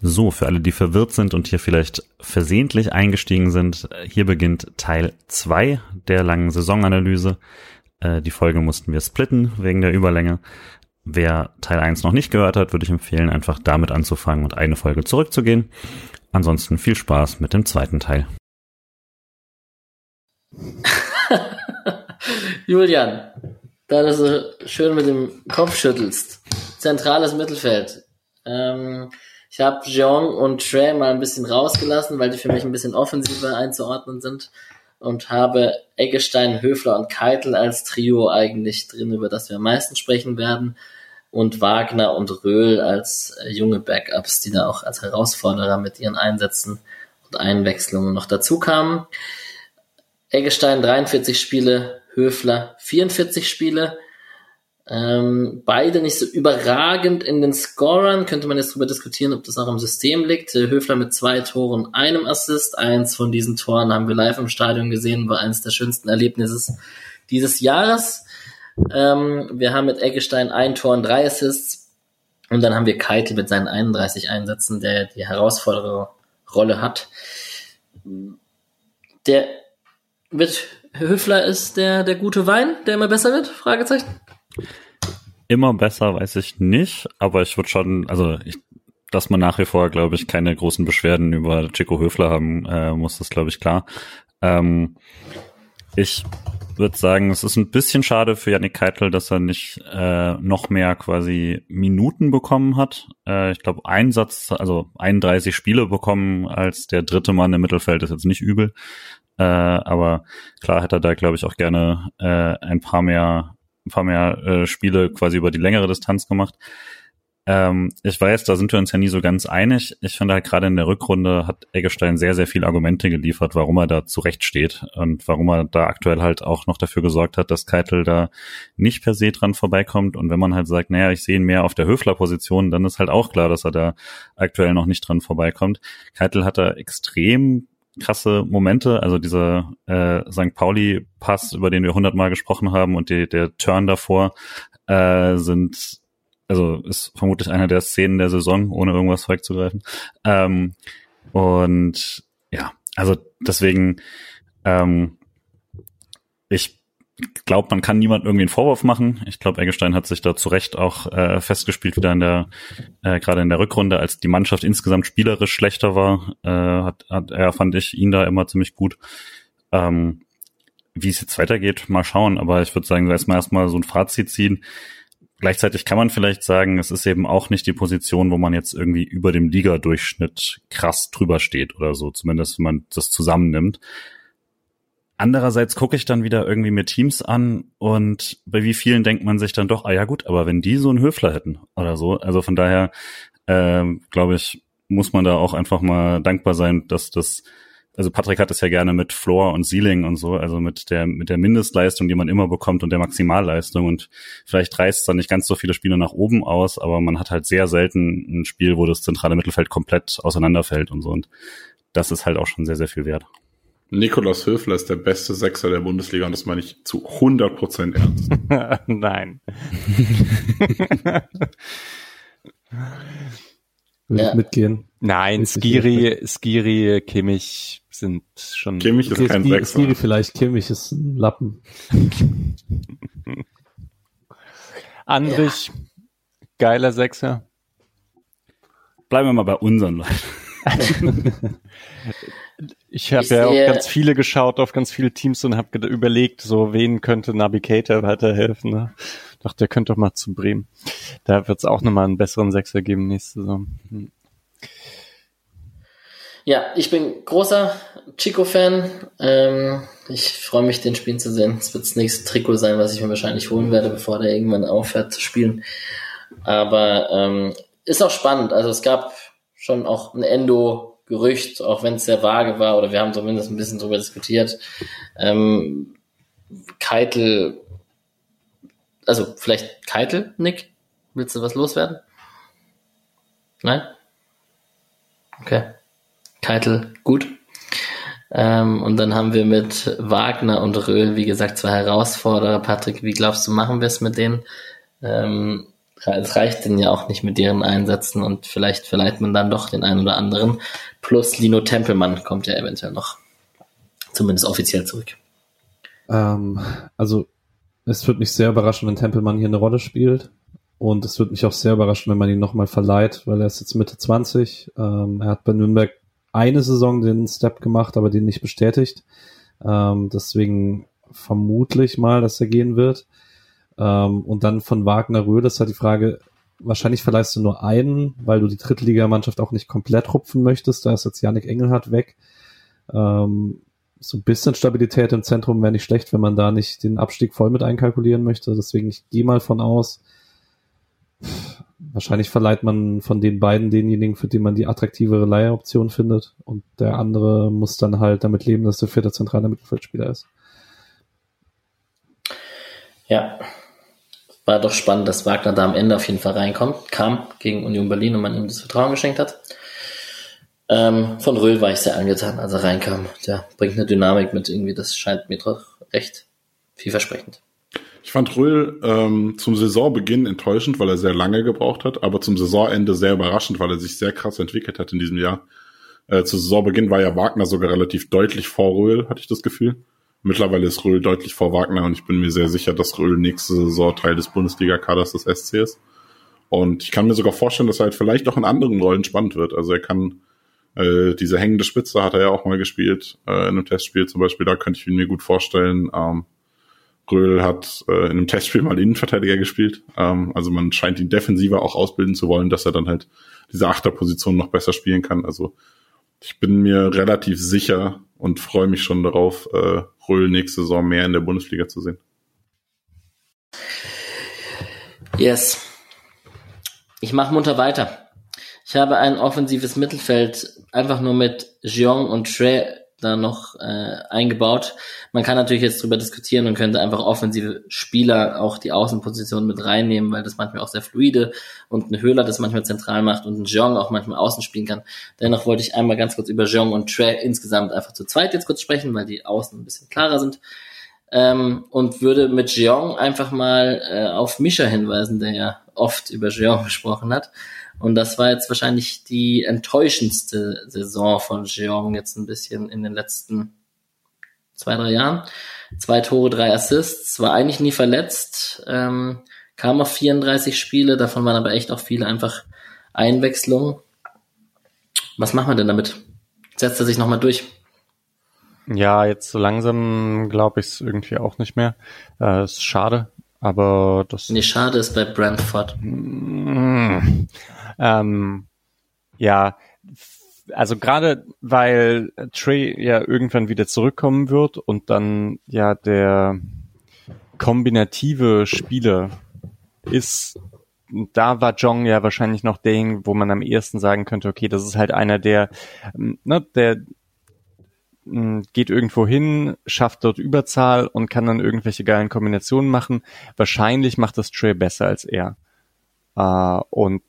So, für alle, die verwirrt sind und hier vielleicht versehentlich eingestiegen sind, hier beginnt Teil zwei der langen Saisonanalyse. Äh, die Folge mussten wir splitten wegen der Überlänge. Wer Teil 1 noch nicht gehört hat, würde ich empfehlen, einfach damit anzufangen und eine Folge zurückzugehen. Ansonsten viel Spaß mit dem zweiten Teil. Julian, da du so schön mit dem Kopf schüttelst. Zentrales Mittelfeld. Ähm, ich habe Jeong und Trey mal ein bisschen rausgelassen, weil die für mich ein bisschen offensiver einzuordnen sind. Und habe Eggestein, Höfler und Keitel als Trio eigentlich drin, über das wir am meisten sprechen werden. Und Wagner und Röhl als äh, junge Backups, die da auch als Herausforderer mit ihren Einsätzen und Einwechslungen noch dazu kamen. Eggestein 43 Spiele, Höfler 44 Spiele. Ähm, beide nicht so überragend in den Scorern. Könnte man jetzt darüber diskutieren, ob das auch im System liegt. Äh, Höfler mit zwei Toren, einem Assist. Eins von diesen Toren haben wir live im Stadion gesehen, war eines der schönsten Erlebnisse dieses Jahres. Ähm, wir haben mit Eggestein ein Tor und drei Assists. Und dann haben wir Keitel mit seinen 31 Einsätzen, der die herausfordere Rolle hat. Der wird Höfler ist der, der gute Wein, der immer besser wird? Fragezeichen. Immer besser weiß ich nicht, aber ich würde schon, also ich, dass man nach wie vor, glaube ich, keine großen Beschwerden über Chico Höfler haben äh, muss, das glaube ich klar. Ähm, ich würde sagen, es ist ein bisschen schade für Yannick Keitel, dass er nicht äh, noch mehr quasi Minuten bekommen hat. Äh, ich glaube, Einsatz, also 31 Spiele bekommen als der dritte Mann im Mittelfeld ist jetzt nicht übel. Äh, aber klar hätte er da, glaube ich, auch gerne äh, ein paar mehr, ein paar mehr äh, Spiele quasi über die längere Distanz gemacht. Ähm, ich weiß, da sind wir uns ja nie so ganz einig. Ich finde halt gerade in der Rückrunde hat Eggestein sehr, sehr viele Argumente geliefert, warum er da zurecht steht und warum er da aktuell halt auch noch dafür gesorgt hat, dass Keitel da nicht per se dran vorbeikommt. Und wenn man halt sagt, naja, ich sehe ihn mehr auf der Höfler-Position, dann ist halt auch klar, dass er da aktuell noch nicht dran vorbeikommt. Keitel hat da extrem krasse Momente, also dieser äh, St. Pauli-Pass, über den wir hundertmal gesprochen haben und die, der Turn davor äh, sind, also ist vermutlich einer der Szenen der Saison, ohne irgendwas vorwegzugreifen. Ähm, und ja, also deswegen, ähm, ich glaube, man kann niemand irgendwie einen Vorwurf machen. Ich glaube, Eggestein hat sich da zu Recht auch äh, festgespielt, wieder in der, äh, gerade in der Rückrunde, als die Mannschaft insgesamt spielerisch schlechter war, äh, hat, hat er, fand ich, ihn da immer ziemlich gut. Ähm, wie es jetzt weitergeht, mal schauen, aber ich würde sagen, erstmal erstmal so ein Fazit ziehen. Gleichzeitig kann man vielleicht sagen, es ist eben auch nicht die Position, wo man jetzt irgendwie über dem Liga-Durchschnitt krass drüber steht oder so, zumindest wenn man das zusammennimmt. Andererseits gucke ich dann wieder irgendwie mir Teams an und bei wie vielen denkt man sich dann doch, ah ja gut, aber wenn die so einen Höfler hätten oder so, also von daher äh, glaube ich, muss man da auch einfach mal dankbar sein, dass das, also Patrick hat es ja gerne mit Floor und Ceiling und so, also mit der mit der Mindestleistung, die man immer bekommt und der Maximalleistung und vielleicht reißt es dann nicht ganz so viele Spiele nach oben aus, aber man hat halt sehr selten ein Spiel, wo das zentrale Mittelfeld komplett auseinanderfällt und so und das ist halt auch schon sehr sehr viel wert. Nikolas Höfler ist der beste Sechser der Bundesliga und das meine ich zu 100% ernst. Nein. Würde ja. ich mitgehen. Nein, Skiri, Skiri, Kimmich sind schon. Kimmich ist okay, kein Skiri, Sechser. Skiri vielleicht, Kimmich ist ein Lappen. Andrich, ja. geiler Sechser. Bleiben wir mal bei unseren Leuten. Ich habe ja auch ganz viele geschaut auf ganz viele Teams und habe überlegt, so wen könnte Navigator weiterhelfen. Ne? Dachte, der könnte doch mal zu Bremen. Da wird es auch nochmal einen besseren Sechser geben nächste Saison. Hm. Ja, ich bin großer Chico-Fan. Ähm, ich freue mich, den Spielen zu sehen. Es wird das nächste Trikot sein, was ich mir wahrscheinlich holen werde, bevor der irgendwann aufhört zu spielen. Aber ähm, ist auch spannend. Also es gab schon auch ein Endo Gerücht, auch wenn es sehr vage war, oder wir haben zumindest ein bisschen darüber diskutiert. Ähm, Keitel, also vielleicht Keitel, Nick? Willst du was loswerden? Nein? Okay. Keitel, gut. Ähm, und dann haben wir mit Wagner und Röhl, wie gesagt, zwei Herausforderer. Patrick, wie glaubst du, machen wir es mit denen? Ähm, es reicht denn ja auch nicht mit deren Einsätzen und vielleicht verleiht man dann doch den einen oder anderen. Plus Lino Tempelmann kommt ja eventuell noch, zumindest offiziell zurück. Ähm, also es wird mich sehr überraschen, wenn Tempelmann hier eine Rolle spielt. Und es wird mich auch sehr überraschen, wenn man ihn nochmal verleiht, weil er ist jetzt Mitte 20. Ähm, er hat bei Nürnberg eine Saison den Step gemacht, aber den nicht bestätigt. Ähm, deswegen vermutlich mal, dass er gehen wird. Ähm, und dann von Wagner Röhl ist halt die Frage, wahrscheinlich verleihst du nur einen, weil du die Drittligamannschaft auch nicht komplett rupfen möchtest. Da ist jetzt Janik Engelhardt weg. Ähm, so ein bisschen Stabilität im Zentrum wäre nicht schlecht, wenn man da nicht den Abstieg voll mit einkalkulieren möchte. Deswegen, ich gehe mal von aus, wahrscheinlich verleiht man von den beiden denjenigen, für den man die attraktivere Leihoption findet. Und der andere muss dann halt damit leben, dass der vierte zentrale Mittelfeldspieler ist. Ja, war doch spannend, dass Wagner da am Ende auf jeden Fall reinkommt, kam gegen Union Berlin und man ihm das Vertrauen geschenkt hat. Ähm, von Röhl war ich sehr angetan, als er reinkam. Der bringt eine Dynamik mit irgendwie, das scheint mir doch recht vielversprechend. Ich fand Röhl ähm, zum Saisonbeginn enttäuschend, weil er sehr lange gebraucht hat, aber zum Saisonende sehr überraschend, weil er sich sehr krass entwickelt hat in diesem Jahr. Äh, zu Saisonbeginn war ja Wagner sogar relativ deutlich vor Röhl, hatte ich das Gefühl. Mittlerweile ist Röhl deutlich vor Wagner und ich bin mir sehr sicher, dass Röhl nächste Saison Teil des Bundesliga-Kaders des SC ist. Und ich kann mir sogar vorstellen, dass er halt vielleicht auch in anderen Rollen spannend wird. Also er kann äh, diese hängende Spitze hat er ja auch mal gespielt, äh, in einem Testspiel zum Beispiel, da könnte ich mir gut vorstellen. Ähm, Röhl hat äh, in einem Testspiel mal Innenverteidiger gespielt. Ähm, also man scheint ihn defensiver auch ausbilden zu wollen, dass er dann halt diese Achterposition noch besser spielen kann. Also ich bin mir relativ sicher und freue mich schon darauf, äh, Röhl nächste Saison mehr in der Bundesliga zu sehen. Yes. Ich mache munter weiter. Ich habe ein offensives Mittelfeld einfach nur mit Jeong und Trey da noch äh, eingebaut. Man kann natürlich jetzt drüber diskutieren und könnte einfach offensive Spieler auch die Außenposition mit reinnehmen, weil das manchmal auch sehr fluide und ein Höhler das manchmal zentral macht und ein Jeong auch manchmal außen spielen kann. Dennoch wollte ich einmal ganz kurz über Jeong und Trey insgesamt einfach zu zweit jetzt kurz sprechen, weil die Außen ein bisschen klarer sind. Ähm, und würde mit Jeong einfach mal äh, auf Mischa hinweisen, der ja oft über Jeong gesprochen hat. Und das war jetzt wahrscheinlich die enttäuschendste Saison von Jeong jetzt ein bisschen in den letzten zwei, drei Jahren. Zwei Tore, drei Assists, war eigentlich nie verletzt, ähm, kam auf 34 Spiele, davon waren aber echt auch viele einfach Einwechslungen. Was macht man denn damit? Setzt er sich nochmal durch? Ja, jetzt so langsam glaube ich es irgendwie auch nicht mehr. Äh, ist schade, aber das. Nee, schade ist bei Brentford. Mm, ähm, ja, also gerade weil Trey ja irgendwann wieder zurückkommen wird und dann ja der kombinative Spieler ist, da war Jong ja wahrscheinlich noch der, wo man am ehesten sagen könnte, okay, das ist halt einer, der, ne, der geht irgendwo hin, schafft dort Überzahl und kann dann irgendwelche geilen Kombinationen machen. Wahrscheinlich macht das Trey besser als er. Äh, und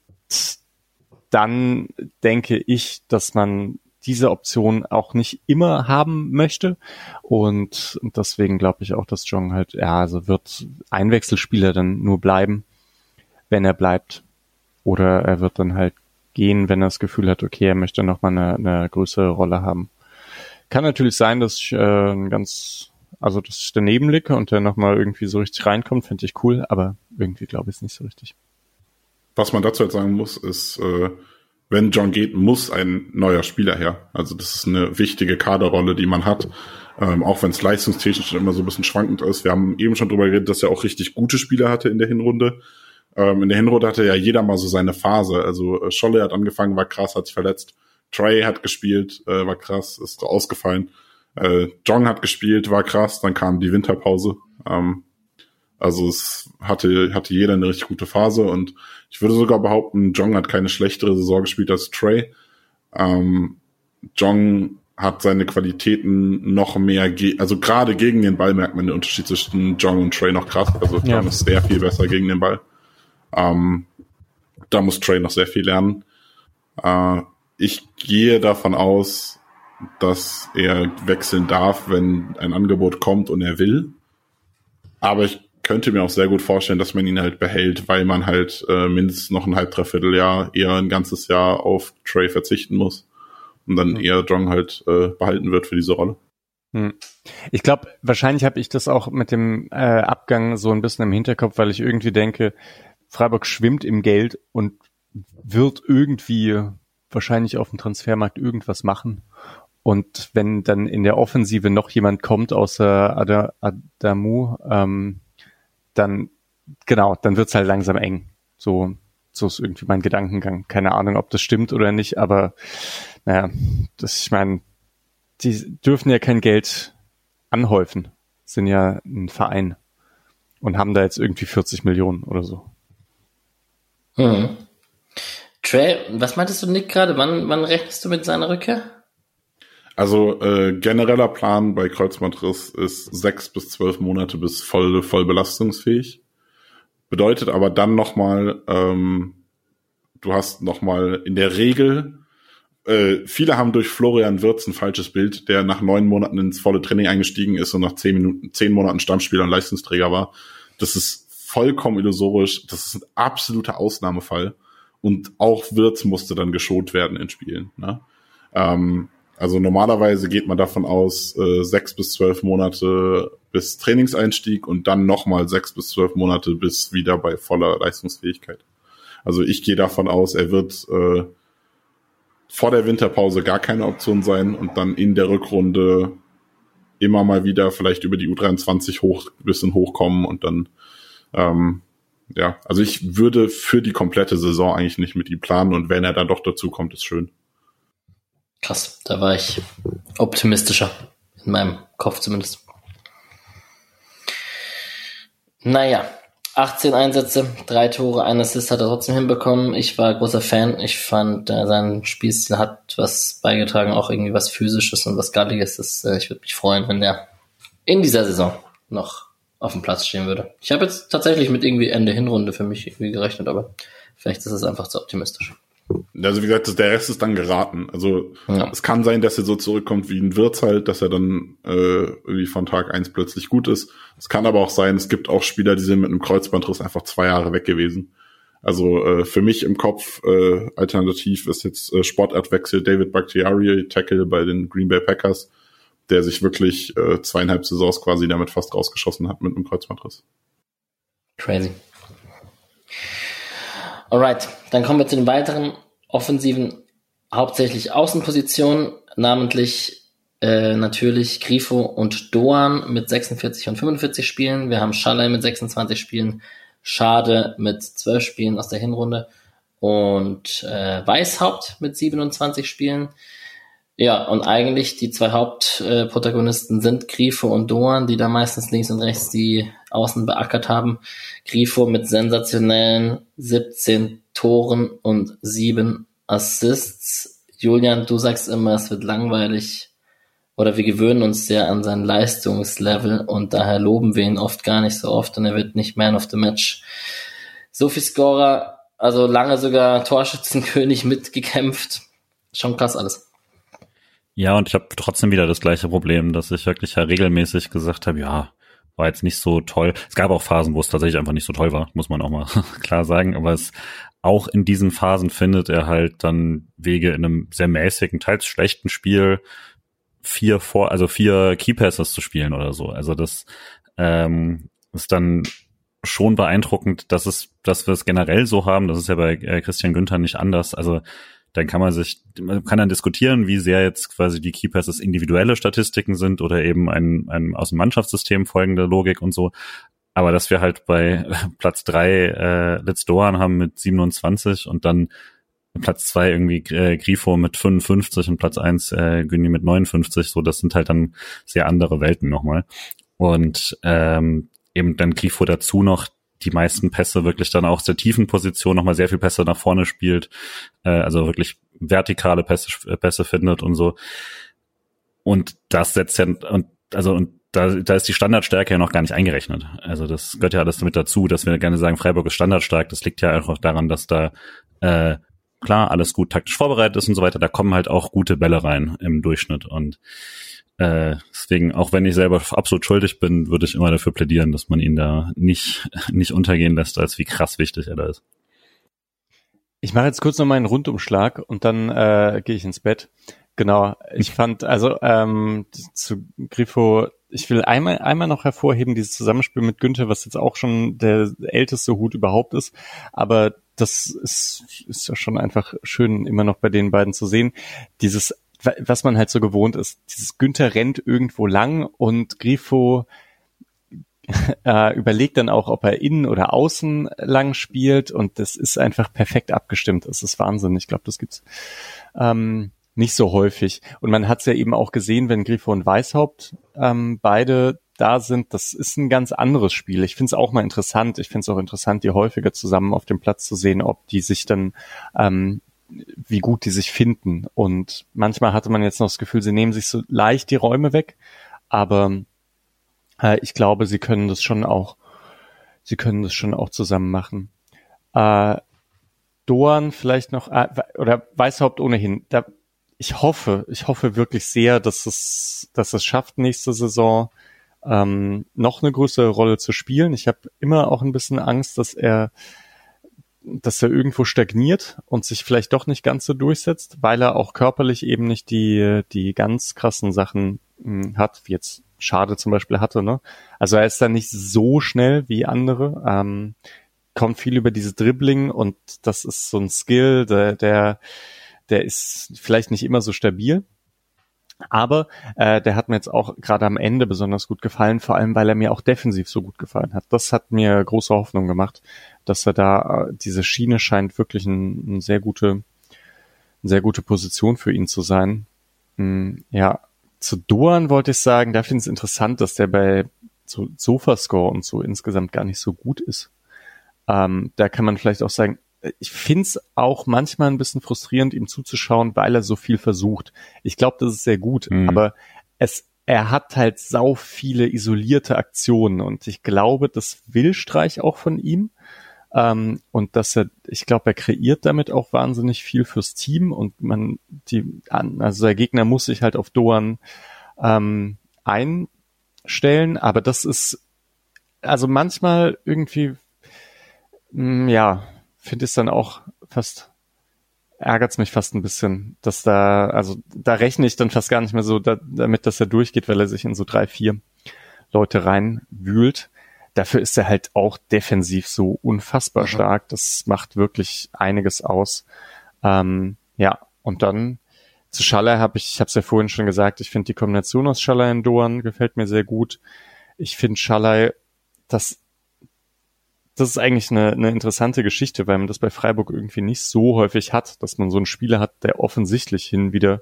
dann denke ich, dass man diese Option auch nicht immer haben möchte. Und deswegen glaube ich auch, dass Jong halt, ja, also wird Einwechselspieler dann nur bleiben, wenn er bleibt. Oder er wird dann halt gehen, wenn er das Gefühl hat, okay, er möchte nochmal eine, eine größere Rolle haben. Kann natürlich sein, dass ich äh, ein ganz, also dass ich daneben liege und der nochmal irgendwie so richtig reinkommt, finde ich cool, aber irgendwie glaube ich es nicht so richtig. Was man dazu jetzt sagen muss, ist, äh, wenn John geht, muss ein neuer Spieler her. Also das ist eine wichtige Kaderrolle, die man hat. Ähm, auch wenn es leistungstechnisch immer so ein bisschen schwankend ist. Wir haben eben schon drüber geredet, dass er auch richtig gute Spieler hatte in der Hinrunde. Ähm, in der Hinrunde hatte ja jeder mal so seine Phase. Also äh, Scholle hat angefangen, war krass, hat sich verletzt. Trey hat gespielt, äh, war krass, ist ausgefallen. Äh, John hat gespielt, war krass, dann kam die Winterpause. Ähm, also es hatte, hatte jeder eine richtig gute Phase und ich würde sogar behaupten, Jong hat keine schlechtere Saison gespielt als Trey. Ähm, Jong hat seine Qualitäten noch mehr, also gerade gegen den Ball merkt man den Unterschied zwischen Jong und Trey noch krass. Also Jong ja. ist sehr viel besser gegen den Ball. Ähm, da muss Trey noch sehr viel lernen. Äh, ich gehe davon aus, dass er wechseln darf, wenn ein Angebot kommt und er will. Aber ich könnte mir auch sehr gut vorstellen, dass man ihn halt behält, weil man halt äh, mindestens noch ein halb, dreiviertel Jahr, eher ein ganzes Jahr auf Trey verzichten muss und dann mhm. eher Jong halt äh, behalten wird für diese Rolle. Hm. Ich glaube, wahrscheinlich habe ich das auch mit dem äh, Abgang so ein bisschen im Hinterkopf, weil ich irgendwie denke, Freiburg schwimmt im Geld und wird irgendwie wahrscheinlich auf dem Transfermarkt irgendwas machen. Und wenn dann in der Offensive noch jemand kommt außer Ad Adamu, ähm, dann genau, dann wird's halt langsam eng. So, so ist irgendwie mein Gedankengang. Keine Ahnung, ob das stimmt oder nicht, aber naja, das, ich meine, die dürfen ja kein Geld anhäufen, sind ja ein Verein und haben da jetzt irgendwie 40 Millionen oder so. Hm. Trey, was meintest du, Nick, gerade? Wann, wann rechnest du mit seiner Rückkehr? Also äh, genereller Plan bei Kreuzbandriss ist sechs bis zwölf Monate bis voll, voll belastungsfähig. Bedeutet aber dann nochmal, ähm, du hast nochmal in der Regel äh, viele haben durch Florian Wirz ein falsches Bild, der nach neun Monaten ins volle Training eingestiegen ist und nach zehn Minuten, zehn Monaten Stammspieler und Leistungsträger war. Das ist vollkommen illusorisch. Das ist ein absoluter Ausnahmefall. Und auch Wirz musste dann geschont werden in Spielen. Ne? Ähm, also normalerweise geht man davon aus, äh, sechs bis zwölf Monate bis Trainingseinstieg und dann nochmal sechs bis zwölf Monate bis wieder bei voller Leistungsfähigkeit. Also ich gehe davon aus, er wird äh, vor der Winterpause gar keine Option sein und dann in der Rückrunde immer mal wieder vielleicht über die U23 hoch, bisschen hochkommen und dann, ähm, ja, also ich würde für die komplette Saison eigentlich nicht mit ihm planen und wenn er dann doch dazu kommt, ist schön. Krass, da war ich optimistischer. In meinem Kopf zumindest. Naja, 18 Einsätze, drei Tore, ein Assist hat er trotzdem hinbekommen. Ich war großer Fan. Ich fand, äh, sein Spielstil hat was beigetragen, auch irgendwie was Physisches und was Galliges. Das, äh, ich würde mich freuen, wenn der in dieser Saison noch auf dem Platz stehen würde. Ich habe jetzt tatsächlich mit irgendwie Ende Hinrunde für mich irgendwie gerechnet, aber vielleicht ist es einfach zu optimistisch. Also wie gesagt, der Rest ist dann geraten. Also ja. es kann sein, dass er so zurückkommt wie ein Wirtz halt, dass er dann äh, irgendwie von Tag eins plötzlich gut ist. Es kann aber auch sein, es gibt auch Spieler, die sind mit einem Kreuzbandriss einfach zwei Jahre weg gewesen. Also äh, für mich im Kopf äh, alternativ ist jetzt äh, Sportartwechsel David Bakhtiari, Tackle bei den Green Bay Packers, der sich wirklich äh, zweieinhalb Saisons quasi damit fast rausgeschossen hat mit einem Kreuzbandriss. Crazy. Alright, dann kommen wir zu den weiteren offensiven, hauptsächlich Außenpositionen, namentlich äh, natürlich Grifo und Doan mit 46 und 45 Spielen. Wir haben Schallei mit 26 Spielen, Schade mit 12 Spielen aus der Hinrunde und äh, Weißhaupt mit 27 Spielen. Ja, und eigentlich die zwei Hauptprotagonisten sind Grifo und Doan, die da meistens links und rechts die Außen beackert haben. Grifo mit sensationellen 17 Toren und 7 Assists. Julian, du sagst immer, es wird langweilig oder wir gewöhnen uns sehr an sein Leistungslevel und daher loben wir ihn oft gar nicht so oft und er wird nicht Man of the Match. So viel Scorer, also lange sogar Torschützenkönig mitgekämpft. Schon krass alles. Ja, und ich habe trotzdem wieder das gleiche Problem, dass ich wirklich ja regelmäßig gesagt habe, ja, war jetzt nicht so toll. Es gab auch Phasen, wo es tatsächlich einfach nicht so toll war, muss man auch mal klar sagen. Aber es auch in diesen Phasen findet er halt dann Wege in einem sehr mäßigen, teils schlechten Spiel vier vor, also vier Keypasses zu spielen oder so. Also das ähm, ist dann schon beeindruckend, dass es, dass wir es generell so haben. Das ist ja bei äh, Christian Günther nicht anders. Also dann kann man sich, man kann dann diskutieren, wie sehr jetzt quasi die Key Passes individuelle Statistiken sind oder eben ein, ein aus dem Mannschaftssystem folgende Logik und so. Aber dass wir halt bei Platz drei äh, Let's Doan haben mit 27 und dann Platz zwei irgendwie äh, Grifo mit 55 und Platz eins äh, Günni mit 59, so das sind halt dann sehr andere Welten nochmal. Und ähm, eben dann Grifo dazu noch die meisten Pässe wirklich dann auch der tiefen Position nochmal sehr viel Pässe nach vorne spielt, äh, also wirklich vertikale Pässe, äh, Pässe findet und so. Und das setzt ja, und also und da, da ist die Standardstärke ja noch gar nicht eingerechnet. Also das gehört ja alles damit dazu, dass wir gerne sagen, Freiburg ist standardstark. Das liegt ja einfach daran, dass da äh, klar alles gut taktisch vorbereitet ist und so weiter. Da kommen halt auch gute Bälle rein im Durchschnitt. Und Äh, deswegen, auch wenn ich selber absolut schuldig bin, würde ich immer dafür plädieren, dass man ihn da nicht, nicht untergehen lässt, als wie krass wichtig er da ist. Ich mache jetzt kurz noch meinen Rundumschlag und dann äh, gehe ich ins Bett. Genau, ich fand, also ähm, zu Grifo, ich will einmal, einmal noch hervorheben, dieses Zusammenspiel mit Günther, was jetzt auch schon der älteste Hut überhaupt ist, aber das ist, ist ja schon einfach schön, immer noch bei den beiden zu sehen. Dieses was man halt so gewohnt ist. Dieses Günther rennt irgendwo lang und Grifo äh, überlegt dann auch, ob er innen oder außen lang spielt und das ist einfach perfekt abgestimmt. Das ist Wahnsinn. Ich glaube, das gibt's ähm, nicht so häufig. Und man hat es ja eben auch gesehen, wenn Grifo und Weishaupt ähm, beide da sind, das ist ein ganz anderes Spiel. Ich finde es auch mal interessant. Ich finde es auch interessant, die häufiger zusammen auf dem Platz zu sehen, ob die sich dann ähm, wie gut die sich finden. Und manchmal hatte man jetzt noch das Gefühl, sie nehmen sich so leicht die Räume weg, aber äh, ich glaube, sie können das schon auch, sie können das schon auch zusammen machen. Äh, Doan vielleicht noch, äh, oder Weißhaupt ohnehin, da, ich hoffe, ich hoffe wirklich sehr, dass es, dass es schafft, nächste Saison ähm, noch eine größere Rolle zu spielen. Ich habe immer auch ein bisschen Angst, dass er dass er irgendwo stagniert und sich vielleicht doch nicht ganz so durchsetzt, weil er auch körperlich eben nicht die, die ganz krassen Sachen mh, hm, hat, wie jetzt Schade zum Beispiel hatte. Ne? Also er ist da nicht so schnell wie andere, ähm, kommt viel über diese Dribbling und das ist so ein Skill, der, der, der ist vielleicht nicht immer so stabil. Aber äh, der hat mir jetzt auch gerade am Ende besonders gut gefallen, vor allem weil er mir auch defensiv so gut gefallen hat. Das hat mir große Hoffnung gemacht, dass er da, äh, diese Schiene scheint wirklich ein, ein sehr gute, eine sehr gute Position für ihn zu sein. Hm, ja, zu Doan wollte ich sagen, da finde ich es interessant, dass der bei so Sofascore und so insgesamt gar nicht so gut ist. Ähm, da kann man vielleicht auch sagen, ich finde es auch manchmal ein bisschen frustrierend, ihm zuzuschauen, weil er so viel versucht. Ich glaube, das ist sehr gut, mhm. aber es, er hat halt sau viele isolierte Aktionen und ich glaube, das will Streich auch von ihm. Ähm, und dass er, ich glaube, er kreiert damit auch wahnsinnig viel fürs Team und man, die, also der Gegner muss sich halt auf Doan ähm, einstellen, aber das ist, also manchmal irgendwie, mh, mm, ja, finde ich es dann auch fast ärgert's mich fast ein bisschen, dass da, also da rechne ich dann fast gar nicht mehr so da, damit, dass er durchgeht, weil er sich in so drei, vier Leute reinwühlt. Dafür ist er halt auch defensiv so unfassbar mhm. stark. Das macht wirklich einiges aus. Ähm, ja, und dann zu Schaller habe ich, ich habe es ja vorhin schon gesagt, ich finde die Kombination aus Schaller und Doan gefällt mir sehr gut. Ich finde Schaller, das das ist eigentlich eine, eine interessante Geschichte, weil man das bei Freiburg irgendwie nicht so häufig hat, dass man so einen Spieler hat, der offensichtlich hin wieder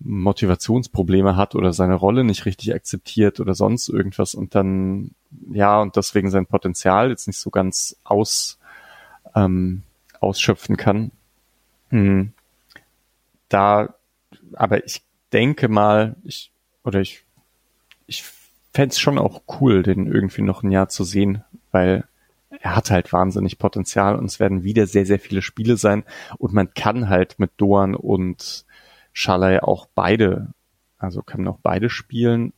Motivationsprobleme hat oder seine Rolle nicht richtig akzeptiert oder sonst irgendwas und dann, ja, und deswegen sein Potenzial jetzt nicht so ganz aus, ähm, ausschöpfen kann. Hm. Da, aber ich denke mal, ich, oder ich, ich fände es schon auch cool, den irgendwie noch ein Jahr zu sehen, weil er hat halt wahnsinnig Potenzial und es werden wieder sehr, sehr viele Spiele sein und man kann halt mit Doan und Schalay auch beide, also kann auch beide spielen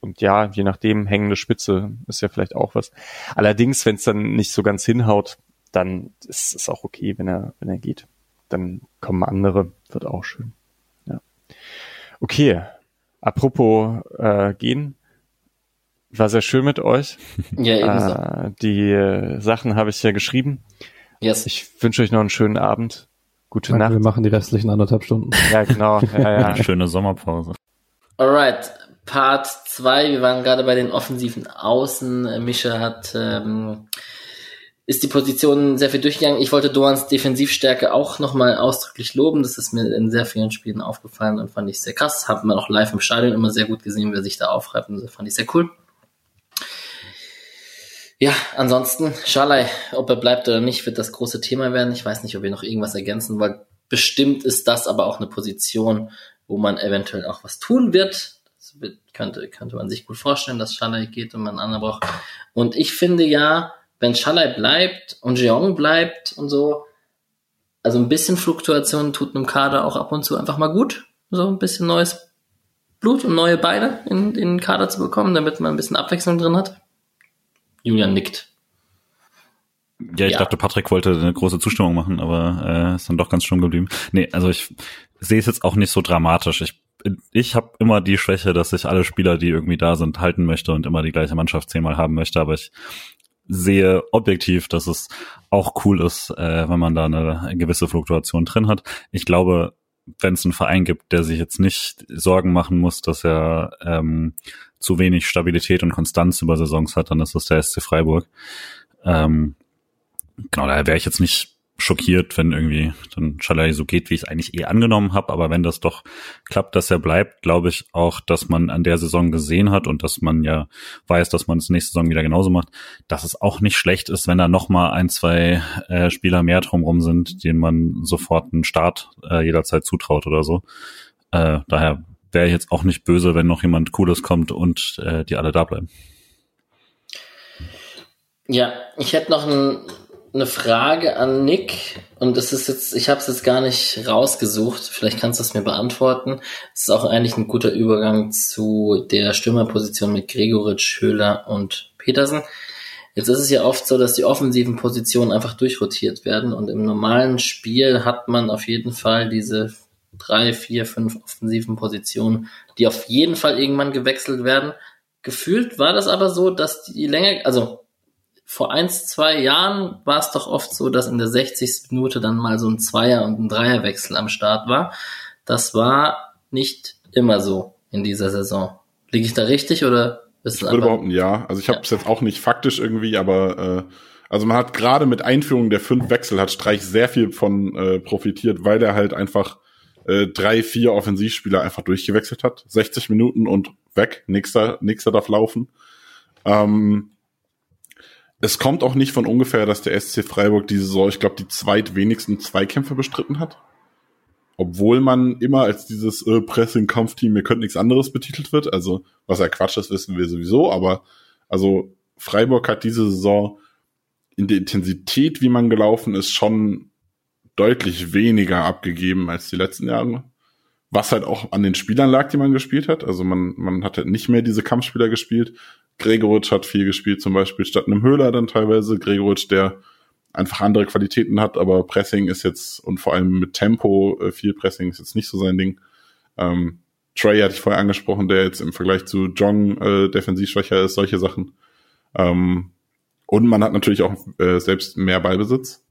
und ja, je nachdem, hängende Spitze ist ja vielleicht auch was. Allerdings, wenn es dann nicht so ganz hinhaut, dann ist es auch okay, wenn er, wenn er geht. Dann kommen andere, wird auch schön. Ja. Okay. Apropos äh, gehen, war sehr schön mit euch. Ja, ebenso. Äh, die äh, Sachen habe ich ja geschrieben. Yes. Ich wünsche euch noch einen schönen Abend. Gute Danke, Nacht. Wir machen die restlichen anderthalb Stunden. Ja, genau. Ja, ja. Schöne Sommerpause. Alright, Part 2. Wir waren gerade bei den offensiven Außen. Mischa hat ähm, ist die Position sehr viel durchgegangen. Ich wollte Doans Defensivstärke auch nochmal ausdrücklich loben. Das ist mir in sehr vielen Spielen aufgefallen und fand ich sehr krass. Haben wir auch live im Stadion immer sehr gut gesehen, wie er sich da aufreibt. Und das fand ich sehr cool. Ja, ansonsten, Schalai, ob er bleibt oder nicht, wird das große Thema werden. Ich weiß nicht, ob ihr noch irgendwas ergänzen wollt. Bestimmt ist das aber auch eine Position, wo man eventuell auch was tun wird. Das wird, könnte, könnte man sich gut vorstellen, dass Schalai geht und man einen anderen braucht. Und ich finde ja, wenn Schalai bleibt und Jeong bleibt und so, also ein bisschen Fluktuation tut einem Kader auch ab und zu einfach mal gut. So ein bisschen neues Blut und neue Beine in, in den Kader zu bekommen, damit man ein bisschen Abwechslung drin hat? Julian nickt. Ja, ich ja. dachte, Patrick wollte eine große Zustimmung machen, aber äh, ist dann doch ganz stumm geblieben. Nee, also ich sehe es jetzt auch nicht so dramatisch. Ich ich habe immer die Schwäche, dass ich alle Spieler, die irgendwie da sind, halten möchte und immer die gleiche Mannschaft zehnmal haben möchte, aber ich sehe objektiv, dass es auch cool ist, äh, wenn man da eine gewisse Fluktuation drin hat. Ich glaube, wenn es einen Verein gibt, der sich jetzt nicht Sorgen machen muss, dass er ähm, zu wenig Stabilität und Konstanz über Saisons hat, dann ist das der SC Freiburg. Ähm, genau, daher wäre ich jetzt nicht schockiert, wenn irgendwie dann Schalai so geht, wie ich es eigentlich eh angenommen habe. Aber wenn das doch klappt, dass er bleibt, glaube ich auch, dass man an der Saison gesehen hat und dass man ja weiß, dass man es nächste Saison wieder genauso macht, dass es auch nicht schlecht ist, wenn da noch mal ein, zwei äh, Spieler mehr drumherum sind, denen man sofort einen Start äh, jederzeit zutraut oder so. Äh, daher wäre ich jetzt auch nicht böse, wenn noch jemand Cooles kommt und äh, die alle da bleiben. Ja, ich hätte noch ein eine Frage an Nick und das ist jetzt, ich habe es jetzt gar nicht rausgesucht, vielleicht kannst du es mir beantworten. Es ist auch eigentlich ein guter Übergang zu der Stürmerposition mit Gregoritsch, Höhler und Petersen. Jetzt ist es ja oft so, dass die offensiven Positionen einfach durchrotiert werden und im normalen Spiel hat man auf jeden Fall diese drei, vier, fünf offensiven Positionen, die auf jeden Fall irgendwann gewechselt werden. Gefühlt war das aber so, dass die länger, also vor eins, zwei Jahren war es doch oft so, dass in der 60. Minute dann mal so ein Zweier- und ein Dreierwechsel am Start war. Das war nicht immer so in dieser Saison. Liege ich da richtig oder ist es Ich würde behaupten, ja. Also ich habe es jetzt auch nicht faktisch irgendwie, aber äh, also man hat gerade mit Einführung der fünf Wechsel hat Streich sehr viel von äh, profitiert, weil er halt einfach äh, drei, vier Offensivspieler einfach durchgewechselt hat. 60 Minuten und weg, nächster, nächster darf laufen. Ähm, es kommt auch nicht von ungefähr, dass der SC Freiburg diese Saison, ich glaube, die zweitwenigsten Zweikämpfe bestritten hat. Obwohl man immer als dieses äh, Pressing-Kampfteam, mir könnte nichts anderes betitelt wird. Also, was ja Quatsch ist, wissen wir sowieso. Aber, also, Freiburg hat diese Saison in der Intensität, wie man gelaufen ist, schon deutlich weniger abgegeben als die letzten Jahre. Was halt auch an den Spielern lag, die man gespielt hat. Also man, man hat halt nicht mehr diese Kampfspieler gespielt. Gregoritsch hat viel gespielt, zum Beispiel statt einem Höhler dann teilweise. Gregoritsch, der einfach andere Qualitäten hat, aber Pressing ist jetzt und vor allem mit Tempo äh, viel Pressing ist jetzt nicht so sein Ding. Ähm, Trey hatte ich vorher angesprochen, der jetzt im Vergleich zu Jong äh, defensiv schwächer ist, solche Sachen. Ähm, und man hat natürlich auch äh, selbst mehr Ballbesitz.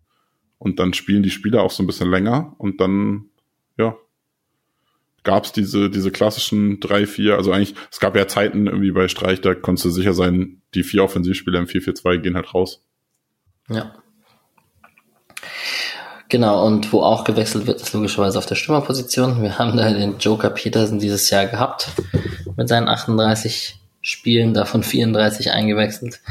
Und dann spielen die Spieler auch so ein bisschen länger und dann, ja, gab es diese, diese klassischen drei, vier, also eigentlich, es gab ja Zeiten irgendwie bei Streich, da konntest du sicher sein, die vier Offensivspieler im 4-4-2 gehen halt raus. Ja. Genau, und wo auch gewechselt wird, ist logischerweise auf der Stürmerposition. Wir haben da den Joker Petersen dieses Jahr gehabt, mit seinen 38 Spielen, davon 34 eingewechselt.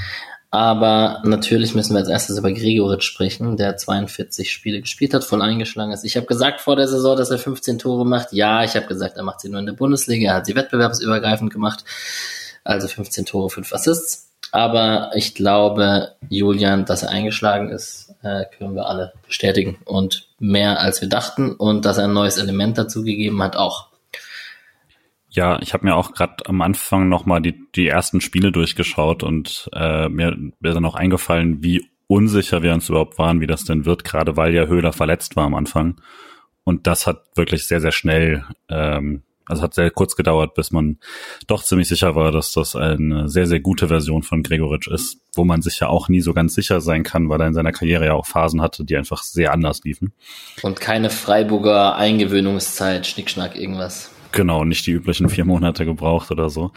Aber natürlich müssen wir als erstes über Gregoritsch sprechen, der 42 Spiele gespielt hat, voll eingeschlagen ist. Ich habe gesagt vor der Saison, dass er 15 Tore macht. Ja, ich habe gesagt, er macht sie nur in der Bundesliga. Er hat sie wettbewerbsübergreifend gemacht. Also 15 Tore, 5 Assists. Aber ich glaube, Julian, dass er eingeschlagen ist, äh, können wir alle bestätigen. Und mehr als wir dachten. Und dass er ein neues Element dazugegeben hat, auch. Ja, ich habe mir auch gerade am Anfang nochmal die, die ersten Spiele durchgeschaut und äh, mir wäre dann auch eingefallen, wie unsicher wir uns überhaupt waren, wie das denn wird, gerade weil ja Höhler verletzt war am Anfang. Und das hat wirklich sehr, sehr schnell, ähm, also hat sehr kurz gedauert, bis man doch ziemlich sicher war, dass das eine sehr, sehr gute Version von Gregoritsch ist, wo man sich ja auch nie so ganz sicher sein kann, weil er in seiner Karriere ja auch Phasen hatte, die einfach sehr anders liefen. Und keine Freiburger Eingewöhnungszeit, Schnickschnack, irgendwas. Genau, nicht die üblichen vier Monate gebraucht oder so.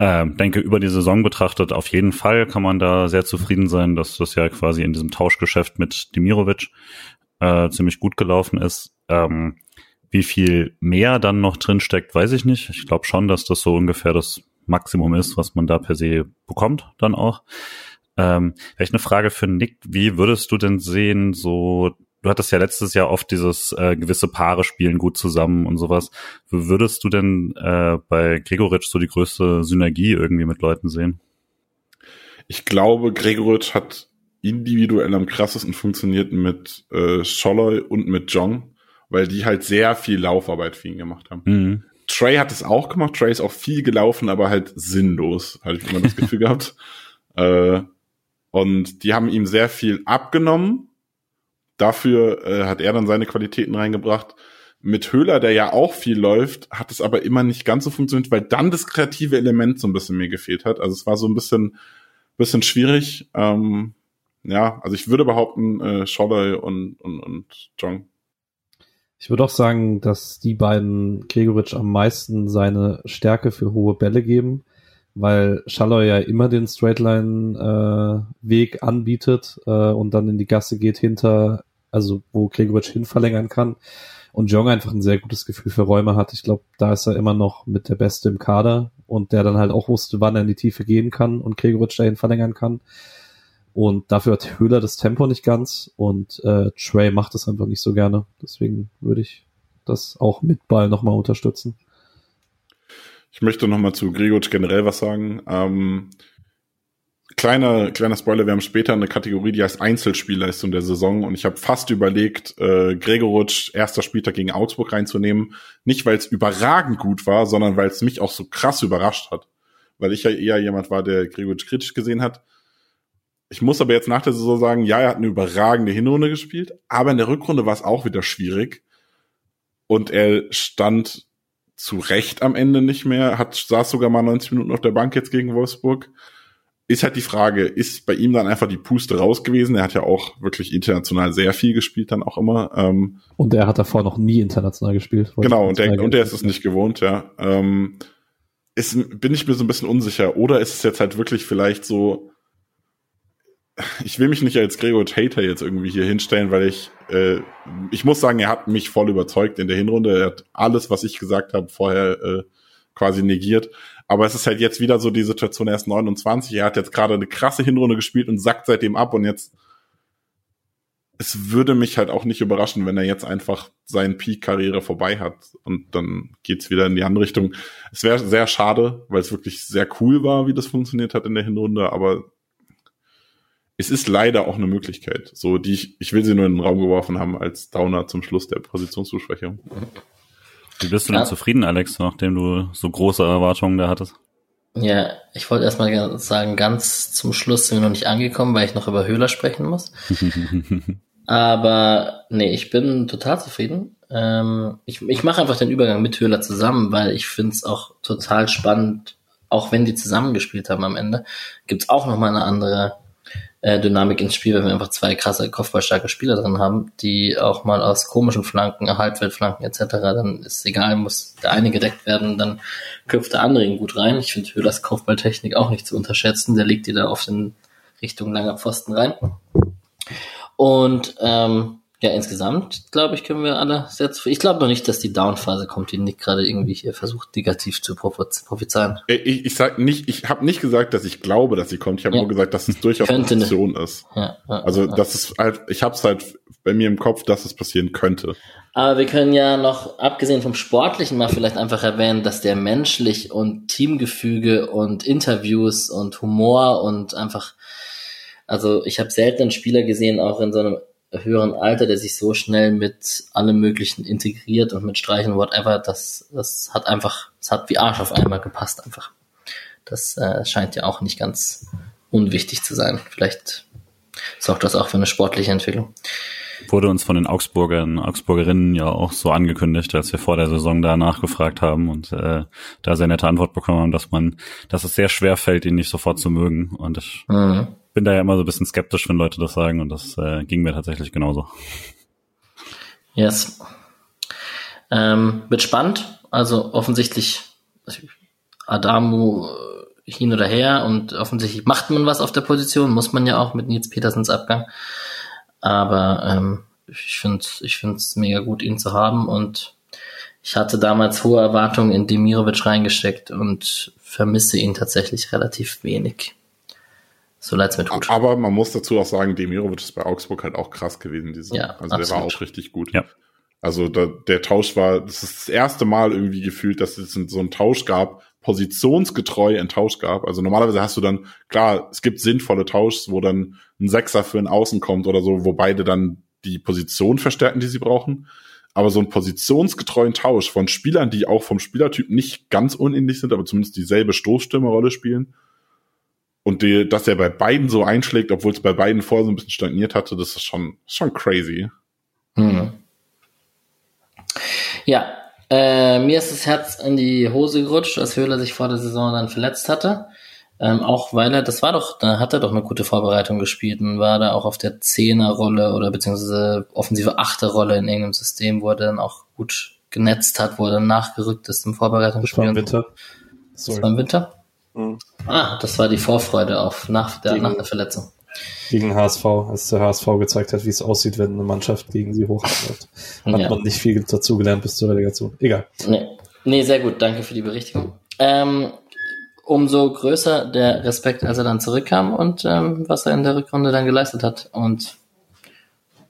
Ähm, denke, über die Saison betrachtet, auf jeden Fall kann man da sehr zufrieden sein, dass das ja quasi in diesem Tauschgeschäft mit Demirovic äh, ziemlich gut gelaufen ist. Ähm, wie viel mehr dann noch drin steckt, weiß ich nicht. Ich glaube schon, dass das so ungefähr das Maximum ist, was man da per se bekommt, dann auch. Ähm, vielleicht eine Frage für Nick. Wie würdest du denn sehen, so du hattest ja letztes Jahr oft dieses äh, gewisse Paare spielen gut zusammen und sowas. Würdest du denn äh, bei Gregoritsch so die größte Synergie irgendwie mit Leuten sehen? Ich glaube, Gregoritsch hat individuell am krassesten funktioniert mit äh, Scholloy und mit Jong, weil die halt sehr viel Laufarbeit für ihn gemacht haben. Mhm. Trey hat es auch gemacht. Trey ist auch viel gelaufen, aber halt sinnlos, habe ich immer das Gefühl gehabt. Äh, und die haben ihm sehr viel abgenommen. Dafür äh, hat er dann seine Qualitäten reingebracht. Mit Höhler, der ja auch viel läuft, hat es aber immer nicht ganz so funktioniert, weil dann das kreative Element so ein bisschen mir gefehlt hat. Also es war so ein bisschen, bisschen schwierig. Ähm, ja, also ich würde behaupten, äh, Scholler und, und, und Jong. Ich würde auch sagen, dass die beiden Gregoritsch am meisten seine Stärke für hohe Bälle geben, weil Schalloy ja immer den Straightline-Weg äh, anbietet äh, und dann in die Gasse geht hinter, also wo Gregoritsch hin verlängern kann. Und Jong einfach ein sehr gutes Gefühl für Räume hat. Ich glaube, da ist er immer noch mit der Beste im Kader und der dann halt auch wusste, wann er in die Tiefe gehen kann und Gregoritsch dahin verlängern kann. Und dafür hat Höhler das Tempo nicht ganz und äh, Trey macht das einfach nicht so gerne. Deswegen würde ich das auch mit Ball nochmal unterstützen. Ich möchte nochmal zu Grigoric generell was sagen. Ähm, kleiner, kleiner Spoiler, wir haben später eine Kategorie, die heißt Einzelspielleistung der Saison und ich habe fast überlegt, äh, Gregoritsch erster Spieltag gegen Augsburg reinzunehmen. Nicht, weil es überragend gut war, sondern weil es mich auch so krass überrascht hat. Weil ich ja eher jemand war, der Gregoritsch kritisch gesehen hat. Ich muss aber jetzt nach der Saison sagen, ja, er hat eine überragende Hinrunde gespielt, aber in der Rückrunde war es auch wieder schwierig. Und er stand zu Recht am Ende nicht mehr, hat, saß sogar mal 90 Minuten auf der Bank jetzt gegen Wolfsburg. Ist halt die Frage, ist bei ihm dann einfach die Puste raus gewesen? Er hat ja auch wirklich international sehr viel gespielt, dann auch immer. Ähm, und er hat davor noch nie international gespielt. Genau, und der, und der ist es nicht gewohnt, ja. Ähm, ist, bin ich mir so ein bisschen unsicher. Oder ist es jetzt halt wirklich vielleicht so, ich will mich nicht als Gregor Hater jetzt irgendwie hier hinstellen, weil ich, äh, ich muss sagen, er hat mich voll überzeugt in der Hinrunde. Er hat alles, was ich gesagt habe, vorher äh, quasi negiert. Aber es ist halt jetzt wieder so die Situation, er ist 29, er hat jetzt gerade eine krasse Hinrunde gespielt und sackt seitdem ab und jetzt, es würde mich halt auch nicht überraschen, wenn er jetzt einfach seinen Peak-Karriere vorbei hat und dann geht's wieder in die andere Richtung. Es wäre sehr schade, weil es wirklich sehr cool war, wie das funktioniert hat in der Hinrunde, aber es ist leider auch eine Möglichkeit. So, die ich, ich will sie nur in den Raum geworfen haben als Downer zum Schluss der Positionsbesprechung. Wie bist du denn zufrieden, Alex, nachdem du so große Erwartungen da hattest? Ja, ich wollte erstmal sagen, ganz zum Schluss sind wir noch nicht angekommen, weil ich noch über Höhler sprechen muss. Aber nee, ich bin total zufrieden. Ähm, ich ich mache einfach den Übergang mit Höhler zusammen, weil ich finde es auch total spannend, auch wenn die zusammengespielt haben am Ende, gibt's auch noch mal eine andere äh, Dynamik ins Spiel, weil wir einfach zwei krasse kopfballstarke Spieler drin haben, die auch mal aus komischen Flanken, Halbfeldflanken etc., dann ist egal, muss der eine gedeckt werden, dann köpft der andere ihn gut rein. Ich finde Höhlers Kopfballtechnik auch nicht zu unterschätzen, der legt die da auf den Richtung langer Pfosten rein. Und ähm, ja, insgesamt, glaube ich, können wir alle sehr zufrieden. Ich glaube noch nicht, dass die Downphase kommt, die Nick gerade irgendwie hier versucht, negativ zu prophezeien. Äh, ich, ich sag nicht, ich habe nicht gesagt, dass ich glaube, dass sie kommt. Ich habe ja. nur gesagt, dass es durchaus eine Option ist. Ja, ja, also das ist halt, ich habe es halt bei mir im Kopf, dass es passieren könnte. Aber wir können ja noch, abgesehen vom Sportlichen, mal vielleicht einfach erwähnen, dass der menschlich und Teamgefüge und Interviews und Humor und einfach, also ich habe selten einen Spieler gesehen, auch in so einem höheren Alter, der sich so schnell mit allem Möglichen integriert und mit Streichen, whatever, das, das hat einfach, es hat wie Arsch auf einmal gepasst einfach. Das äh, scheint ja auch nicht ganz unwichtig zu sein. Vielleicht sorgt das auch für eine sportliche Entwicklung. Wurde uns von den Augsburgern, Augsburgerinnen ja auch so angekündigt, als wir vor der Saison da nachgefragt haben und äh, da sehr nette Antwort bekommen haben, dass man, dass es sehr schwer fällt, ihn nicht sofort zu mögen. Und ich mhm bin da ja immer so ein bisschen skeptisch, wenn Leute das sagen und das äh, ging mir tatsächlich genauso. Yes. Ähm, wird spannend. Also offensichtlich Adamu äh, hin oder her und offensichtlich macht man was auf der Position, muss man ja auch mit Nils Petersens Abgang. Aber ähm, ich finde ich mega gut, ihn zu haben und ich hatte damals hohe Erwartungen in Demirovic reingesteckt und vermisse ihn tatsächlich relativ wenig. So leid's mir tut. Aber man muss dazu auch sagen, Demirovic ist bei Augsburg halt auch krass gewesen. Diese. Ja, also absolut. der war auch richtig gut. Ja. Also da, der Tausch war, das ist das erste Mal irgendwie gefühlt, dass es so einen Tausch gab, positionsgetreu einen Tausch gab. Also normalerweise hast du dann, klar, es gibt sinnvolle Tauschs, wo dann ein Sechser für ein Außen kommt oder so, wo beide dann die Position verstärken, die sie brauchen. aber so einen positionsgetreuen Tausch von Spielern, die auch vom Spielertyp nicht ganz unähnlich sind, aber zumindest dieselbe Stoßstürmerrolle spielen. Und die, dass er bei beiden so einschlägt, obwohl es bei beiden vorher so ein bisschen stagniert hatte, das ist schon, schon crazy. Hm. Ja, äh, mir ist das Herz in die Hose gerutscht, als Höhler sich vor der Saison dann verletzt hatte. Ähm, auch weil er, das war doch, da hat er doch eine gute Vorbereitung gespielt und war da auch auf der Zehnerrolle oder beziehungsweise offensive Achterrolle in irgendeinem System, wo er dann auch gut genetzt hat, wo er dann nachgerückt ist im Vorbereitungsspiel. Das war im Winter. Das war im Winter? Mhm. Ah, das war die Vorfreude auf nach der, gegen, nach der Verletzung. Gegen HSV, als der HSV gezeigt hat, wie es aussieht, wenn eine Mannschaft gegen sie hochläuft. Hat ja. man nicht viel dazugelernt bis zur Relegation. Egal. Nee. nee, sehr gut. Danke für die Berichtigung. Ähm, umso größer der Respekt, als er dann zurückkam und ähm, was er in der Rückrunde dann geleistet hat. Und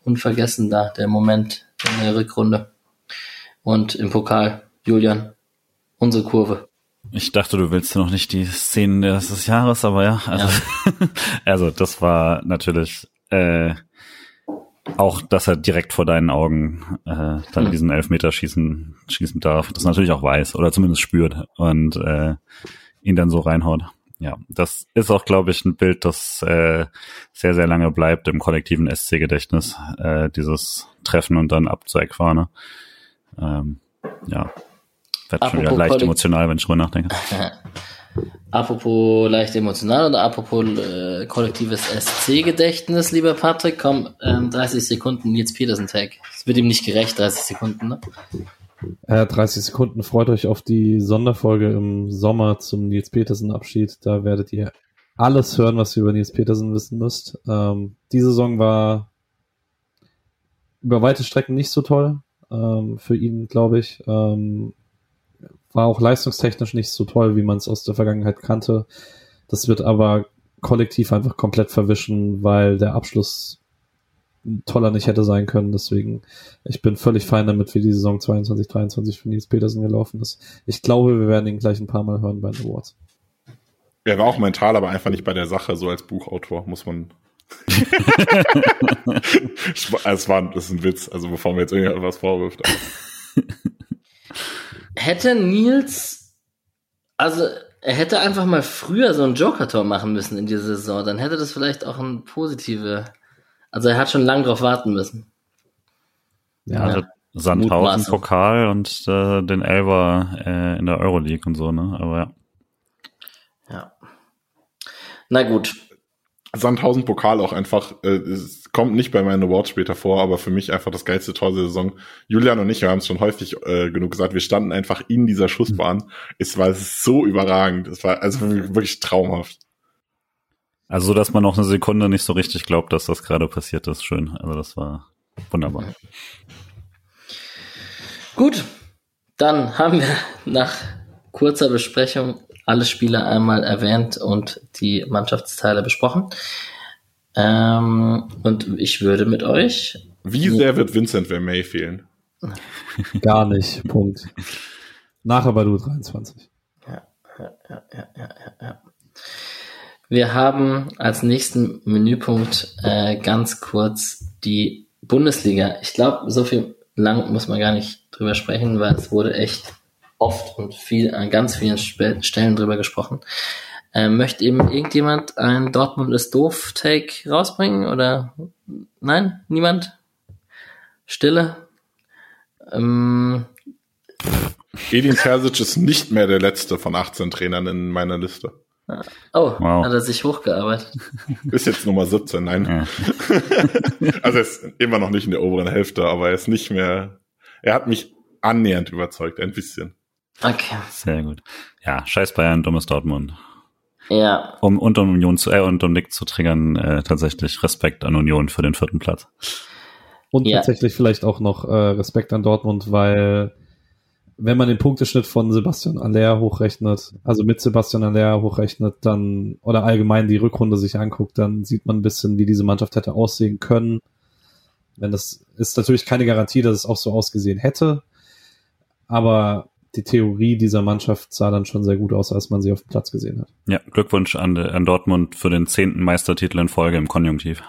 unvergessen da der Moment in der Rückrunde. Und im Pokal, Julian, unsere Kurve. Ich dachte, du willst noch nicht die Szenen des Jahres, aber ja, also, ja. also das war natürlich äh, auch, dass er direkt vor deinen Augen äh, dann hm. diesen Elfmeter schießen schießen darf. Das natürlich auch weiß oder zumindest spürt und äh, ihn dann so reinhaut. Ja, das ist auch, glaube ich, ein Bild, das äh, sehr, sehr lange bleibt im kollektiven SC-Gedächtnis, äh, dieses Treffen und dann ab zur Eckfahne. Ähm, ja, wird schon wieder leicht emotional, wenn ich drüber nachdenke. apropos leicht emotional und apropos äh, kollektives SC-Gedächtnis, lieber Patrick, komm, ähm, 30 Sekunden Nils Petersen-Tag. Es wird ihm nicht gerecht, 30 Sekunden, ne? Äh, 30 Sekunden. Freut euch auf die Sonderfolge im Sommer zum Nils Petersen Abschied. Da werdet ihr alles hören, was ihr über Nils Petersen wissen müsst. Ähm, die Saison war über weite Strecken nicht so toll ähm, für ihn, glaube ich. Ähm, war auch leistungstechnisch nicht so toll, wie man es aus der Vergangenheit kannte. Das wird aber kollektiv einfach komplett verwischen, weil der Abschluss toller nicht hätte sein können. Deswegen, ich bin völlig fein damit, wie die Saison 22, 23 für Nils Petersen gelaufen ist. Ich glaube, wir werden ihn gleich ein paar Mal hören bei den Awards. Er war auch mental, aber einfach nicht bei der Sache, so als Buchautor, muss man. es war, das ist ein Witz, also bevor mir jetzt irgendwas vorwirft. Hätte Nils, also er hätte einfach mal früher so ein Joker-Tor machen müssen in dieser Saison, dann hätte das vielleicht auch ein positive also er hat schon lange drauf warten müssen. Ja, also Sandhausen Pokal und äh, den Elber äh, in der Euroleague und so, ne? Aber ja. Ja. Na gut. Sandhausen Pokal auch einfach, äh, es kommt nicht bei meinen Awards später vor, aber für mich einfach das geilste Tor der Saison. Julian und ich, wir haben es schon häufig äh, genug gesagt, wir standen einfach in dieser Schussbahn. Es war so überragend. Es war also wirklich traumhaft. Also, dass man noch eine Sekunde nicht so richtig glaubt, dass das gerade passiert ist. Schön. Also, das war wunderbar. Gut. Dann haben wir nach kurzer Besprechung alle Spieler einmal erwähnt und die Mannschaftsteile besprochen. Ähm, und ich würde mit euch. Wie sehr wird Vincent Vermey fehlen? Gar nicht. Punkt. Nachher bei du 23. Ja, ja, ja, ja, ja, ja. Wir haben als nächsten Menüpunkt äh, ganz kurz die Bundesliga. Ich glaube, so viel lang muss man gar nicht drüber sprechen, weil es wurde echt oft und viel an ganz vielen Sp Stellen drüber gesprochen. Äh, möchte eben irgendjemand ein Dortmund ist doof Take rausbringen oder nein, niemand? Stille. Ähm, Edin Terzic ist nicht mehr der letzte von 18 Trainern in meiner Liste. Oh, wow. hat er sich hochgearbeitet. Ist jetzt Nummer 17, nein. Ja. also er ist immer noch nicht in der oberen Hälfte, aber er ist nicht mehr, er hat mich annähernd überzeugt, ein bisschen. Okay. Sehr gut. Ja, scheiß Bayern, dummes Dortmund. Ja. Um, und um Union zu, äh, und um Nick zu triggern, äh, tatsächlich Respekt an Union für den vierten Platz. Und ja. tatsächlich vielleicht auch noch äh, Respekt an Dortmund, weil wenn man den Punkteschnitt von Sebastian Aller hochrechnet, also mit Sebastian Aller hochrechnet, dann oder allgemein die Rückrunde sich anguckt, dann sieht man ein bisschen, wie diese Mannschaft hätte aussehen können. Wenn das ist natürlich keine Garantie, dass es auch so ausgesehen hätte, aber die Theorie dieser Mannschaft sah dann schon sehr gut aus, als man sie auf dem Platz gesehen hat. Ja, Glückwunsch an, an Dortmund für den zehnten Meistertitel in Folge im Konjunktiv.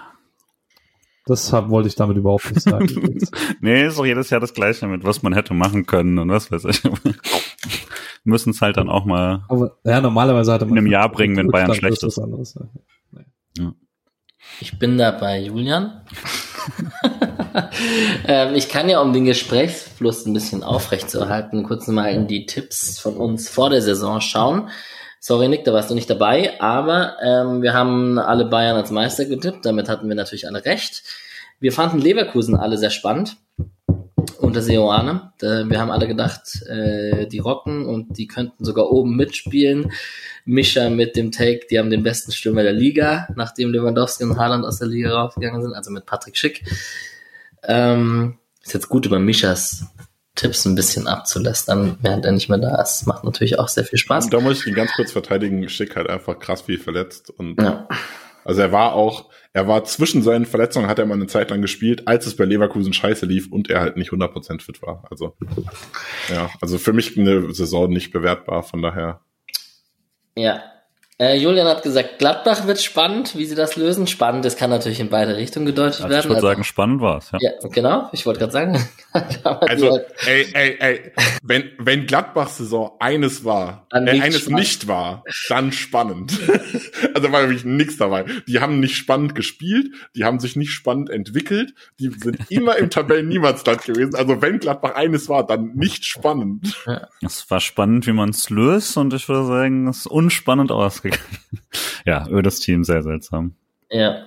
Das hab, wollte ich damit überhaupt nicht sagen. nee, ist doch jedes Jahr das Gleiche mit, was man hätte machen können und was weiß ich. Müssen es halt dann auch mal Aber, ja, normalerweise hatte man in einem Jahr bringen, wenn Bayern schlecht ist. Anderes, ja. Ich bin da bei Julian. ähm, ich kann ja, um den Gesprächsfluss ein bisschen aufrechtzuerhalten, kurz mal in die Tipps von uns vor der Saison schauen. Sorry, Nick, da warst du nicht dabei, aber ähm, wir haben alle Bayern als Meister getippt. Damit hatten wir natürlich alle recht. Wir fanden Leverkusen alle sehr spannend unter Seoane. Wir haben alle gedacht, äh, die rocken und die könnten sogar oben mitspielen. Mischa mit dem Take, die haben den besten Stürmer der Liga, nachdem Lewandowski und Haaland aus der Liga rausgegangen sind, also mit Patrick Schick. Ähm, ist jetzt gut über Mischas Tipps ein bisschen abzulästern, während er nicht mehr da ist. Macht natürlich auch sehr viel Spaß. Und da muss ich ihn ganz kurz verteidigen. Schick halt einfach krass viel verletzt und ja. also er war auch, er war zwischen seinen Verletzungen, hat er mal eine Zeit lang gespielt, als es bei Leverkusen scheiße lief und er halt nicht 100% fit war. Also, ja, also für mich eine Saison nicht bewertbar, von daher. Ja, äh, Julian hat gesagt, Gladbach wird spannend, wie sie das lösen. Spannend, das kann natürlich in beide Richtungen gedeutet also werden. Ich würde also, sagen, spannend war's. Ja. ja, genau. Ich wollte gerade sagen. also, ey, ey, ey, wenn, wenn Gladbachs Saison eines war, äh, eines spannend. nicht war, dann spannend. also war nämlich nichts dabei. Die haben nicht spannend gespielt, die haben sich nicht spannend entwickelt, die sind immer im Tabellen-Niemandsland gewesen. Also wenn Gladbach eines war, dann nicht spannend. Es war spannend, wie man es löst und ich würde sagen, es ist unspannend aus ausgegangen. ja, ödes Team, sehr seltsam. Ja.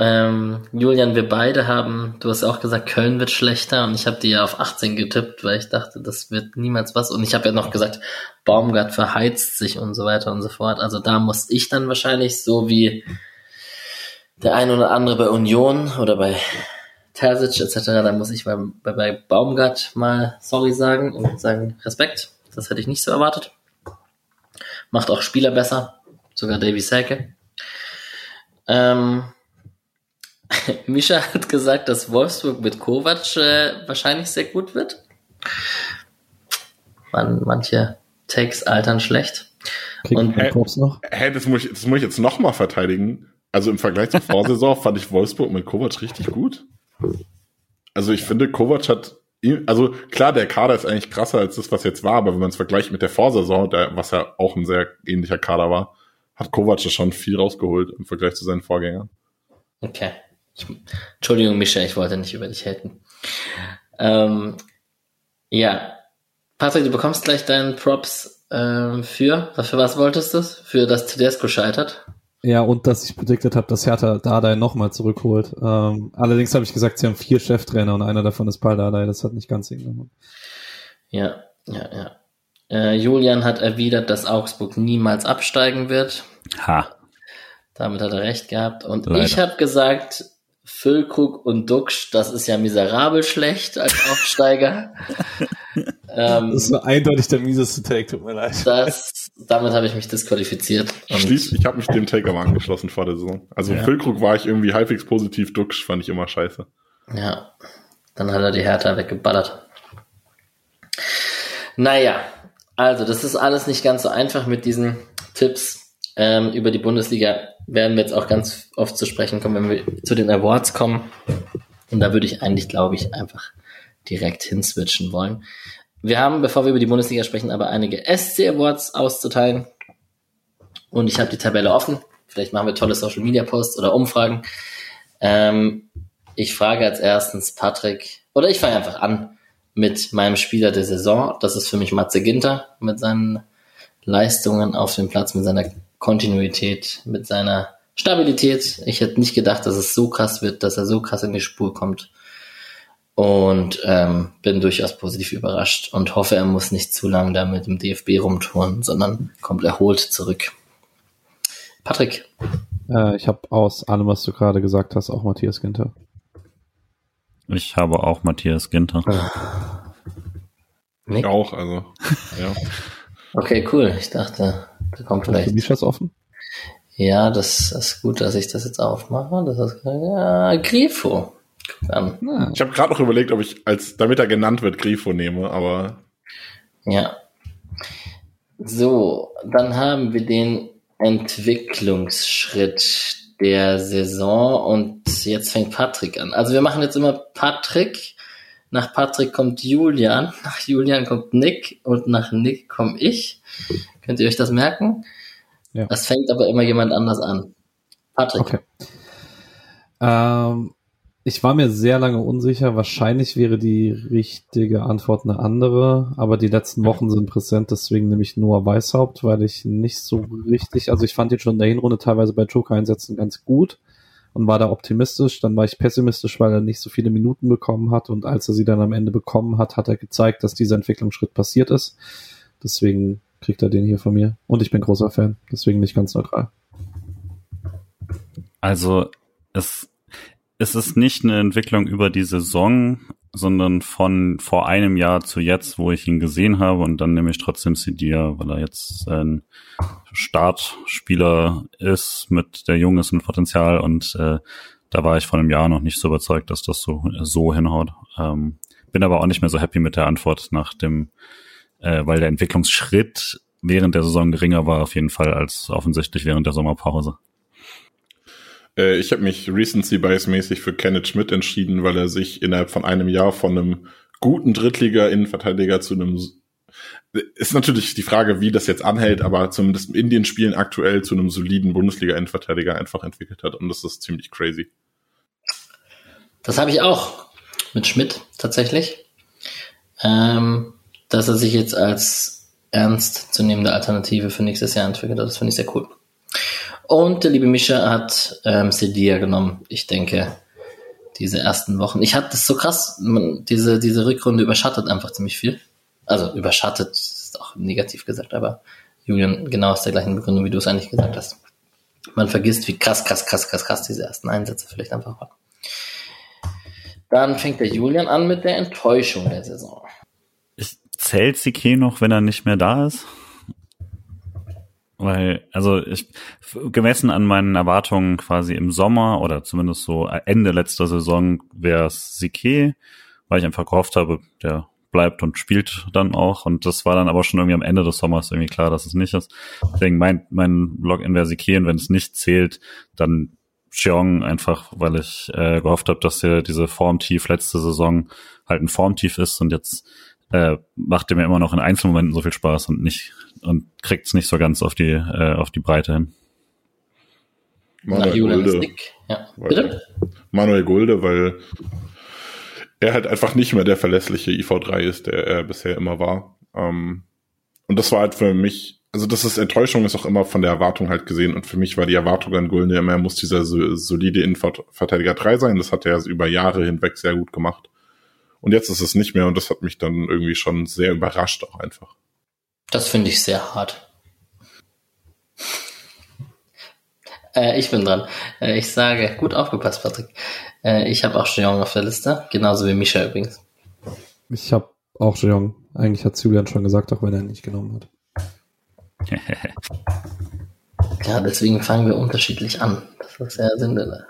Ähm, Julian, wir beide haben, du hast auch gesagt, Köln wird schlechter und ich habe die ja auf 18 getippt, weil ich dachte, das wird niemals was. Und ich habe ja noch gesagt, Baumgart verheizt sich und so weiter und so fort. Also da muss ich dann wahrscheinlich so wie der ein oder andere bei Union oder bei Terzic etc., da muss ich bei, bei, bei Baumgart mal sorry sagen und sagen Respekt. Das hätte ich nicht so erwartet. Macht auch Spieler besser, sogar Davy Selke. Ähm, Misha hat gesagt, dass Wolfsburg mit Kovac äh, wahrscheinlich sehr gut wird. Man, manche Takes altern schlecht. Und hä, noch? Hä, das muss ich, das muss ich jetzt nochmal verteidigen. Also im Vergleich zur Vorsaison fand ich Wolfsburg mit Kovac richtig gut. Also ich finde, Kovac hat also klar, der Kader ist eigentlich krasser als das, was jetzt war, aber wenn man es vergleicht mit der Vorsaison, der, was ja auch ein sehr ähnlicher Kader war, hat Kovac schon viel rausgeholt im Vergleich zu seinen Vorgängern. Okay. Ich, Entschuldigung, Micha, ich wollte nicht über dich haten. Ähm, ja. Patrick, du bekommst gleich deinen Props ähm, für, was für was wolltest du? Für das Tedesco scheitert? Ja, und dass ich prediktet habe, dass Hertha Dardai nochmal zurückholt. Ähm, allerdings habe ich gesagt, sie haben vier Cheftrainer und einer davon ist Paul Dardai. Das hat nicht ganz hingehauen. Ja, ja, ja. Äh, Julian hat erwidert, dass Augsburg niemals absteigen wird. Ha. Damit hat er recht gehabt. Und Leider. ich habe gesagt, Füllkrug und Duxch, das ist ja miserabel schlecht als Aufsteiger. ähm, das war eindeutig der mieseste Take, tut mir leid. Das, damit habe ich mich disqualifiziert. Schließ, ich habe mich dem Take aber angeschlossen vor der Saison. Also ja. Füllkrug war ich irgendwie halbwegs positiv, Duxch fand ich immer scheiße. Ja, dann hat er die Hertha weggeballert. Naja, also das ist alles nicht ganz so einfach mit diesen Tipps ähm, über die Bundesliga werden wir jetzt auch ganz oft zu sprechen kommen, wenn wir zu den Awards kommen. Und da würde ich eigentlich, glaube ich, einfach direkt hinswitchen wollen. Wir haben, bevor wir über die Bundesliga sprechen, aber einige SC Awards auszuteilen. Und ich habe die Tabelle offen. Vielleicht machen wir tolle Social Media Posts oder Umfragen. Ähm, ich frage als erstens Patrick, oder ich fange einfach an mit meinem Spieler der Saison. Das ist für mich Matze Ginter mit seinen Leistungen auf dem Platz, mit seiner Kontinuität, mit seiner Stabilität. Ich hätte nicht gedacht, dass es so krass wird, dass er so krass in die Spur kommt. Und ähm, bin durchaus positiv überrascht und hoffe, er muss nicht zu lange da mit dem DFB rumtouren, sondern kommt erholt zurück. Patrick. Äh, ich habe aus allem, was du gerade gesagt hast, auch Matthias Ginter. Ich habe auch Matthias Ginter. Ich auch, also. ja. Okay, cool. Ich dachte, da kommt vielleicht. Ist das offen? Ja, das ist gut, dass ich das jetzt aufmache. Das ist ja, Grifo. Ja. Ich habe gerade noch überlegt, ob ich als, damit er genannt wird, Grifo nehme, aber. Ja. So, dann haben wir den Entwicklungsschritt der Saison und jetzt fängt Patrick an. Also wir machen jetzt immer Patrick, nach Patrick kommt Julian, nach Julian kommt Nick und nach Nick komme ich. Könnt ihr euch das merken? Ja. Das fängt aber immer jemand anders an. Patrick. Okay. Ähm, ich war mir sehr lange unsicher. Wahrscheinlich wäre die richtige Antwort eine andere, aber die letzten Wochen sind präsent, deswegen nehme ich Noah Weißhaupt, weil ich nicht so richtig, also ich fand ihn schon in der Hinrunde teilweise bei Joker-Einsätzen ganz gut und war da optimistisch. Dann war ich pessimistisch, weil er nicht so viele Minuten bekommen hat und als er sie dann am Ende bekommen hat, hat er gezeigt, dass dieser Entwicklungsschritt passiert ist. Deswegen kriegt er den hier von mir und ich bin großer Fan, deswegen nicht ganz neutral. Also es es ist nicht eine Entwicklung über die Saison, sondern von vor einem Jahr zu jetzt, wo ich ihn gesehen habe und dann nehme ich trotzdem Sidia, weil er jetzt ein Startspieler ist mit der Jung ist und Potenzial und äh, da war ich vor einem Jahr noch nicht so überzeugt, dass das so so hinhaut. Ähm, bin aber auch nicht mehr so happy mit der Antwort nach dem, äh, weil der Entwicklungsschritt während der Saison geringer war auf jeden Fall als offensichtlich während der Sommerpause. Äh, ich habe mich Recency Bias mäßig für Kenneth Schmidt entschieden, weil er sich innerhalb von einem Jahr von einem guten Drittliga-Innenverteidiger zu einem ist natürlich die Frage, wie das jetzt anhält, aber zumindest im Indien-Spielen aktuell zu einem soliden Bundesliga-Innenverteidiger einfach entwickelt hat und das ist ziemlich crazy. Das habe ich auch mit Schmidt tatsächlich, ähm, dass er sich jetzt als ernst zu nehmende Alternative für nächstes Jahr entwickelt hat. Das finde ich sehr cool. Und der liebe Mischa hat ähm, Sedia genommen. Ich denke, diese ersten Wochen. Ich hatte das so krass, man, diese, diese Rückrunde überschattet einfach ziemlich viel. Also überschattet ist auch negativ gesagt, aber Julian, genau aus der gleichen Begründung, wie du es eigentlich gesagt hast. Man vergisst, wie krass, krass, krass, krass, krass diese ersten Einsätze vielleicht einfach waren. Dann fängt der Julian an mit der Enttäuschung der Saison. Zählt Sique noch, wenn er nicht mehr da ist? Weil, also ich, gemessen an meinen Erwartungen quasi im Sommer oder zumindest so Ende letzter Saison wäre es Sique, weil ich einfach gehofft habe, der bleibt und spielt dann auch. Und das war dann aber schon irgendwie am Ende des Sommers irgendwie klar, dass es nicht ist. Deswegen mein, mein Login wäre Sique und wenn es nicht zählt, dann Cheong einfach, weil ich äh, gehofft habe, dass er diese Formtief letzte Saison halt ein Formtief ist und jetzt äh, macht mir immer noch in Einzelmomenten so viel Spaß und nicht und kriegt es nicht so ganz auf die äh, auf die Breite hin. Manuel Gulde. Ja. Bitte? Manuel Gulde, weil er halt einfach nicht mehr der verlässliche IV3 ist, der er bisher immer war. Ähm, und das war halt für mich, also das ist Enttäuschung, ist auch immer von der Erwartung halt gesehen. Und für mich war die Erwartung an Gulde immer, er muss dieser solide Innenverteidiger 3 sein. Das hat er über Jahre hinweg sehr gut gemacht. Und jetzt ist es nicht mehr und das hat mich dann irgendwie schon sehr überrascht auch einfach. Das finde ich sehr hart. äh, ich bin dran. Äh, ich sage, gut aufgepasst, Patrick. Äh, ich habe auch Jeong auf der Liste, genauso wie Misha übrigens. Ich habe auch Jeong. Eigentlich hat Julian schon gesagt, auch wenn er ihn nicht genommen hat. ja, deswegen fangen wir unterschiedlich an. Das ist sehr sinnvoll.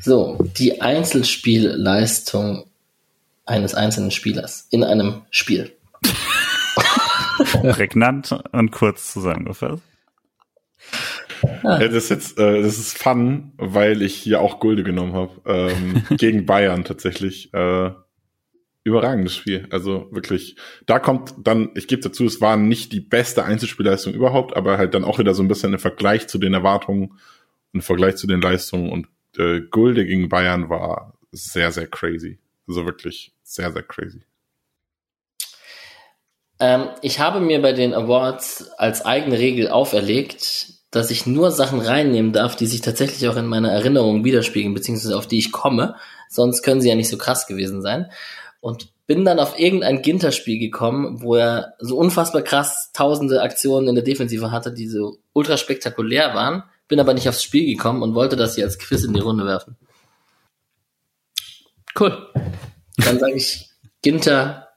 So, die Einzelspielleistung eines einzelnen Spielers in einem Spiel. Prägnant und kurz zusammengefasst. Ja. Das ist jetzt, äh, das ist fun, weil ich hier auch Gulde genommen habe. Ähm, gegen Bayern tatsächlich. Äh, überragendes Spiel. Also wirklich, da kommt dann, ich gebe dazu, es war nicht die beste Einzelspielleistung überhaupt, aber halt dann auch wieder so ein bisschen im Vergleich zu den Erwartungen, im Vergleich zu den Leistungen und äh, Gulde gegen Bayern war sehr, sehr crazy. Also wirklich sehr, sehr crazy. Ähm, ich habe mir bei den Awards als eigene Regel auferlegt, dass ich nur Sachen reinnehmen darf, die sich tatsächlich auch in meiner Erinnerung widerspiegeln, beziehungsweise auf die ich komme. Sonst können sie ja nicht so krass gewesen sein. Und bin dann auf irgendein Ginter-Spiel gekommen, wo er so unfassbar krass tausende Aktionen in der Defensive hatte, die so ultra spektakulär waren. Bin aber nicht aufs Spiel gekommen und wollte das hier als Quiz in die Runde werfen. Cool. Dann sage ich Ginter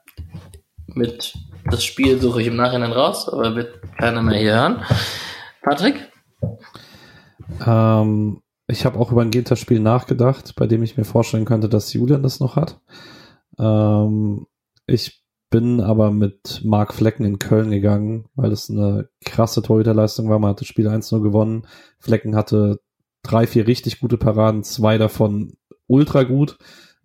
mit das Spiel suche ich im Nachhinein raus, aber wird keiner mehr hier hören. Patrick? Ähm, ich habe auch über ein Ginter-Spiel nachgedacht, bei dem ich mir vorstellen könnte, dass Julian das noch hat. Ähm, ich bin aber mit Mark Flecken in Köln gegangen, weil es eine krasse Torhüterleistung war. Man hat das Spiel 1-0 gewonnen. Flecken hatte drei, vier richtig gute Paraden, zwei davon ultra gut,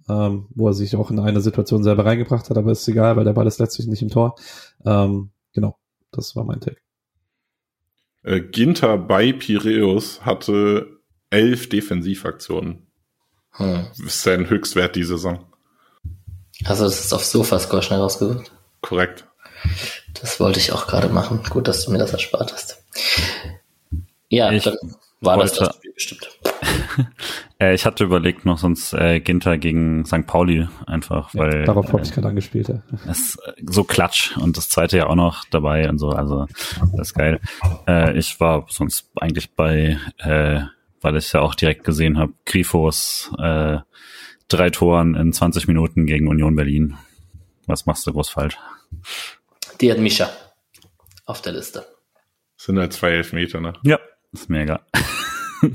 ähm, wo er sich auch in eine Situation selber reingebracht hat, aber ist egal, weil der Ball ist letztlich nicht im Tor. Ähm, genau, das war mein Take. Äh, Ginter bei Piräus hatte elf Defensivaktionen. Hm. Ist sein Höchstwert die Saison. Also das ist auf Sofascore schnell rausgesucht? Korrekt. Das wollte ich auch gerade machen. Gut, dass du mir das erspart hast. Ja, ich dann war wollte, das das Spiel bestimmt. äh, ich hatte überlegt noch sonst äh, Ginter gegen St. Pauli einfach, ja, weil darauf habe ich gerade angespielt. Ja. Es so klatsch und das zweite ja auch noch dabei und so, also das ist geil. Äh, ich war sonst eigentlich bei, äh, weil ich ja auch direkt gesehen habe, Grifos äh, drei Toren in 20 Minuten gegen Union Berlin. Was machst du groß falsch? Die hat Mischa auf der Liste. sind halt zwei Elfmeter, ne? Ja, ist mega.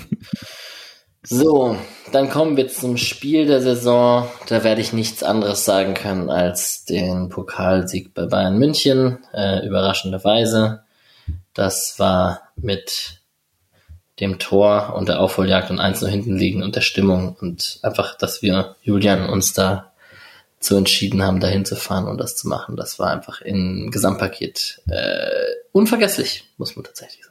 so, dann kommen wir zum Spiel der Saison. Da werde ich nichts anderes sagen können als den Pokalsieg bei Bayern München. Äh, überraschenderweise. Das war mit dem Tor und der Aufholjagd und eins nur hinten liegen und der Stimmung und einfach, dass wir Julian uns da zu entschieden haben, dahin zu fahren und das zu machen. Das war einfach im Gesamtpaket äh, unvergesslich, muss man tatsächlich sagen.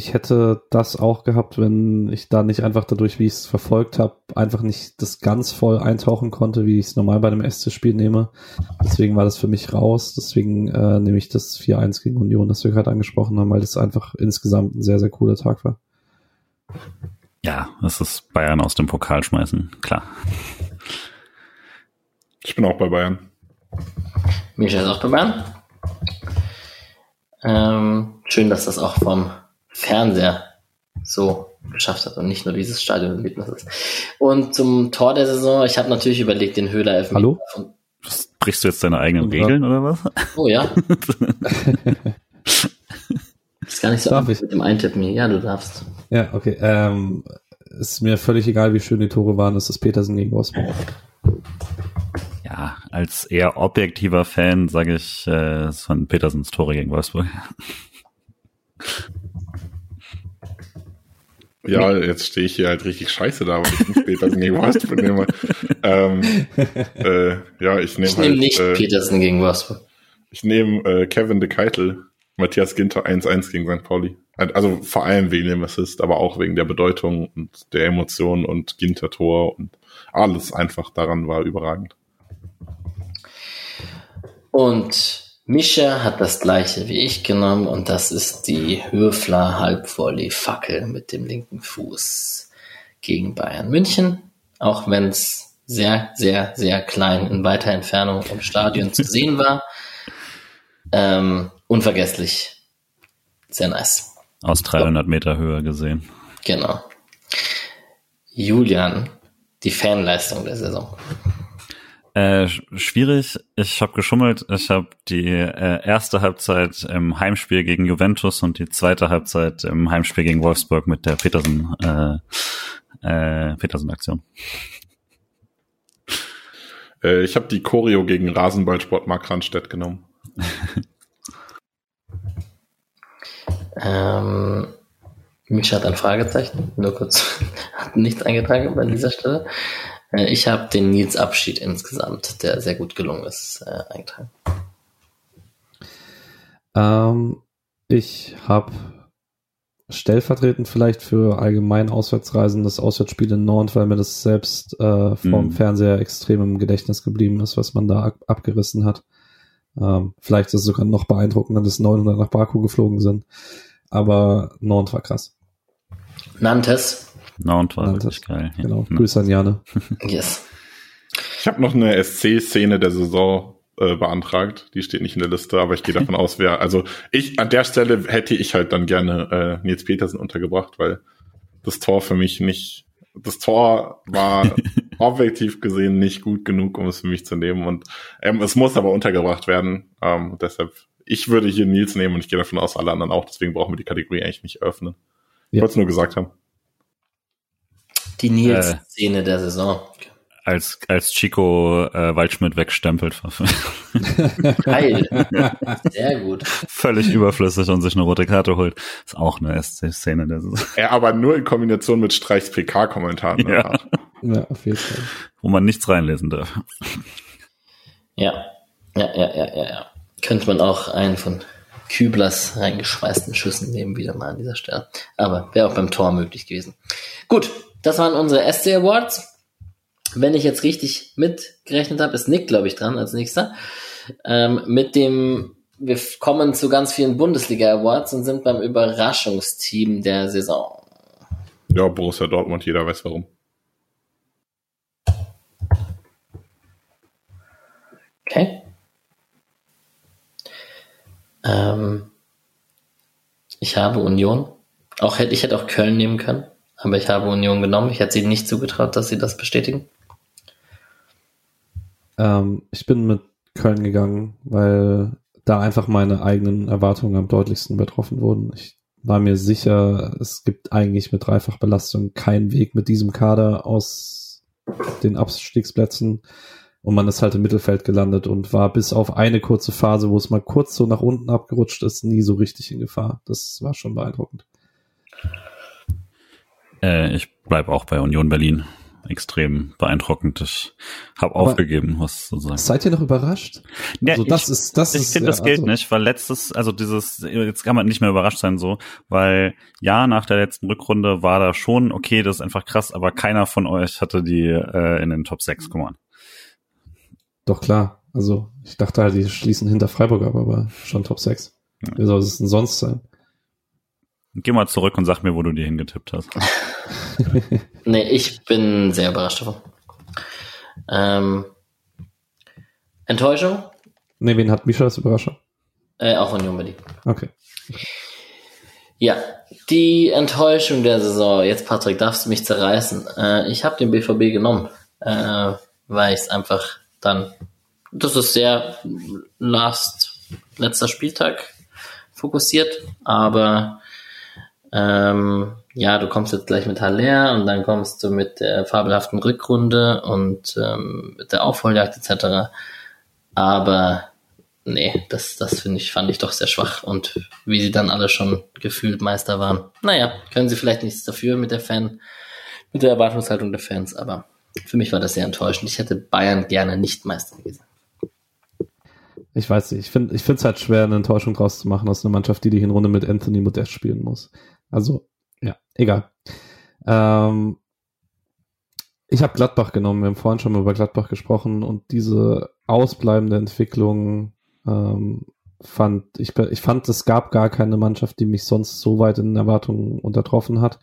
Ich hätte das auch gehabt, wenn ich da nicht einfach dadurch, wie ich es verfolgt habe, einfach nicht das ganz voll eintauchen konnte, wie ich es normal bei einem SC-Spiel nehme. Deswegen war das für mich raus. Deswegen äh, nehme ich das 4-1 gegen Union, das wir gerade angesprochen haben, weil das einfach insgesamt ein sehr, sehr cooler Tag war. Ja, das ist Bayern aus dem Pokal schmeißen, klar. Ich bin auch bei Bayern. Mischa ist auch bei Bayern. Ähm, schön, dass das auch vom Fernseher so geschafft hat und nicht nur dieses Stadionerlebnis ist. Und zum Tor der Saison, ich habe natürlich überlegt, den Höhler Elfmeter. Hallo? Was, brichst du jetzt deine eigenen und Regeln oder was? Oh ja. ist gar nicht so Darf ich? mit dem Eintippen hier. Ja, du darfst. Ja, okay. Ähm, ist mir völlig egal, wie schön die Tore waren. Das ist Petersen gegen Wolfsburg. Ja, als eher objektiver Fan sage ich äh, von Petersens Tore gegen Wolfsburg. Ja, jetzt stehe ich hier halt richtig scheiße da, weil ich nicht Petersen gegen Wolfsburg nehme. ähm, äh, ja, ich nehme ich halt, nicht äh, Petersen gegen Wolfsburg. Ich nehme äh, Kevin de Keitel, Matthias Ginter 1-1 gegen St. Pauli. Also vor allem wegen dem Assist, aber auch wegen der Bedeutung und der Emotion und Ginter-Tor und alles einfach daran war überragend. Und Mischa hat das gleiche wie ich genommen und das ist die Höfler Halbvolley-Fackel mit dem linken Fuß gegen Bayern München. Auch wenn es sehr, sehr, sehr klein in weiter Entfernung im Stadion zu sehen war. Ähm, unvergesslich. Sehr nice. Aus 300 Meter Höhe gesehen. Genau. Julian, die Fanleistung der Saison. Äh, schwierig. Ich habe geschummelt. Ich habe die äh, erste Halbzeit im Heimspiel gegen Juventus und die zweite Halbzeit im Heimspiel gegen Wolfsburg mit der Petersen äh, äh, Petersen-Aktion. Äh, ich habe die Choreo gegen Rasenballsport Mark Randstedt genommen. ähm, Mischa hat ein Fragezeichen, nur kurz, hat nichts eingetragen bei dieser Stelle. Äh, ich habe den Nils Abschied insgesamt, der sehr gut gelungen ist, äh, eingetragen. Ähm, ich habe stellvertretend vielleicht für allgemein Auswärtsreisen das Auswärtsspiel in Nord, weil mir das selbst äh, vom mhm. Fernseher extrem im Gedächtnis geblieben ist, was man da ab abgerissen hat. Ähm, vielleicht ist es sogar noch beeindruckender, dass 900 nach Baku geflogen sind. Aber Nord war krass. Nantes Nantes war Nantes. wirklich geil. Genau, ja. Grüße an Jane. yes. Ich habe noch eine SC-Szene der Saison äh, beantragt. Die steht nicht in der Liste, aber ich gehe davon aus, wer. Also ich an der Stelle hätte ich halt dann gerne äh, Nils Petersen untergebracht, weil das Tor für mich nicht. Das Tor war objektiv gesehen nicht gut genug, um es für mich zu nehmen. Und ähm, es muss aber untergebracht werden. Ähm, deshalb, ich würde hier Nils nehmen und ich gehe davon aus, alle anderen auch. Deswegen brauchen wir die Kategorie eigentlich nicht öffnen. Ja. Ich wollte es nur gesagt haben. Die Nils-Szene äh, der Saison. als, als Chico äh, Waldschmidt wegstempelt. Geil. Sehr gut. Völlig überflüssig und sich eine rote Karte holt. Ist auch eine Szene. Der ja, aber nur in Kombination mit Streichs PK-Kommentaren. Ja. ja, auf jeden Fall. Wo man nichts reinlesen darf. Ja. Ja, ja, ja, ja, ja. Könnte man auch einen von Küblers reingeschweißten Schüssen nehmen, wieder mal an dieser Stelle. Aber wäre auch beim Tor möglich gewesen. Gut, das waren unsere SC Awards. Wenn ich jetzt richtig mitgerechnet habe, ist Nick, glaube ich, dran als nächster. Ähm, mit dem, wir kommen zu ganz vielen Bundesliga Awards und sind beim Überraschungsteam der Saison. Ja, Borussia Dortmund, jeder weiß warum. Okay. Ähm, ich habe Union. Auch hätte ich hätte auch Köln nehmen können, aber ich habe Union genommen. Ich hätte sie nicht zugetraut, dass sie das bestätigen. Ähm, ich bin mit Köln gegangen, weil da einfach meine eigenen Erwartungen am deutlichsten übertroffen wurden. Ich war mir sicher, es gibt eigentlich mit Dreifachbelastung keinen Weg mit diesem Kader aus den Abstiegsplätzen. Und man ist halt im Mittelfeld gelandet und war bis auf eine kurze Phase, wo es mal kurz so nach unten abgerutscht ist, nie so richtig in Gefahr. Das war schon beeindruckend. Äh, ich bleibe auch bei Union Berlin extrem beeindruckend. Ich habe aufgegeben, was zu sagen. Seid ihr noch überrascht? Ja, also das ich, ist, das ich finde, ja, das gilt also nicht, weil letztes, also dieses, jetzt kann man nicht mehr überrascht sein so, weil ja, nach der letzten Rückrunde war da schon, okay, das ist einfach krass, aber keiner von euch hatte die äh, in den Top 6, guck mal. Doch klar, also ich dachte halt, die schließen hinter Freiburg ab, aber schon Top 6. Ja. Wie soll es denn sonst sein? Geh mal zurück und sag mir, wo du die hingetippt hast. nee, ich bin sehr überrascht davon. Ähm, Enttäuschung? Nee, wen hat Misha als Überraschung? Äh, auch Union Berlin. Okay. Ja, die Enttäuschung der Saison. Jetzt, Patrick, darfst du mich zerreißen. Äh, ich habe den BVB genommen, äh, weil ich es einfach dann, das ist sehr last, letzter Spieltag fokussiert, aber ähm, ja, du kommst jetzt gleich mit Haller und dann kommst du mit der fabelhaften Rückrunde und ähm, mit der Aufholjagd etc. Aber nee, das, das finde ich, fand ich doch sehr schwach. Und wie sie dann alle schon gefühlt Meister waren. Naja, können sie vielleicht nichts dafür mit der Fan, mit der Erwartungshaltung der Fans, aber für mich war das sehr enttäuschend. Ich hätte Bayern gerne nicht Meister gewesen. Ich weiß nicht, ich finde es halt schwer, eine Enttäuschung draus zu machen aus einer Mannschaft, die die Hinrunde mit Anthony Modest spielen muss. Also, ja, egal. Ähm, ich habe Gladbach genommen, wir haben vorhin schon mal über Gladbach gesprochen und diese ausbleibende Entwicklung ähm, fand, ich, ich fand, es gab gar keine Mannschaft, die mich sonst so weit in Erwartungen untertroffen hat.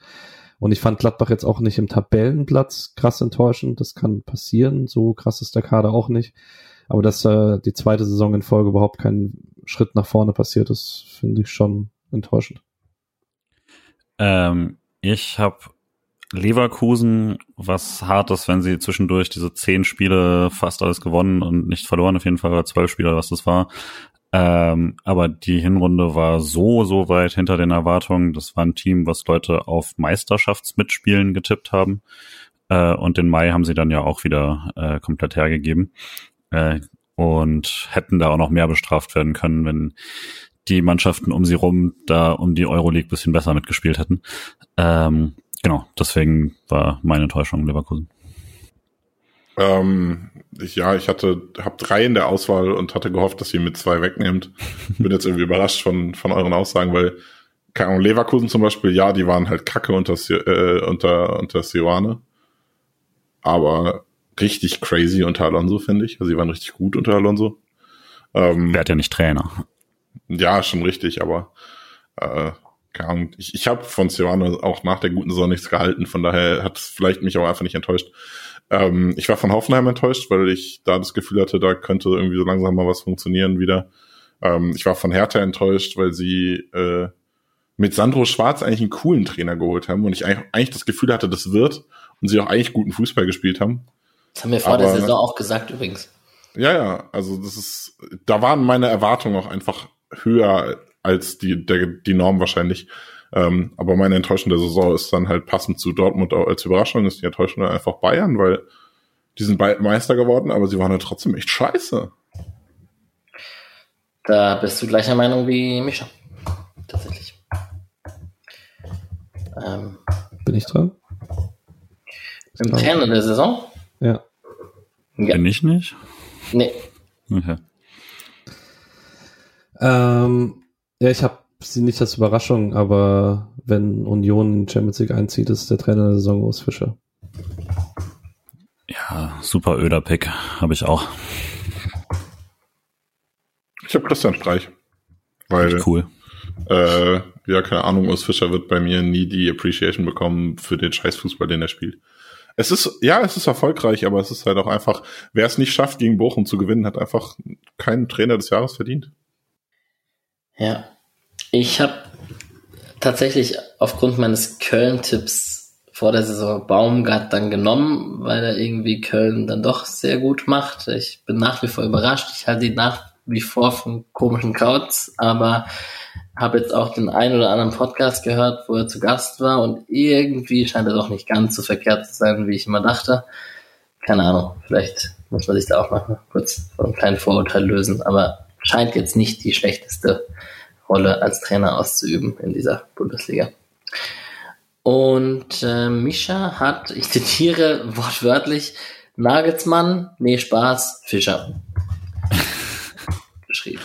Und ich fand Gladbach jetzt auch nicht im Tabellenplatz krass enttäuschend. Das kann passieren. So krass ist der Kader auch nicht. Aber dass äh, die zweite Saison in Folge überhaupt kein Schritt nach vorne passiert ist, finde ich schon enttäuschend. Ähm, ich habe Leverkusen, was hart ist, wenn sie zwischendurch diese zehn Spiele fast alles gewonnen und nicht verloren, auf jeden Fall, oder zwölf Spiele, was das war. Ähm, aber die Hinrunde war so, so weit hinter den Erwartungen. Das war ein Team, was Leute auf Meisterschaftsmitspielen getippt haben. Äh, und den Mai haben sie dann ja auch wieder äh, komplett hergegeben. Äh, und hätten da auch noch mehr bestraft werden können, wenn die Mannschaften um sie rum da um die Euroleague bisschen besser mitgespielt hätten. Ähm, genau, deswegen war meine Enttäuschung Leverkusen. Ähm, ich, ja, ich hatte, hab drei in der Auswahl und hatte gehofft, dass ihr mit zwei wegnehmt. Bin jetzt irgendwie überrascht von, von euren Aussagen, weil, keine Ahnung, Leverkusen zum Beispiel, ja, die waren halt kacke unter, äh, unter, unter Sioane. Aber richtig crazy unter Alonso, finde ich. Also, sie waren richtig gut unter Alonso. Ähm, Der hat ja nicht Trainer. Ja, schon richtig, aber äh, keine Ahnung. Ich, ich habe von Sioane auch nach der guten Saison nichts gehalten, von daher hat es vielleicht mich auch einfach nicht enttäuscht. Ähm, ich war von Hoffenheim enttäuscht, weil ich da das Gefühl hatte, da könnte irgendwie so langsam mal was funktionieren wieder. Ähm, ich war von Hertha enttäuscht, weil sie äh, mit Sandro Schwarz eigentlich einen coolen Trainer geholt haben und ich eigentlich, eigentlich das Gefühl hatte, das wird und sie auch eigentlich guten Fußball gespielt haben. Das haben wir vor Aber, der Saison auch gesagt übrigens. Ja, ja, also das ist, da waren meine Erwartungen auch einfach höher als die, der, die Norm wahrscheinlich. Ähm, aber meine Enttäuschung der Saison ist dann halt passend zu Dortmund auch als Überraschung, ist die Enttäuschung einfach Bayern, weil Die sind bald Meister geworden, aber sie waren ja trotzdem echt scheiße. Da bist du gleicher Meinung wie Mischa. Tatsächlich. Ähm, Bin ich dran? Im Kern der Saison? Ja. ja. Bin ich nicht? Nee. Okay. Ähm, ja, ich habe sie nicht als Überraschung, aber wenn Union Champions League einzieht, ist der Trainer der Saison Urs Fischer. Ja, super öder Pick, habe ich auch. Ich habe Christian Streich. Weil, cool. Äh, ja, keine Ahnung, Urs Fischer wird bei mir nie die Appreciation bekommen für den Scheißfußball, den er spielt. Es ist, ja, es ist erfolgreich, aber es ist halt auch einfach, wer es nicht schafft, gegen Bochum zu gewinnen, hat einfach keinen Trainer des Jahres verdient. Ja. Ich habe tatsächlich aufgrund meines Köln-Tipps vor der Saison Baumgart dann genommen, weil er irgendwie Köln dann doch sehr gut macht. Ich bin nach wie vor überrascht. Ich halte ihn nach wie vor von komischen Kauz, aber habe jetzt auch den einen oder anderen Podcast gehört, wo er zu Gast war und irgendwie scheint er doch nicht ganz so verkehrt zu sein, wie ich immer dachte. Keine Ahnung, vielleicht muss man sich da auch mal kurz von einem kleinen Vorurteil lösen, aber scheint jetzt nicht die schlechteste Rolle als Trainer auszuüben in dieser Bundesliga. Und äh, Mischa hat, ich zitiere wortwörtlich, Nagelsmann, nee, Spaß, Fischer. geschrieben.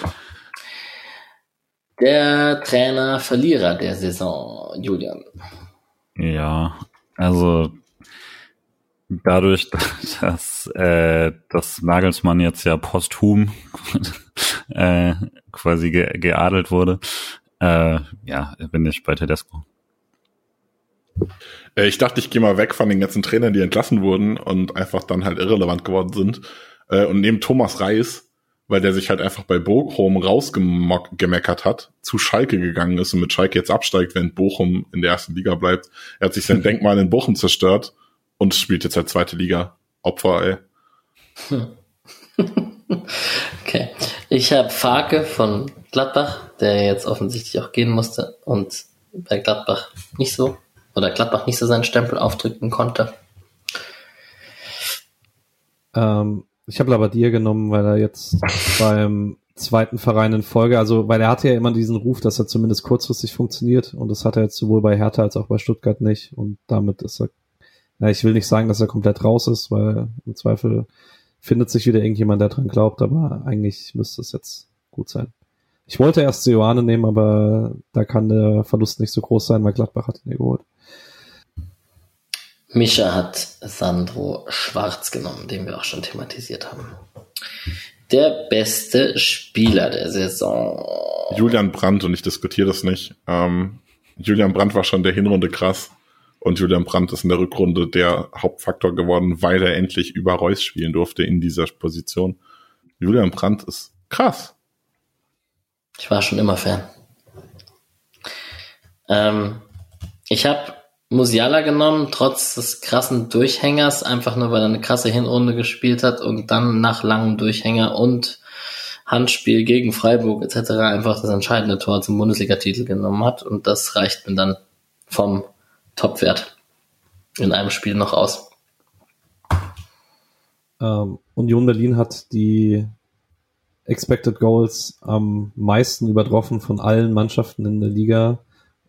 Der Trainer Verlierer der Saison, Julian. Ja, also dadurch, dass, äh, dass Nagelsmann jetzt ja posthum äh, quasi ge geadelt wurde, äh, ja, bin ich bei Tedesco. Äh, ich dachte, ich gehe mal weg von den ganzen Trainern, die entlassen wurden und einfach dann halt irrelevant geworden sind. Äh, und neben Thomas Reis weil der sich halt einfach bei Bochum rausgemeckert hat, zu Schalke gegangen ist und mit Schalke jetzt absteigt, wenn Bochum in der ersten Liga bleibt. Er hat sich sein Denkmal in Bochum zerstört und spielt jetzt halt zweite Liga. Opfer, ey. okay. Ich habe Farke von Gladbach, der jetzt offensichtlich auch gehen musste und bei Gladbach nicht so, oder Gladbach nicht so seinen Stempel aufdrücken konnte. Ähm, ich habe Labadier genommen, weil er jetzt beim zweiten Verein in Folge, also weil er hatte ja immer diesen Ruf, dass er zumindest kurzfristig funktioniert und das hat er jetzt sowohl bei Hertha als auch bei Stuttgart nicht und damit ist er, ja, ich will nicht sagen, dass er komplett raus ist, weil im Zweifel findet sich wieder irgendjemand, der dran glaubt, aber eigentlich müsste es jetzt gut sein. Ich wollte erst Sioane nehmen, aber da kann der Verlust nicht so groß sein, weil Gladbach hat ihn ja geholt. Mischa hat Sandro Schwarz genommen, den wir auch schon thematisiert haben. Der beste Spieler der Saison. Julian Brandt, und ich diskutiere das nicht. Ähm, Julian Brandt war schon der Hinrunde krass. Und Julian Brandt ist in der Rückrunde der Hauptfaktor geworden, weil er endlich über Reus spielen durfte in dieser Position. Julian Brandt ist krass. Ich war schon immer Fan. Ähm, ich habe Musiala genommen, trotz des krassen Durchhängers, einfach nur weil er eine krasse Hinrunde gespielt hat und dann nach langem Durchhänger und Handspiel gegen Freiburg etc. einfach das entscheidende Tor zum Bundesliga-Titel genommen hat und das reicht mir dann vom Topwert in einem Spiel noch aus. Ähm, Union Berlin hat die Expected Goals am meisten übertroffen von allen Mannschaften in der Liga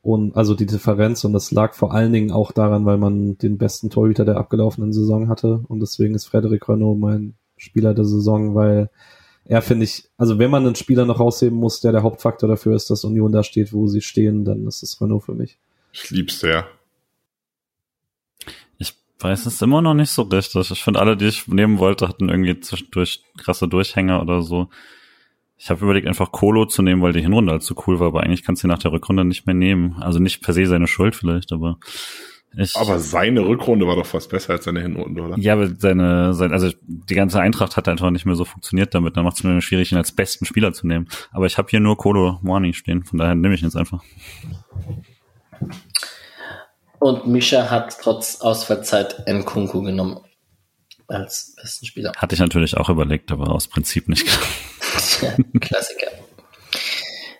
und also die Differenz und das lag vor allen Dingen auch daran, weil man den besten Torhüter der abgelaufenen Saison hatte und deswegen ist Frederik Renault mein Spieler der Saison, weil er finde ich, also wenn man einen Spieler noch rausheben muss, der der Hauptfaktor dafür ist, dass Union da steht, wo sie stehen, dann ist es Renault für mich. Ich lieb's sehr. Ich weiß es immer noch nicht so richtig. Ich finde alle, die ich nehmen wollte, hatten irgendwie zwischendurch krasse Durchhänger oder so. Ich habe überlegt, einfach Kolo zu nehmen, weil die Hinrunde halt so cool war, aber eigentlich kannst du ihn nach der Rückrunde nicht mehr nehmen. Also nicht per se seine Schuld vielleicht, aber ich, aber seine Rückrunde war doch fast besser als seine Hinrunde, oder? Ja, aber seine, seine also die ganze Eintracht hat einfach nicht mehr so funktioniert damit. Dann macht es mir schwierig, ihn als besten Spieler zu nehmen. Aber ich habe hier nur Kolo Moani stehen, von daher nehme ich ihn jetzt einfach. Und Misha hat trotz Ausfallzeit Nkunku genommen als besten Spieler. Hatte ich natürlich auch überlegt, aber aus Prinzip nicht. Klassiker.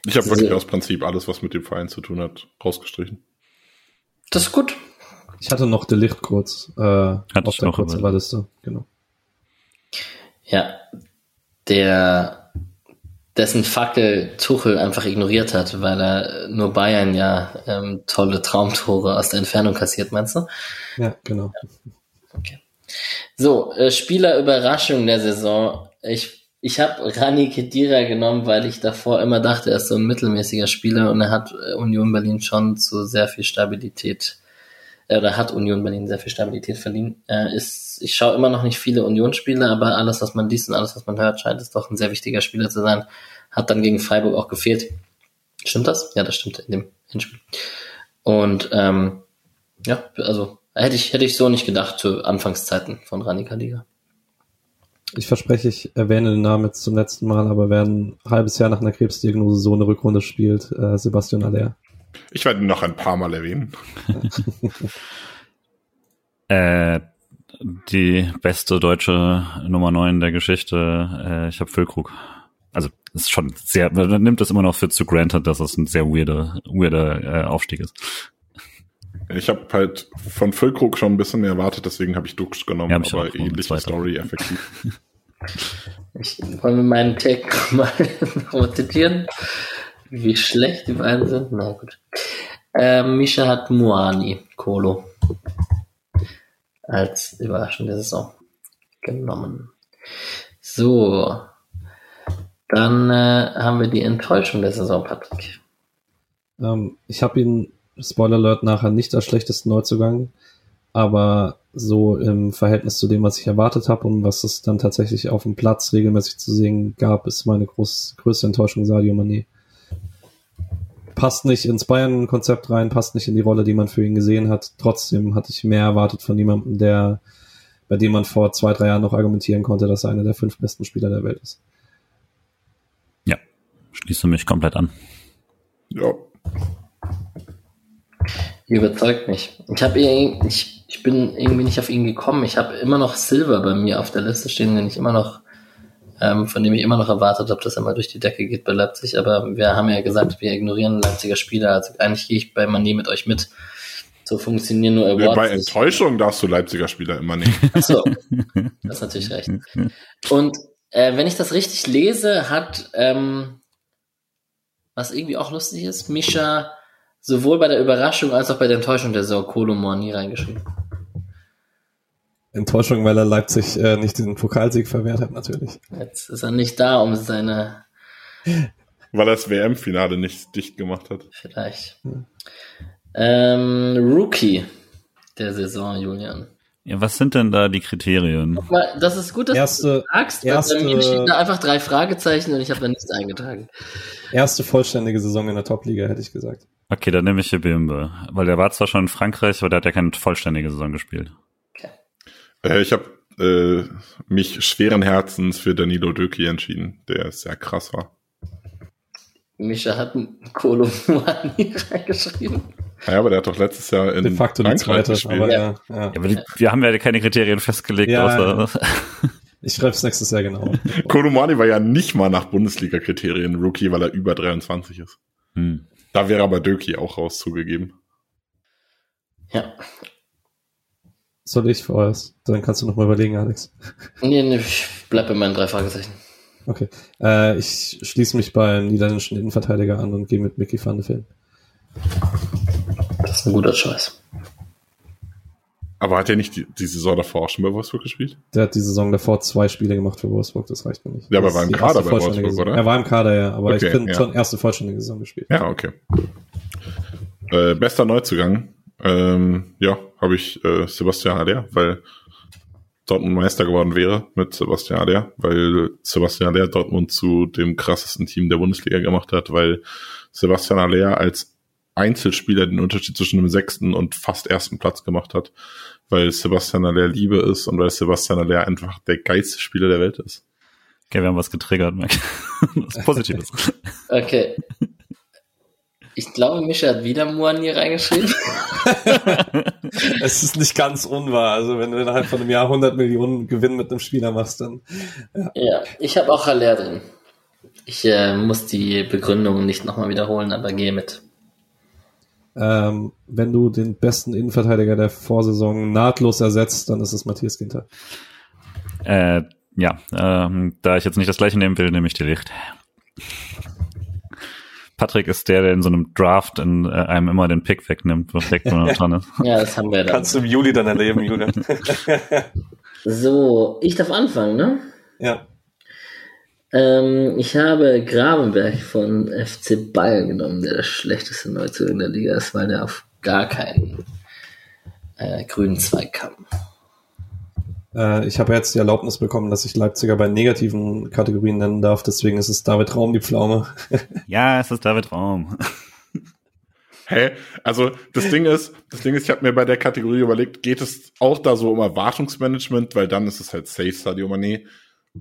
Ich habe wirklich aus Prinzip alles, was mit dem Verein zu tun hat, rausgestrichen. Das ist gut. Ich hatte noch Delicht kurz äh, Hatte auf der kurzen Liste. Genau. Ja, der dessen Fackel Tuchel einfach ignoriert hat, weil er nur Bayern ja ähm, tolle Traumtore aus der Entfernung kassiert, meinst du? Ja, genau. Okay. So, äh, Spielerüberraschung der Saison. Ich, ich habe Rani Kedira genommen, weil ich davor immer dachte, er ist so ein mittelmäßiger Spieler und er hat äh, Union Berlin schon zu sehr viel Stabilität äh, oder hat Union Berlin sehr viel Stabilität verliehen. Äh, ist, ich schaue immer noch nicht viele Union-Spiele, aber alles, was man liest und alles, was man hört, scheint es doch ein sehr wichtiger Spieler zu sein. Hat dann gegen Freiburg auch gefehlt. Stimmt das? Ja, das stimmt in dem Hinspiel. Und ähm, ja, also hätte ich, hätte ich so nicht gedacht zu Anfangszeiten von Ranika Liga. Ich verspreche, ich erwähne den Namen jetzt zum letzten Mal, aber wer ein halbes Jahr nach einer Krebsdiagnose so eine Rückrunde spielt, äh, Sebastian Aller. Ich werde ihn noch ein paar Mal erwähnen. äh, die beste deutsche Nummer 9 der Geschichte. Äh, ich habe Füllkrug. Also ist schon sehr, man nimmt es immer noch für zu granted, dass es ein sehr weirder, weirder äh, Aufstieg ist. Ich habe halt von Füllkrug schon ein bisschen mehr erwartet, deswegen habe ich Dux genommen, ja, hab aber ähnliche Story effektiv. Ich wollte meinen Tag mal zitieren. Wie schlecht die beiden sind. Na gut. Ähm, Misha hat Muani Kolo als Überraschung der Saison genommen. So. Dann äh, haben wir die Enttäuschung der Saison, Patrick. Ähm, ich habe ihn, Spoiler Alert, nachher nicht als schlechtesten Neuzugang, aber so im Verhältnis zu dem, was ich erwartet habe und was es dann tatsächlich auf dem Platz regelmäßig zu sehen gab, ist meine groß, größte Enttäuschung Sadio Mané passt nicht ins Bayern-Konzept rein, passt nicht in die Rolle, die man für ihn gesehen hat. Trotzdem hatte ich mehr erwartet von jemandem, der, bei dem man vor zwei, drei Jahren noch argumentieren konnte, dass er einer der fünf besten Spieler der Welt ist. Ja, schließe mich komplett an. Ja. Überzeugt mich. Ich habe ich, ich bin irgendwie nicht auf ihn gekommen. Ich habe immer noch Silver bei mir auf der Liste stehen, den ich immer noch ähm, von dem ich immer noch erwartet habe, dass er mal durch die Decke geht bei Leipzig. Aber wir haben ja gesagt, wir ignorieren Leipziger Spieler. Also eigentlich gehe ich bei Mané mit euch mit. So funktionieren nur Awards. Bei Enttäuschung darfst du Leipziger Spieler immer nicht. Achso, das ist natürlich recht. Und äh, wenn ich das richtig lese, hat, ähm, was irgendwie auch lustig ist, Misha sowohl bei der Überraschung als auch bei der Enttäuschung der Saison Kolo Morni reingeschrieben. Enttäuschung, weil er Leipzig äh, nicht den Pokalsieg verwehrt hat, natürlich. Jetzt ist er nicht da, um seine. Weil er das WM-Finale nicht dicht gemacht hat. Vielleicht. Hm. Ähm, Rookie der Saison, Julian. Ja, was sind denn da die Kriterien? Mal, das ist gut, dass erste, du sagst, erste, bei mir stehen da einfach drei Fragezeichen und ich habe da nichts eingetragen. Erste vollständige Saison in der Top-Liga, hätte ich gesagt. Okay, dann nehme ich hier Bimbe. Weil der war zwar schon in Frankreich, aber der hat ja keine vollständige Saison gespielt. Äh, ich habe äh, mich schweren Herzens für Danilo Döki entschieden, der sehr krass war. Mischa hat einen Kolomani reingeschrieben. Ja, aber der hat doch letztes Jahr in De facto die zweite, gespielt. aber Ja. ja. ja. Ja, aber die, wir haben ja keine Kriterien festgelegt, Ja, außer. Ich schreibe es nächstes Jahr genau. Kolomani war ja nicht mal nach Bundesliga-Kriterien Rookie, weil er über 23 ist. Hm. Da wäre aber Döki auch raus zugegeben. Ja. Soll ich vorerst? Dann kannst du noch mal überlegen, Alex. Nee, nee, ich bleib bei meinen drei Fragezeichen. Okay. Äh, ich schließe mich beim niederländischen Innenverteidiger an und gehe mit Mickey van de Ven. Das ist ein guter Choice. Aber hat er nicht die, die Saison davor auch schon bei Wolfsburg gespielt? Der hat die Saison davor zwei Spiele gemacht für Wolfsburg, das reicht mir nicht. Ja, aber Das war im Kader bei Wolfsburg, Saison. oder? Er war im Kader, ja, aber Okay, ich finde ja. schon erste vollständige Saison gespielt. Ja, okay. Äh, bester Neuzugang. Ähm, ja, habe ich äh, Sebastian Aller, weil Dortmund Meister geworden wäre mit Sebastian Aller, weil Sebastian Aller Dortmund zu dem krassesten Team der Bundesliga gemacht hat, weil Sebastian Aller als Einzelspieler den Unterschied zwischen dem sechsten und fast ersten Platz gemacht hat, weil Sebastian Aller Liebe ist und weil Sebastian Aller einfach der geilste Spieler der Welt ist. Okay, wir haben was getriggert, Mike. Was Positives. Okay. Ich glaube, Mischa hat wieder Muani reingeschrieben. Es ist nicht ganz unwahr. Also wenn du innerhalb von einem Jahr 100 Millionen Gewinn mit einem Spieler machst, dann ja, ich habe auch Haller drin. Ich äh, muss die Begründung nicht nochmal wiederholen, aber gehe mit. ähm, wenn du den besten Innenverteidiger der Vorsaison nahtlos ersetzt, dann ist es Matthias Ginter. äh, ja, ähm, da ich jetzt nicht das gleiche nehmen will, nehme ich die Licht. Patrick ist der, der in so einem Draft in, äh, einem immer den Pick wegnimmt, was weg von dran ist. Ja, das haben wir dann. Kannst du im Juli dann erleben, Julian. so, ich darf anfangen, ne? Ja. Ähm, ich habe Gravenberg von FC Bayern genommen, der der schlechteste Neuzugang der Liga ist, weil der auf gar keinen äh, grünen Zweig kam. Äh, ich habe jetzt die Erlaubnis bekommen, dass ich Leipziger bei negativen Kategorien nennen darf, deswegen ist es David Raum die Pflaume. ja, es ist David Raum. Hä? Also das Ding ist, das Ding ist, ich habe mir bei der Kategorie überlegt, geht es auch da so um Erwartungsmanagement, weil dann ist es halt Safe Sadio Mané,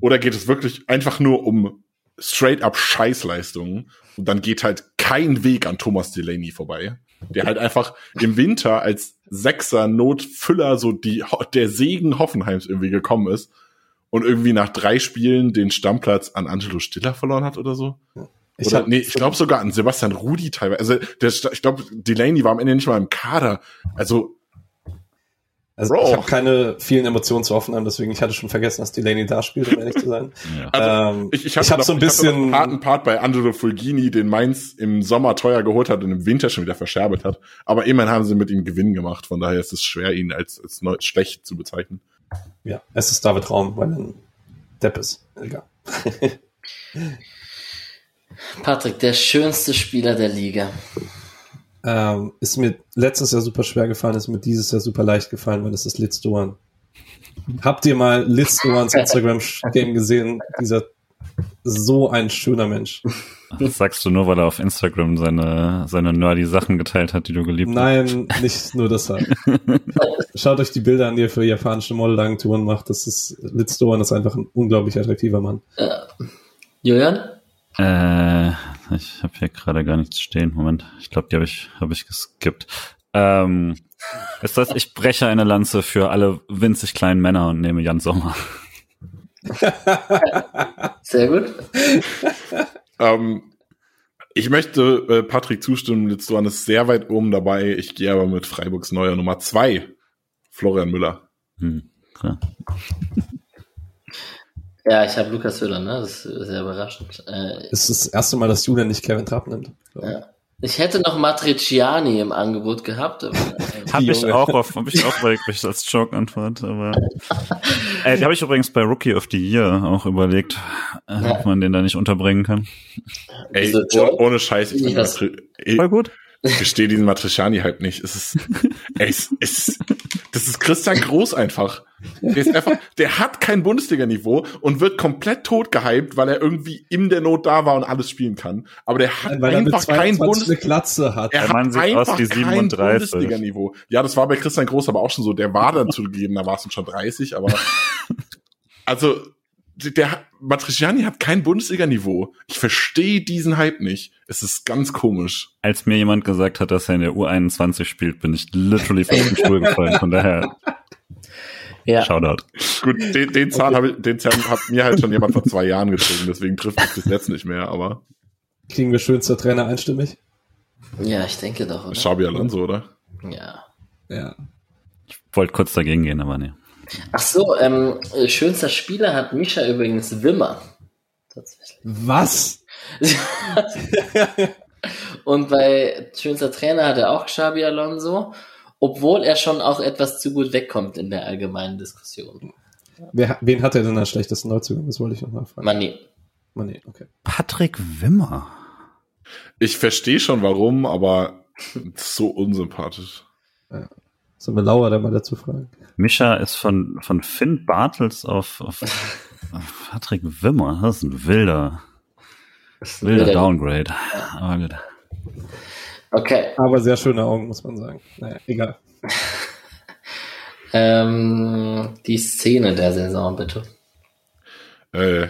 oder geht es wirklich einfach nur um straight up Scheißleistungen und dann geht halt kein Weg an Thomas Delaney vorbei, der halt einfach im Winter als Sechser Notfüller so die der Segen Hoffenheims irgendwie gekommen ist und irgendwie nach drei Spielen den Stammplatz an Angelo Stiller verloren hat oder so. Ich oder, hab, nee, ich glaube sogar an Sebastian Rudi teilweise. Also der, ich glaube, Delaney war am Ende nicht mal im Kader. Also also Bro. ich habe keine vielen Emotionen zu Hoffenheim, deswegen ich hatte schon vergessen, dass Delaney da spielt, um ehrlich zu sein. ja. also, ähm, ich ich habe hab so ein bisschen einen harten Part bei Angelo Fulgini, den Mainz im Sommer teuer geholt hat und im Winter schon wieder verscherbelt hat. Aber immerhin haben sie mit ihm Gewinn gemacht, von daher ist es schwer, ihn als, als neu, schlecht zu bezeichnen. Ja, es ist David Raum, weil er ein Depp ist. Egal. Patrick, der schönste Spieler der Liga. Ähm, ist mir letztes Jahr super schwer gefallen, ist mir dieses Jahr super leicht gefallen, weil es ist Litz Doan. Habt ihr mal Litz Doans Instagram-Game gesehen? Dieser so ein schöner Mensch. Das sagst du nur, weil er auf Instagram seine, seine nerdy Sachen geteilt hat, die du geliebt hast. Nein, nicht nur deshalb. Schaut euch die Bilder an, die er für japanische Modelagenturen macht. Das ist, Litz Doan ist einfach ein unglaublich attraktiver Mann. Äh, Julian? Äh, ich habe hier gerade gar nichts stehen. Moment, ich glaube, die habe ich, hab ich geskippt. Ähm, ist das, ich breche eine Lanze für alle winzig kleinen Männer und nehme Jan Sommer. Sehr gut. ähm, ich möchte äh, Patrick zustimmen, Litzuan ist sehr weit oben dabei. Ich gehe aber mit Freiburgs neuer Nummer zwei, Florian Müller. Hm, klar. Ja, ich habe Lukas Höhler, ne? Das ist sehr überraschend. Äh, es ist das erste Mal, dass Julian nicht Kevin Trapp nimmt. Ja. Ich hätte noch Matriciani im Angebot gehabt. Aber, äh, habe ich auch auf, hab ich auch überlegt, als Joke-Antwort, aber äh, die habe ich übrigens bei Rookie of the Year auch überlegt, äh, ja. ob man den da nicht unterbringen kann. Ey, ohne, ohne Scheiß, ich bin Voll gut. Ich verstehe diesen Matriciani-Hype nicht. Es ist, ey, es, es, das ist Christian Groß einfach. Der ist einfach, der hat kein Bundesliga-Niveau und wird komplett tot gehypt, weil er irgendwie in der Not da war und alles spielen kann. Aber der hat weil einfach kein Bundesliga. hat. Er hat einfach kein Bundesliga-Niveau. Ja, das war bei Christian Groß aber auch schon so. Der war dann zugegeben, da war es schon 30, aber also der Matriciani hat kein Bundesliga-Niveau. Ich verstehe diesen Hype nicht. Es ist ganz komisch. Als mir jemand gesagt hat, dass er in der U21 spielt, bin ich literally von den Stuhl gefallen. Von daher. Ja. Shoutout. Gut, den, den Zahn okay. habe ich, den Zahn hat mir halt schon jemand vor zwei Jahren gezogen, deswegen trifft es bis jetzt nicht mehr, aber. Kriegen wir schönster Trainer einstimmig? Ja, ich denke doch, oder? Xabi Alonso, oder? Ja. Ja. Ich wollte kurz dagegen gehen, aber nee. Ach so, ähm, schönster Spieler hat Misha übrigens Wimmer. Tatsächlich. Was? Und bei schönster Trainer hat er auch Xabi Alonso, obwohl er schon auch etwas zu gut wegkommt in der allgemeinen Diskussion. Wer, wen hat er denn als schlechtesten Neuzugang? Das wollte ich nochmal fragen. Mané. Mané, okay. Patrick Wimmer. Ich verstehe schon warum, aber so unsympathisch. Ja. Sollen wir Laura da mal dazu fragen? Mischa ist von, von Finn Bartels auf, auf, auf Patrick Wimmer. Das ist ein wilder, wilder Downgrade. Aber gut. Okay. Aber sehr schöne Augen, muss man sagen. Naja, egal. ähm, die Szene der Saison, bitte. Äh,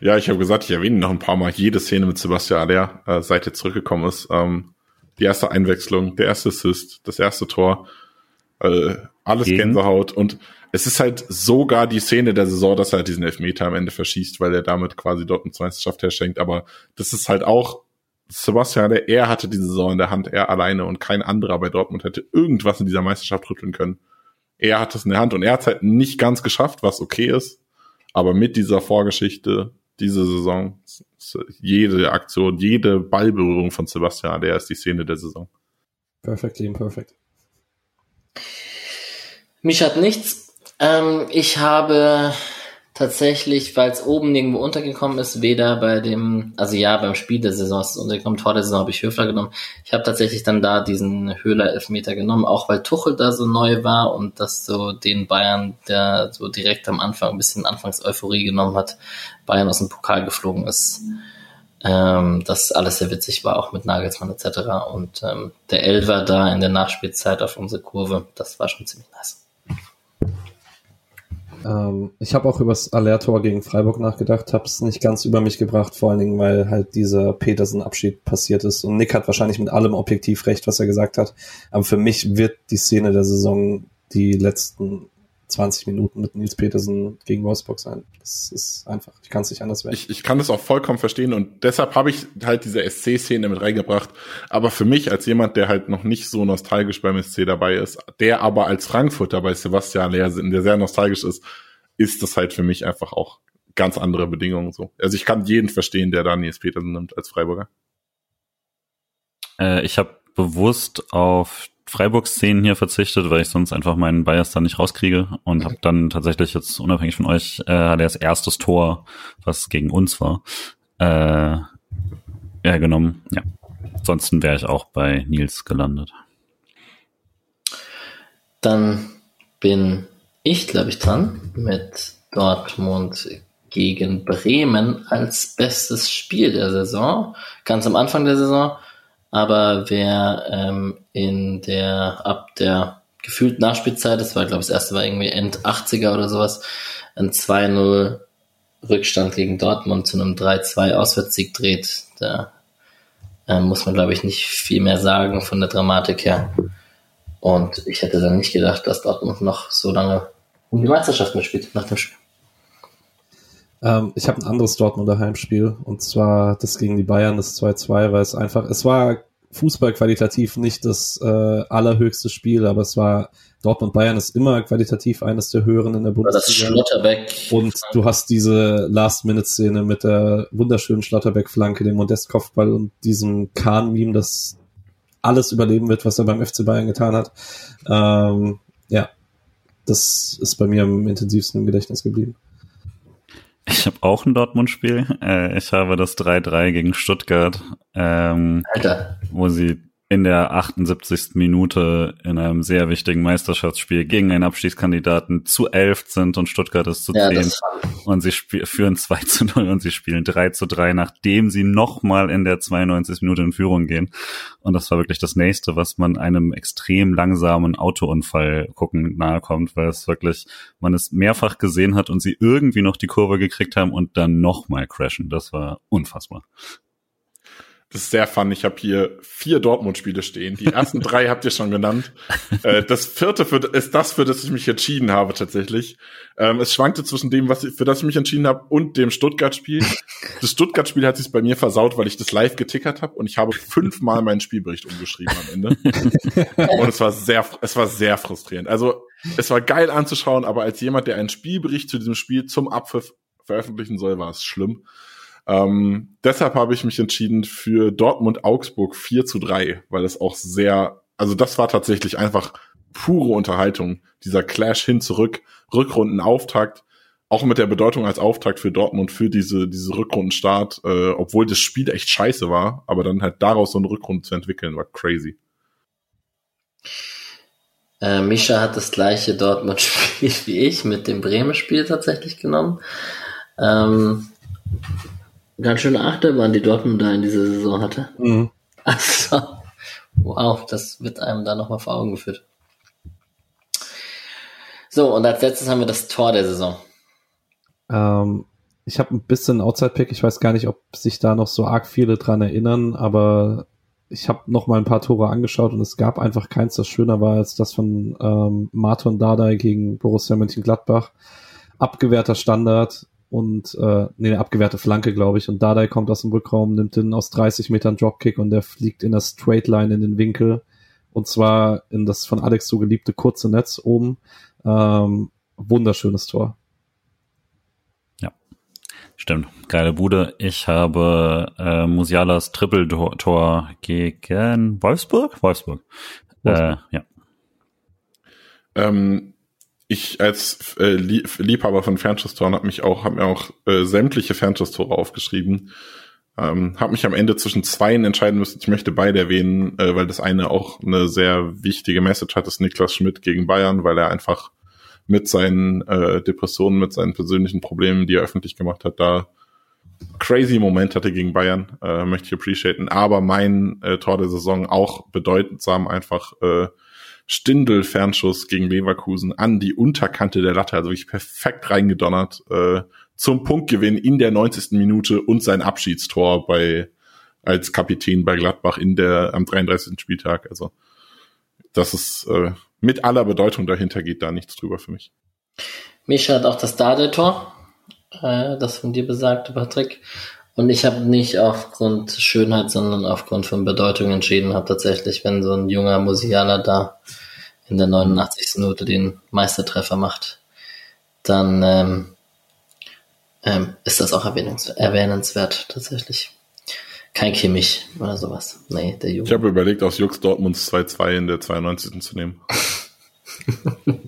ja, ich habe gesagt, ich erwähne noch ein paar Mal jede Szene mit Sebastian Aller, äh, seit er zurückgekommen ist. Ähm, die erste Einwechslung, der erste Assist, das erste Tor äh, alles Gegen. Gänsehaut. Und es ist halt sogar die Szene der Saison, dass er halt diesen Elfmeter am Ende verschießt, weil er damit quasi dort eine Meisterschaft herschenkt. Aber das ist halt auch Sebastian, er hatte die Saison in der Hand, er alleine und kein anderer bei Dortmund hätte irgendwas in dieser Meisterschaft rütteln können. Er hat es in der Hand und er hat es halt nicht ganz geschafft, was okay ist. aber mit dieser Vorgeschichte, diese Saison, jede Aktion, jede Ballberührung von Sebastian, der ist die Szene der Saison. Perfectly imperfect. Mich hat nichts. Ähm, ich habe tatsächlich, weil es oben nirgendwo untergekommen ist, weder bei dem, also ja, beim Spiel der Saison ist es untergekommen, vor der Saison habe ich Höfler genommen. Ich habe tatsächlich dann da diesen Höhler Elfmeter genommen, auch weil Tuchel da so neu war und das so den Bayern, der so direkt am Anfang ein bisschen Anfangs-Euphorie genommen hat, Bayern aus dem Pokal geflogen ist. Ähm, das alles sehr witzig war, auch mit Nagelsmann etc. Und ähm, der Elver da in der Nachspielzeit auf unsere Kurve, das war schon ziemlich nice. Ähm, ich habe auch über das Allertor gegen Freiburg nachgedacht, habe es nicht ganz über mich gebracht, vor allen Dingen, weil halt dieser Petersen-Abschied passiert ist. Und Nick hat wahrscheinlich mit allem objektiv recht, was er gesagt hat. Aber für mich wird die Szene der Saison die letzten 20 Minuten mit Nils Petersen gegen Wolfsburg sein. Das ist einfach, ich kann es nicht anders werden. Ich, ich kann das auch vollkommen verstehen und deshalb habe ich halt diese SC-Szene mit reingebracht. Aber für mich als jemand, der halt noch nicht so nostalgisch beim SC dabei ist, der aber als Frankfurter bei Sebastian Lehr sind, der sehr nostalgisch ist, ist das halt für mich einfach auch ganz andere Bedingungen so. Also ich kann jeden verstehen, der da Nils Petersen nimmt als Freiburger. Äh, ich habe bewusst auf Freiburg-Szenen hier verzichtet, weil ich sonst einfach meinen Bias da nicht rauskriege und habe dann tatsächlich jetzt unabhängig von euch äh, das erstes Tor, was gegen uns war, äh, ja, genommen. Ja, ansonsten wäre ich auch bei Nils gelandet. Dann bin ich, glaube ich, dran mit Dortmund gegen Bremen als bestes Spiel der Saison, ganz am Anfang der Saison. Aber wer ähm, in der, ab der gefühlt Nachspielzeit, das war, glaube ich, das erste war irgendwie End 80er oder sowas, ein 2-0 Rückstand gegen Dortmund zu einem 3-2 Auswärtssieg dreht, da äh, muss man, glaube ich, nicht viel mehr sagen von der Dramatik her. Und ich hätte dann nicht gedacht, dass Dortmund noch so lange um die Meisterschaft mitspielt nach dem Spiel. Ähm, ich habe ein anderes Dortmunder Heimspiel und zwar das gegen die Bayern, das 2-2, weil es einfach, es war Fußball qualitativ nicht das äh, allerhöchste Spiel, aber es war Dortmund Bayern ist immer qualitativ eines der höheren in der Bundesliga. Das Schlotterbeck. Und du hast diese Last-Minute-Szene mit der wunderschönen Schlotterbeck-Flanke, dem Modest-Kopfball und diesem Kahn-Meme, das alles überleben wird, was er beim FC Bayern getan hat. Ähm, ja, das ist bei mir am intensivsten im Gedächtnis geblieben. Ich habe auch ein Dortmund-Spiel. Äh, ich habe das 3-3 gegen Stuttgart, ähm, Alter. wo sie in der 78. Minute in einem sehr wichtigen Meisterschaftsspiel gegen einen Abstiegskandidaten zu 11 sind und Stuttgart ist zu ja, 10 und sie führen 2 zu 0 und sie spielen 3 zu 3, nachdem sie nochmal in der 92. Minute in Führung gehen. Und das war wirklich das nächste, was man einem extrem langsamen Autounfall gucken nahe kommt, weil es wirklich, man es mehrfach gesehen hat und sie irgendwie noch die Kurve gekriegt haben und dann nochmal crashen. Das war unfassbar. Das ist sehr fun. Ich habe hier vier Dortmund-Spiele stehen. Die ersten drei habt ihr schon genannt. Äh, das vierte für, ist das, für das ich mich entschieden habe tatsächlich. Ähm, es schwankte zwischen dem, was ich, für das ich mich entschieden habe, und dem Stuttgart-Spiel. Das Stuttgart-Spiel hat sich bei mir versaut, weil ich das live getickert habe und ich habe fünfmal meinen Spielbericht umgeschrieben am Ende. und es war sehr, es war sehr frustrierend. Also es war geil anzuschauen, aber als jemand, der einen Spielbericht zu diesem Spiel zum Abpfiff veröffentlichen soll, war es schlimm. Ähm, deshalb habe ich mich entschieden für Dortmund-Augsburg 4 zu 3, weil es auch sehr, also das war tatsächlich einfach pure Unterhaltung. Dieser Clash hin zurück, Rückrundenauftakt, auch mit der Bedeutung als Auftakt für Dortmund für diese, diese Rückrundenstart, äh, obwohl das Spiel echt scheiße war, aber dann halt daraus so eine Rückrunde zu entwickeln, war crazy. Äh, Misha hat das gleiche Dortmund-Spiel wie ich mit dem Bremen-Spiel tatsächlich genommen. Ähm, Ganz schöne Achterbahn, die Dortmund da in dieser Saison hatte. Mhm. Also, wow, das wird einem da nochmal vor Augen geführt. So, und als letztes haben wir das Tor der Saison. Ähm, ich habe ein bisschen Outside-Pick. Ich weiß gar nicht, ob sich da noch so arg viele dran erinnern, aber ich habe noch mal ein paar Tore angeschaut und es gab einfach keins, das schöner war als das von ähm, Martin Dardai gegen Borussia Mönchengladbach. Abgewehrter Standard, und äh, nee, eine abgewehrte Flanke, glaube ich. Und Dardai kommt aus dem Rückraum, nimmt den aus 30 Metern Dropkick und der fliegt in der Straight Line in den Winkel. Und zwar in das von Alex so geliebte kurze Netz oben. Ähm, wunderschönes Tor. Stimmt, geile Bude. Ich habe äh, Musialas Triple-Tor gegen Wolfsburg? Wolfsburg. Wolfsburg. Äh, ja. Ähm, ich als äh, Liebhaber von Fernschuss-Toren habe mich auch, habe mir auch äh, sämtliche Fernschuss-Tore aufgeschrieben. Ähm, habe mich am Ende zwischen zweien entscheiden müssen. Ich möchte beide erwähnen, äh, weil das eine auch eine sehr wichtige Message hat, das Niklas Schmidt gegen Bayern, weil er einfach mit seinen äh, Depressionen, mit seinen persönlichen Problemen, die er öffentlich gemacht hat, da crazy Moment hatte gegen Bayern, äh, möchte ich appreciaten. Aber mein äh, Tor der Saison auch bedeutsam einfach äh, Stindel-Fernschuss gegen Leverkusen an die Unterkante der Latte, also wirklich perfekt reingedonnert, äh, zum Punktgewinn in der 90. Minute und sein Abschiedstor bei als Kapitän bei Gladbach in der am 33. Spieltag. Also das ist äh, mit aller Bedeutung dahinter geht da nichts drüber für mich. Mischa hat auch das Dade-Tor, äh, das von dir besagte, Patrick. Und ich habe nicht aufgrund Schönheit, sondern aufgrund von Bedeutung entschieden, habe tatsächlich, wenn so ein junger Musiala da in der 89. Minute den Meistertreffer macht, dann ähm, ähm, ist das auch erwähnenswert tatsächlich. Kein Kimmich oder sowas. Nee, der Junge. Ich habe überlegt, aus Jux Dortmunds 2-2 in der 92. zu nehmen.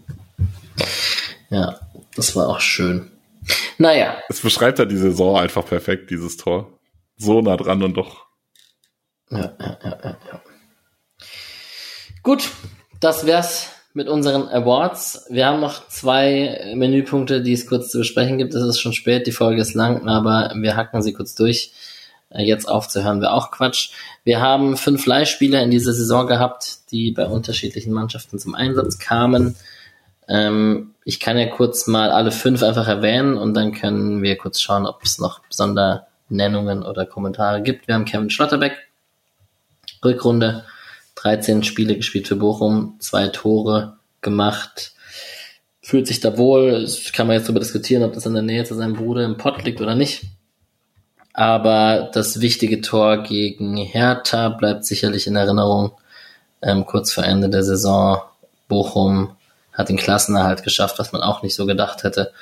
ja, das war auch schön. Naja. Es beschreibt ja die Saison einfach perfekt, dieses Tor. So nah dran und doch. Ja, ja, ja, ja. Gut, das wär's mit unseren Awards. Wir haben noch zwei Menüpunkte, die es kurz zu besprechen gibt. Es ist schon spät, die Folge ist lang, aber wir hacken sie kurz durch. Äh, jetzt aufzuhören wäre auch Quatsch. Wir haben fünf Leihspieler in dieser Saison gehabt, die bei unterschiedlichen Mannschaften zum Einsatz kamen. Ähm, ich kann ja kurz mal alle fünf einfach erwähnen und dann können wir kurz schauen, ob es noch Sondernennungen oder Kommentare gibt. Wir haben Kevin Schlotterbeck, Rückrunde, 13 Spiele gespielt für Bochum, zwei Tore gemacht, fühlt sich da wohl. Kann man jetzt darüber diskutieren, ob das in der Nähe zu seinem Bruder im Pott liegt oder nicht. Aber das wichtige Tor gegen Hertha bleibt sicherlich in Erinnerung. Ähm, kurz vor Ende der Saison Bochum hat den Klassenerhalt geschafft, was man auch nicht so gedacht hätte.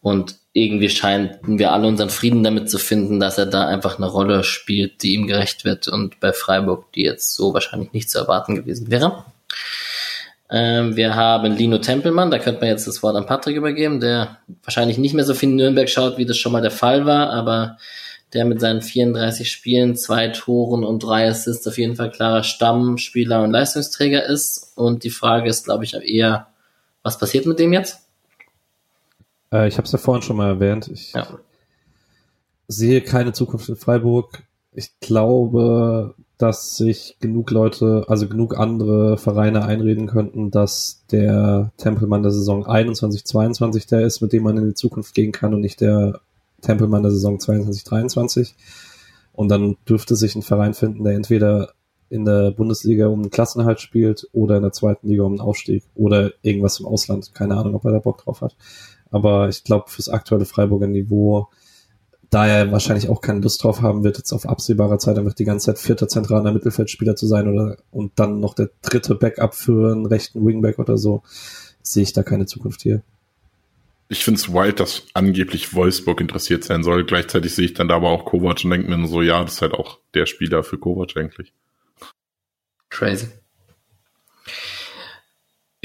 Und irgendwie scheinen wir alle unseren Frieden damit zu finden, dass er da einfach eine Rolle spielt, die ihm gerecht wird und bei Freiburg, die jetzt so wahrscheinlich nicht zu erwarten gewesen wäre. Ähm, wir haben Lino Tempelmann, da könnte man jetzt das Wort an Patrick übergeben, der wahrscheinlich nicht mehr so viel in Nürnberg schaut, wie das schon mal der Fall war, aber der mit seinen 34 Spielen, zwei Toren und drei Assists auf jeden Fall klarer Stammspieler und Leistungsträger ist. Und die Frage ist, glaube ich, eher, was passiert mit dem jetzt? Äh, ich habe es ja vorhin schon mal erwähnt. Ich ja. sehe keine Zukunft in Freiburg. Ich glaube, dass sich genug Leute, also genug andere Vereine einreden könnten, dass der Tempelmann der Saison 21, 22 der ist, mit dem man in die Zukunft gehen kann und nicht der Tempelmann der Saison 22, 23. Und dann dürfte sich ein Verein finden, der entweder in der Bundesliga um einen Klassenhalt spielt oder in der zweiten Liga um einen Aufstieg oder irgendwas im Ausland. Keine Ahnung, ob er da Bock drauf hat. Aber ich glaube, fürs aktuelle Freiburger Niveau, da er wahrscheinlich auch keine Lust drauf haben wird, jetzt auf absehbarer Zeit einfach die ganze Zeit vierter zentraler Mittelfeldspieler zu sein oder und dann noch der dritte Backup für einen rechten Wingback oder so, sehe ich da keine Zukunft hier. Ich finde es wild, dass angeblich Wolfsburg interessiert sein soll. Gleichzeitig sehe ich dann da aber auch Kovac und denke mir so, ja, das ist halt auch der Spieler für Kovac eigentlich. Crazy.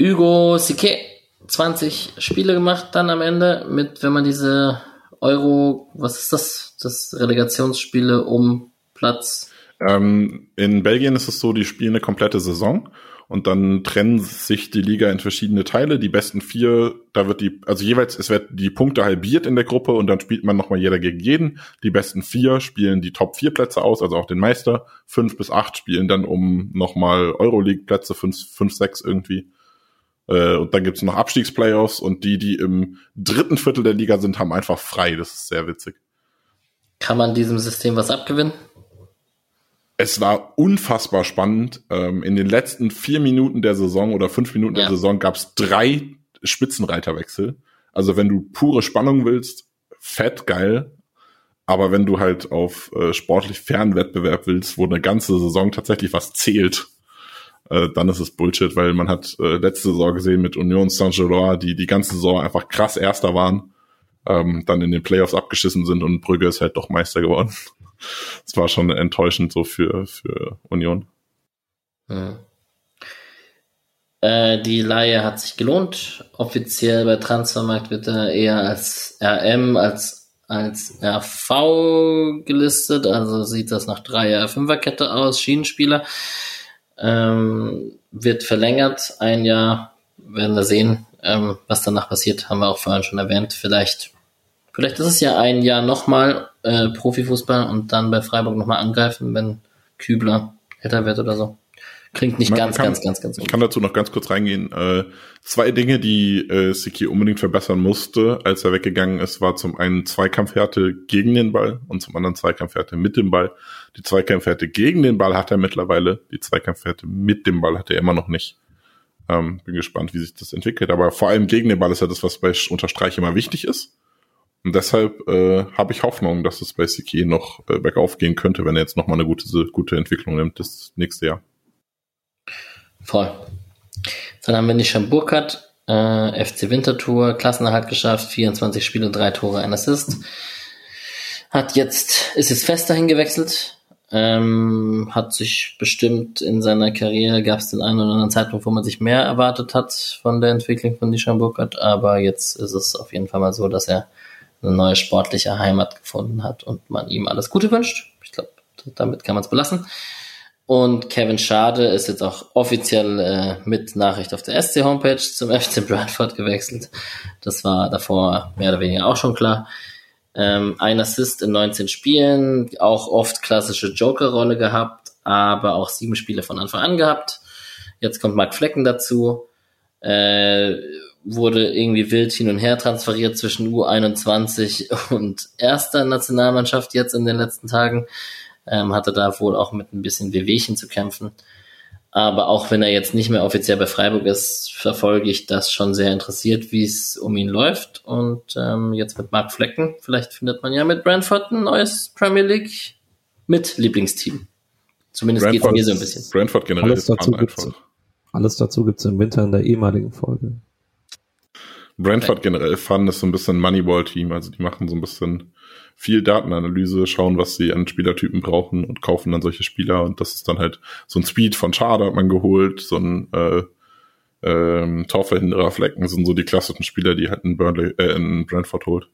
Hugo Sique, 20 Spiele gemacht dann am Ende mit, wenn man diese Euro, was ist das? Das Relegationsspiele um Platz. Ähm, in Belgien ist es so, die spielen eine komplette Saison und dann trennen sich die Liga in verschiedene Teile. Die besten vier, da wird die, also jeweils, es wird die Punkte halbiert in der Gruppe und dann spielt man nochmal jeder gegen jeden. Die besten vier spielen die Top vier Plätze aus, also auch den Meister. Fünf bis acht spielen dann um nochmal Euroleague-Plätze, fünf, fünf, sechs irgendwie. Äh, und dann gibt's noch Abstiegsplayoffs und die, die im dritten Viertel der Liga sind, haben einfach frei. Das ist sehr witzig. Kann man diesem System was abgewinnen? Es war unfassbar spannend. Ähm, in den letzten vier Minuten der Saison oder fünf Minuten ja. der Saison gab es drei Spitzenreiterwechsel. Also wenn du pure Spannung willst, fett geil. Aber wenn du halt auf äh, sportlich fairen Wettbewerb willst, wo eine ganze Saison tatsächlich was zählt, äh, dann ist es Bullshit, weil man hat äh, letzte Saison gesehen mit Union Saint-Gilloise, die die ganze Saison einfach krass Erster waren ähm, dann in den Playoffs abgeschissen sind und Brügge ist halt doch Meister geworden. Das war schon enttäuschend so für, für Union. Hm. Die Laie hat sich gelohnt. Offiziell bei Transfermarkt wird er eher als RM, als, als RV gelistet. Also sieht das nach 3er, 5er Kette aus. Schienenspieler. Ähm, wird verlängert. Ein Jahr werden wir sehen, ähm, was danach passiert. Haben wir auch vorhin schon erwähnt. Vielleicht, vielleicht ist es ja ein Jahr nochmal äh, Profifußball und dann bei Freiburg nochmal angreifen, wenn Kübler älter wird oder so. Klingt nicht Man ganz, kann, ganz, ganz, ganz. Ich kann dazu noch ganz kurz reingehen. Äh, zwei Dinge, die äh, Siki unbedingt verbessern musste, als er weggegangen ist, war zum einen Zweikampfhärte gegen den Ball und zum anderen Zweikampfhärte mit dem Ball. Die Zweikampfhärte gegen den Ball hat er mittlerweile, die Zweikampfhärte mit dem Ball hat er immer noch nicht. Ähm, bin gespannt, wie sich das entwickelt. Aber vor allem gegen den Ball ist ja das, was bei Unterstreich immer wichtig ist. Und deshalb äh, habe ich Hoffnung, dass es bei Siki noch äh, bergauf gehen könnte, wenn er jetzt nochmal eine gute, gute Entwicklung nimmt das nächste Jahr. Voll. Dann haben wir Nishan Burkhardt, äh, FC Winterthur, Klassenerhalt geschafft, 24 Spiele, drei Tore, ein Assist. Hat jetzt, ist jetzt fest dahin gewechselt, ähm, hat sich bestimmt in seiner Karriere, gab es den einen oder anderen Zeitpunkt, wo man sich mehr erwartet hat von der Entwicklung von Nishan Burkhardt, aber jetzt ist es auf jeden Fall mal so, dass er eine neue sportliche Heimat gefunden hat und man ihm alles Gute wünscht. Ich glaube, damit kann man es belassen. Und Kevin Schade ist jetzt auch offiziell äh, mit Nachricht auf der SC-Homepage zum FC Bradford gewechselt. Das war davor mehr oder weniger auch schon klar. Ähm, ein Assist in 19 Spielen, auch oft klassische Joker-Rolle gehabt, aber auch sieben Spiele von Anfang an gehabt. Jetzt kommt Mark Flecken dazu. Äh, wurde irgendwie wild hin und her transferiert zwischen U21 und erster Nationalmannschaft jetzt in den letzten Tagen ähm, hatte da wohl auch mit ein bisschen Wehwehchen zu kämpfen. Aber auch wenn er jetzt nicht mehr offiziell bei Freiburg ist, verfolge ich das schon sehr interessiert, wie es um ihn läuft. Und ähm, jetzt mit Mark Flecken, vielleicht findet man ja mit Brentford ein neues Premier League mit Lieblingsteam. Zumindest geht es mir so ein bisschen. Brentford generell alles dazu gibt's, Alles dazu gibt es im Winter in der ehemaligen Folge. Brentford generell fand ist so ein bisschen Moneyball-Team, also die machen so ein bisschen viel Datenanalyse, schauen, was sie an Spielertypen brauchen und kaufen dann solche Spieler. Und das ist dann halt so ein Speed von Schade hat man geholt, so ein äh, ähm, Torverhinderer Flecken sind so die klassischen Spieler, die halt in, Burnley, äh, in Brentford holt.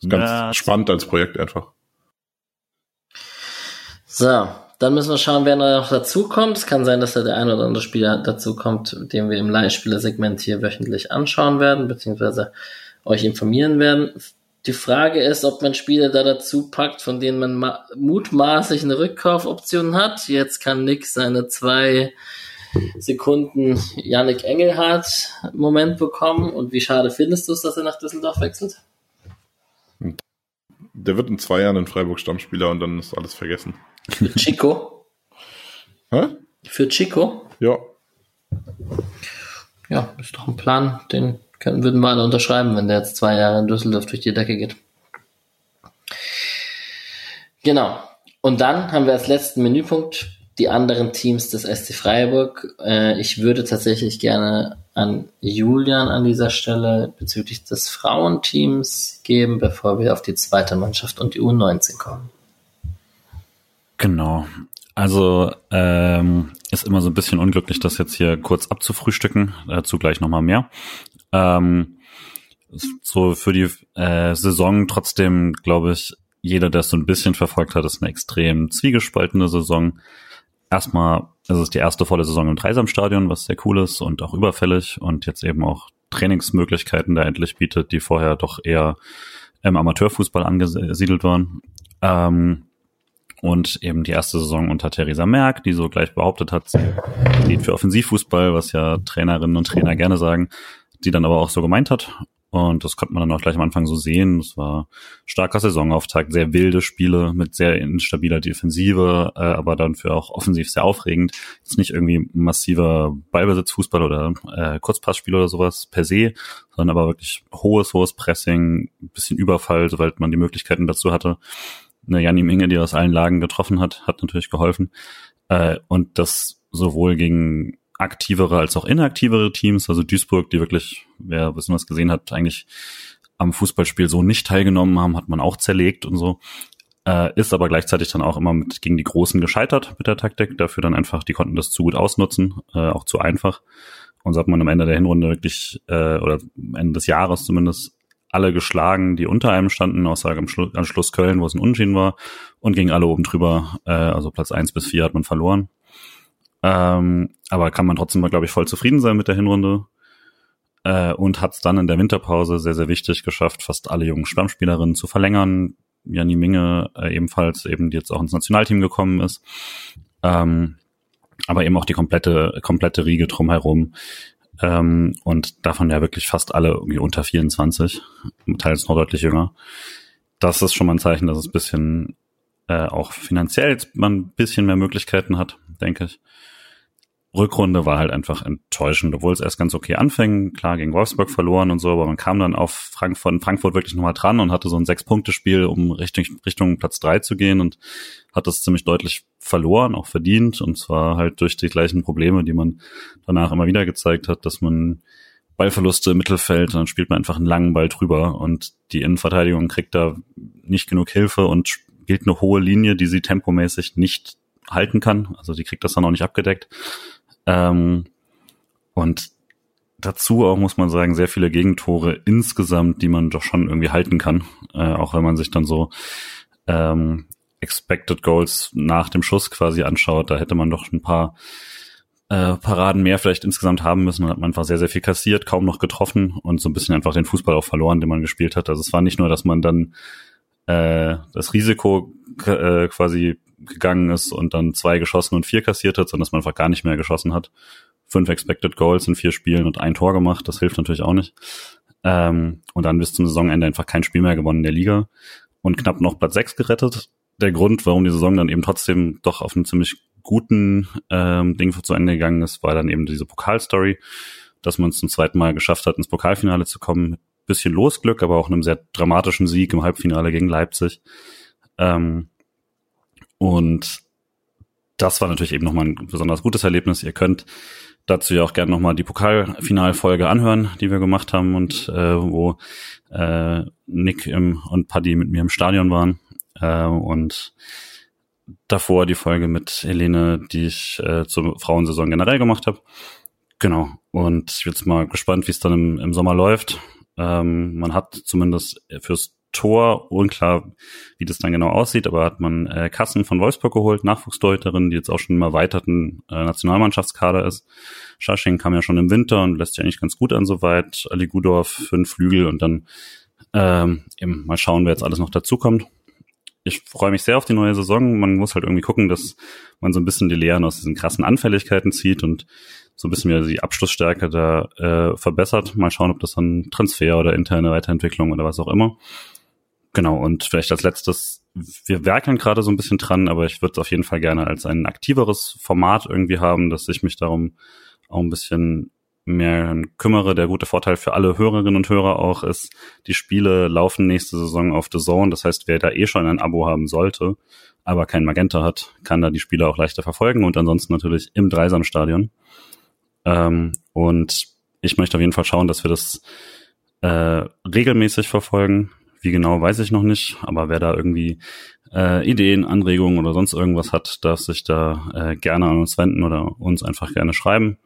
ist ganz ja, spannend als Projekt einfach. So, dann müssen wir schauen, wer noch dazukommt. Es kann sein, dass da der ein oder andere Spieler dazukommt, den wir im Leihspielersegment hier wöchentlich anschauen werden, beziehungsweise euch informieren werden. Die Frage ist, ob man Spiele da dazu packt, von denen man mutmaßlich eine Rückkaufoption hat. Jetzt kann Nick seine zwei Sekunden Yannick Engelhardt Moment bekommen. Und wie schade findest du es, dass er nach Düsseldorf wechselt? Der wird in zwei Jahren in Freiburg Stammspieler und dann ist alles vergessen. Für Chico? Hä? Für Chico? Ja. Ja, ist doch ein Plan, den können, würden wir alle unterschreiben, wenn der jetzt zwei Jahre in Düsseldorf durch die Decke geht. Genau. Und dann haben wir als letzten Menüpunkt die anderen Teams des SC Freiburg. Äh, ich würde tatsächlich gerne an Julian an dieser Stelle bezüglich des Frauenteams geben, bevor wir auf die zweite Mannschaft und die U19 kommen. Genau. Also ähm, ist immer so ein bisschen unglücklich, das jetzt hier kurz abzufrühstücken. Dazu gleich nochmal mehr. Ähm, so für die äh, Saison trotzdem, glaube ich, jeder, der es so ein bisschen verfolgt hat, ist eine extrem zwiegespaltene Saison. Erstmal ist es die erste volle Saison im Dreisamstadion, was sehr cool ist und auch überfällig und jetzt eben auch Trainingsmöglichkeiten da endlich bietet, die vorher doch eher im Amateurfußball angesiedelt waren. Ähm, und eben die erste Saison unter Theresa Merck, die so gleich behauptet hat, sie geht für Offensivfußball, was ja Trainerinnen und Trainer gerne sagen die dann aber auch so gemeint hat. Und das konnte man dann auch gleich am Anfang so sehen. Es war starker Saisonauftakt, sehr wilde Spiele mit sehr instabiler Defensive, äh, aber dann für auch offensiv sehr aufregend. Jetzt nicht irgendwie massiver Ballbesitzfußball oder äh, Kurzpassspiel oder sowas per se, sondern aber wirklich hohes, hohes Pressing, bisschen Überfall, sobald man die Möglichkeiten dazu hatte. Eine Janni Minge, die aus allen Lagen getroffen hat, hat natürlich geholfen. Äh, und das sowohl gegen aktivere als auch inaktivere Teams. Also Duisburg, die wirklich, wer wissen was gesehen hat, eigentlich am Fußballspiel so nicht teilgenommen haben, hat man auch zerlegt und so. Äh, ist aber gleichzeitig dann auch immer mit, gegen die Großen gescheitert mit der Taktik. Dafür dann einfach, die konnten das zu gut ausnutzen, äh, auch zu einfach. Und so hat man am Ende der Hinrunde wirklich, äh, oder Ende des Jahres zumindest, alle geschlagen, die unter einem standen, außer am, Schlu am Schluss Köln, wo es ein Unschien war. Und gegen alle oben drüber, äh, also Platz eins bis vier hat man verloren. Ähm, aber kann man trotzdem mal, glaube ich, voll zufrieden sein mit der Hinrunde. Äh, und hat es dann in der Winterpause sehr, sehr wichtig geschafft, fast alle jungen Stammspielerinnen zu verlängern. Janni Minge äh, ebenfalls, eben die jetzt auch ins Nationalteam gekommen ist. Ähm, aber eben auch die komplette, komplette Riege drumherum. Ähm, und davon ja wirklich fast alle irgendwie unter 24, teils noch deutlich jünger. Das ist schon mal ein Zeichen, dass es bisschen äh, auch finanziell jetzt man ein bisschen mehr Möglichkeiten hat, denke ich. Rückrunde war halt einfach enttäuschend, obwohl es erst ganz okay anfing. Klar, gegen Wolfsburg verloren und so, aber man kam dann auf Frankfurt, Frankfurt wirklich nochmal dran und hatte so ein Sechs-Punkte-Spiel, um Richtung, Richtung Platz drei zu gehen und hat es ziemlich deutlich verloren, auch verdient. Und zwar halt durch die gleichen Probleme, die man danach immer wieder gezeigt hat, dass man Ballverluste im Mittelfeld, dann spielt man einfach einen langen Ball drüber und die Innenverteidigung kriegt da nicht genug Hilfe und spielt eine hohe Linie, die sie tempomäßig nicht halten kann. Also die kriegt das dann auch nicht abgedeckt. Ähm, und dazu auch, muss man sagen, sehr viele Gegentore insgesamt, die man doch schon irgendwie halten kann. Äh, auch wenn man sich dann so ähm, Expected Goals nach dem Schuss quasi anschaut, da hätte man doch ein paar äh, Paraden mehr vielleicht insgesamt haben müssen. Dann hat man einfach sehr, sehr viel kassiert, kaum noch getroffen und so ein bisschen einfach den Fußball auch verloren, den man gespielt hat. Also es war nicht nur, dass man dann äh, das Risiko äh, quasi gegangen ist und dann zwei geschossen und vier kassiert hat, sondern dass man einfach gar nicht mehr geschossen hat. Fünf Expected Goals in vier Spielen und ein Tor gemacht, das hilft natürlich auch nicht. Ähm, und dann bis zum Saisonende einfach kein Spiel mehr gewonnen in der Liga und knapp noch Platz sechs gerettet. Der Grund, warum die Saison dann eben trotzdem doch auf einem ziemlich guten ähm, Ding zu Ende gegangen ist, war dann eben diese Pokalstory, dass man es zum zweiten Mal geschafft hat, ins Pokalfinale zu kommen. Bisschen Losglück, aber auch einem sehr dramatischen Sieg im Halbfinale gegen Leipzig. Ähm, und das war natürlich eben nochmal ein besonders gutes Erlebnis. Ihr könnt dazu ja auch gerne nochmal die Pokalfinalfolge anhören, die wir gemacht haben und äh, wo äh, Nick im, und Paddy mit mir im Stadion waren. Äh, und davor die Folge mit Helene, die ich äh, zur Frauensaison generell gemacht habe. Genau. Und ich bin jetzt mal gespannt, wie es dann im, im Sommer läuft. Ähm, man hat zumindest fürs Tor, unklar, wie das dann genau aussieht, aber hat man äh, Kassen von Wolfsburg geholt, Nachwuchsdeuterin, die jetzt auch schon im erweiterten äh, Nationalmannschaftskader ist. Schasching kam ja schon im Winter und lässt sich eigentlich ganz gut an soweit. Ali Gudorf für einen Flügel und dann ähm, eben mal schauen, wer jetzt alles noch dazukommt. Ich freue mich sehr auf die neue Saison. Man muss halt irgendwie gucken, dass man so ein bisschen die Lehren aus diesen krassen Anfälligkeiten zieht und so ein bisschen wieder die Abschlussstärke da äh, verbessert. Mal schauen, ob das dann Transfer oder interne Weiterentwicklung oder was auch immer. Genau, und vielleicht als letztes, wir werkeln gerade so ein bisschen dran, aber ich würde es auf jeden Fall gerne als ein aktiveres Format irgendwie haben, dass ich mich darum auch ein bisschen mehr kümmere. Der gute Vorteil für alle Hörerinnen und Hörer auch ist, die Spiele laufen nächste Saison auf The Zone. Das heißt, wer da eh schon ein Abo haben sollte, aber kein Magenta hat, kann da die Spiele auch leichter verfolgen und ansonsten natürlich im Dreisamstadion. Ähm, und ich möchte auf jeden Fall schauen, dass wir das äh, regelmäßig verfolgen. Wie genau, weiß ich noch nicht, aber wer da irgendwie äh, Ideen, Anregungen oder sonst irgendwas hat, darf sich da äh, gerne an uns wenden oder uns einfach gerne schreiben.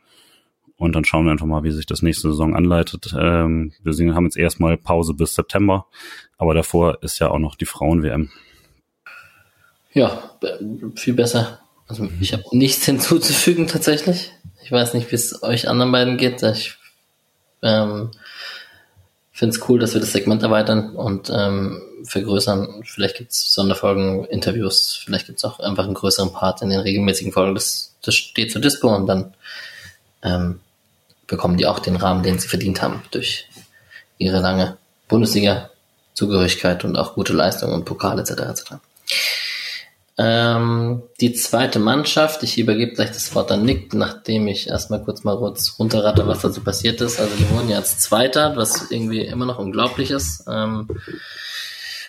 Und dann schauen wir einfach mal, wie sich das nächste Saison anleitet. Ähm, wir haben jetzt erstmal Pause bis September, aber davor ist ja auch noch die Frauen-WM. Ja, viel besser. Also ich habe nichts hinzuzufügen tatsächlich. Ich weiß nicht, wie es euch anderen beiden geht. Ich ähm, finde es cool, dass wir das Segment erweitern und ähm, vergrößern. Vielleicht gibt es Sonderfolgen, Interviews, vielleicht gibt es auch einfach einen größeren Part in den regelmäßigen Folgen. Das, das steht zur Dispo und dann ähm, bekommen die auch den Rahmen, den sie verdient haben durch ihre lange Bundesliga-Zugehörigkeit und auch gute Leistung und Pokal etc. etc. Ähm, die zweite Mannschaft, ich übergebe gleich das Wort an Nick, nachdem ich erstmal kurz mal kurz runterrate, was dazu passiert ist. Also die wurden ja als Zweiter, was irgendwie immer noch unglaublich ist. Ähm,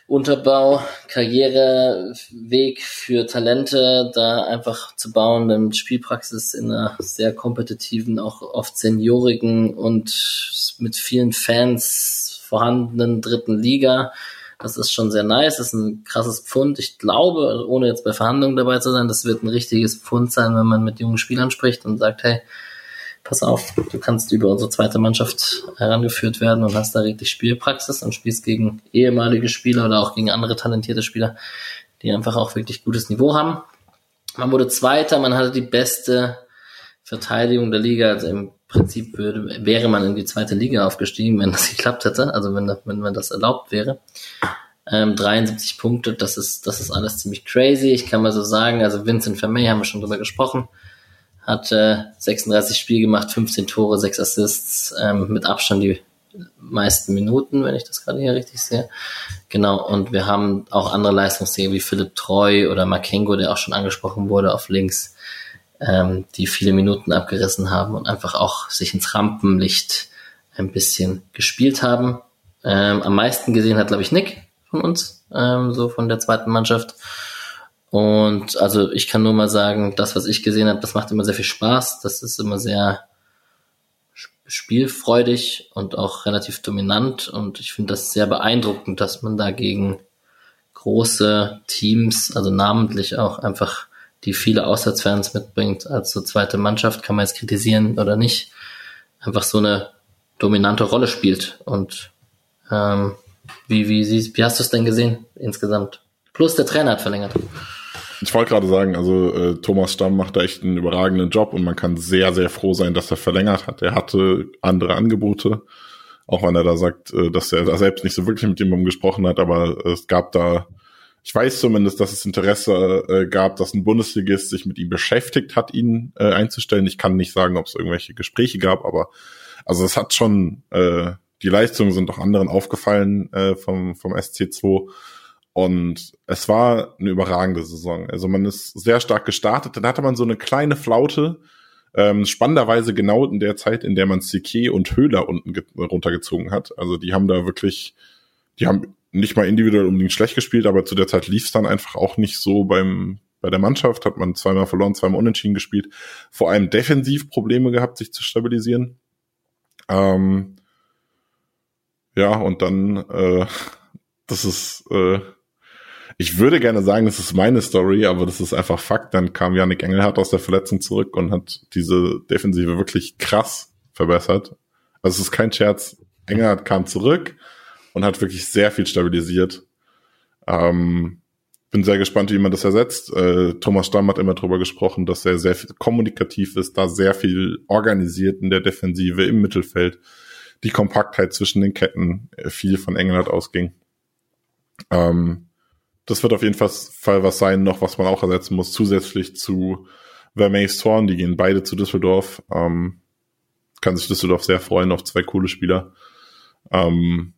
Unterbau, Karriereweg für Talente, da einfach zu bauen, dann Spielpraxis in einer sehr kompetitiven, auch oft seniorigen und mit vielen Fans vorhandenen dritten Liga. Das ist schon sehr nice, das ist ein krasses Pfund. Ich glaube, ohne jetzt bei Verhandlungen dabei zu sein, das wird ein richtiges Pfund sein, wenn man mit jungen Spielern spricht und sagt, hey, pass auf, du kannst über unsere zweite Mannschaft herangeführt werden und hast da richtig Spielpraxis und spielst gegen ehemalige Spieler oder auch gegen andere talentierte Spieler, die einfach auch wirklich gutes Niveau haben. Man wurde Zweiter, man hatte die beste Verteidigung der Liga. Also im Prinzip würde, wäre man in die zweite Liga aufgestiegen, wenn das geklappt hätte, also wenn, wenn, wenn das erlaubt wäre. Ähm, 73 Punkte, das ist, das ist alles ziemlich crazy. Ich kann mal so sagen, also Vincent Vermey haben wir schon drüber gesprochen, hat äh, 36 Spiele gemacht, 15 Tore, 6 Assists, ähm, mit Abstand die meisten Minuten, wenn ich das gerade hier richtig sehe. Genau, und wir haben auch andere Leistungsträger wie Philipp Treu oder Makengo, der auch schon angesprochen wurde auf links, ähm, die viele Minuten abgerissen haben und einfach auch sich ins Rampenlicht ein bisschen gespielt haben. Ähm, am meisten gesehen hat, glaube ich, Nick von uns, ähm, so von der zweiten Mannschaft. Und also ich kann nur mal sagen, das, was ich gesehen habe, das macht immer sehr viel Spaß. Das ist immer sehr spielfreudig und auch relativ dominant. Und ich finde das sehr beeindruckend, dass man dagegen große Teams, also namentlich auch einfach die viele Auswärtsfans mitbringt, als so zweite Mannschaft, kann man jetzt kritisieren oder nicht, einfach so eine dominante Rolle spielt. Und ähm, wie, wie, wie hast du es denn gesehen insgesamt? Plus der Trainer hat verlängert. Ich wollte gerade sagen, also äh, Thomas Stamm macht da echt einen überragenden Job und man kann sehr, sehr froh sein, dass er verlängert hat. Er hatte andere Angebote, auch wenn er da sagt, äh, dass er da selbst nicht so wirklich mit jemandem gesprochen hat, aber es gab da, ich weiß zumindest, dass es Interesse äh, gab, dass ein Bundesligist sich mit ihm beschäftigt hat, ihn äh, einzustellen. Ich kann nicht sagen, ob es irgendwelche Gespräche gab, aber also es hat schon, äh, die Leistungen sind auch anderen aufgefallen äh, vom, vom SC2 und es war eine überragende Saison. Also man ist sehr stark gestartet. Dann hatte man so eine kleine Flaute. Ähm, spannenderweise genau in der Zeit, in der man Sique und Höhler unten runtergezogen hat. Also die haben da wirklich, die haben nicht mal individuell unbedingt schlecht gespielt, aber zu der Zeit lief es dann einfach auch nicht so beim bei der Mannschaft. Hat man zweimal verloren, zweimal unentschieden gespielt. Vor allem defensiv Probleme gehabt, sich zu stabilisieren. Ähm, ja, und dann, äh, das ist äh, ich würde gerne sagen, das ist meine Story, aber das ist einfach Fakt. Dann kam Yannick Engelhardt aus der Verletzung zurück und hat diese Defensive wirklich krass verbessert. Also es ist kein Scherz. Engelhardt kam zurück und hat wirklich sehr viel stabilisiert. Ähm, bin sehr gespannt, wie man das ersetzt. Äh, Thomas Stamm hat immer darüber gesprochen, dass er sehr viel kommunikativ ist, da sehr viel organisiert in der Defensive, im Mittelfeld. Die Kompaktheit zwischen den Ketten äh, viel von Engelhardt ausging. Ähm, das wird auf jeden Fall was sein, noch was man auch ersetzen muss, zusätzlich zu Vermeys Thorn, die gehen beide zu Düsseldorf. Ähm, kann sich Düsseldorf sehr freuen auf zwei coole Spieler. Ähm,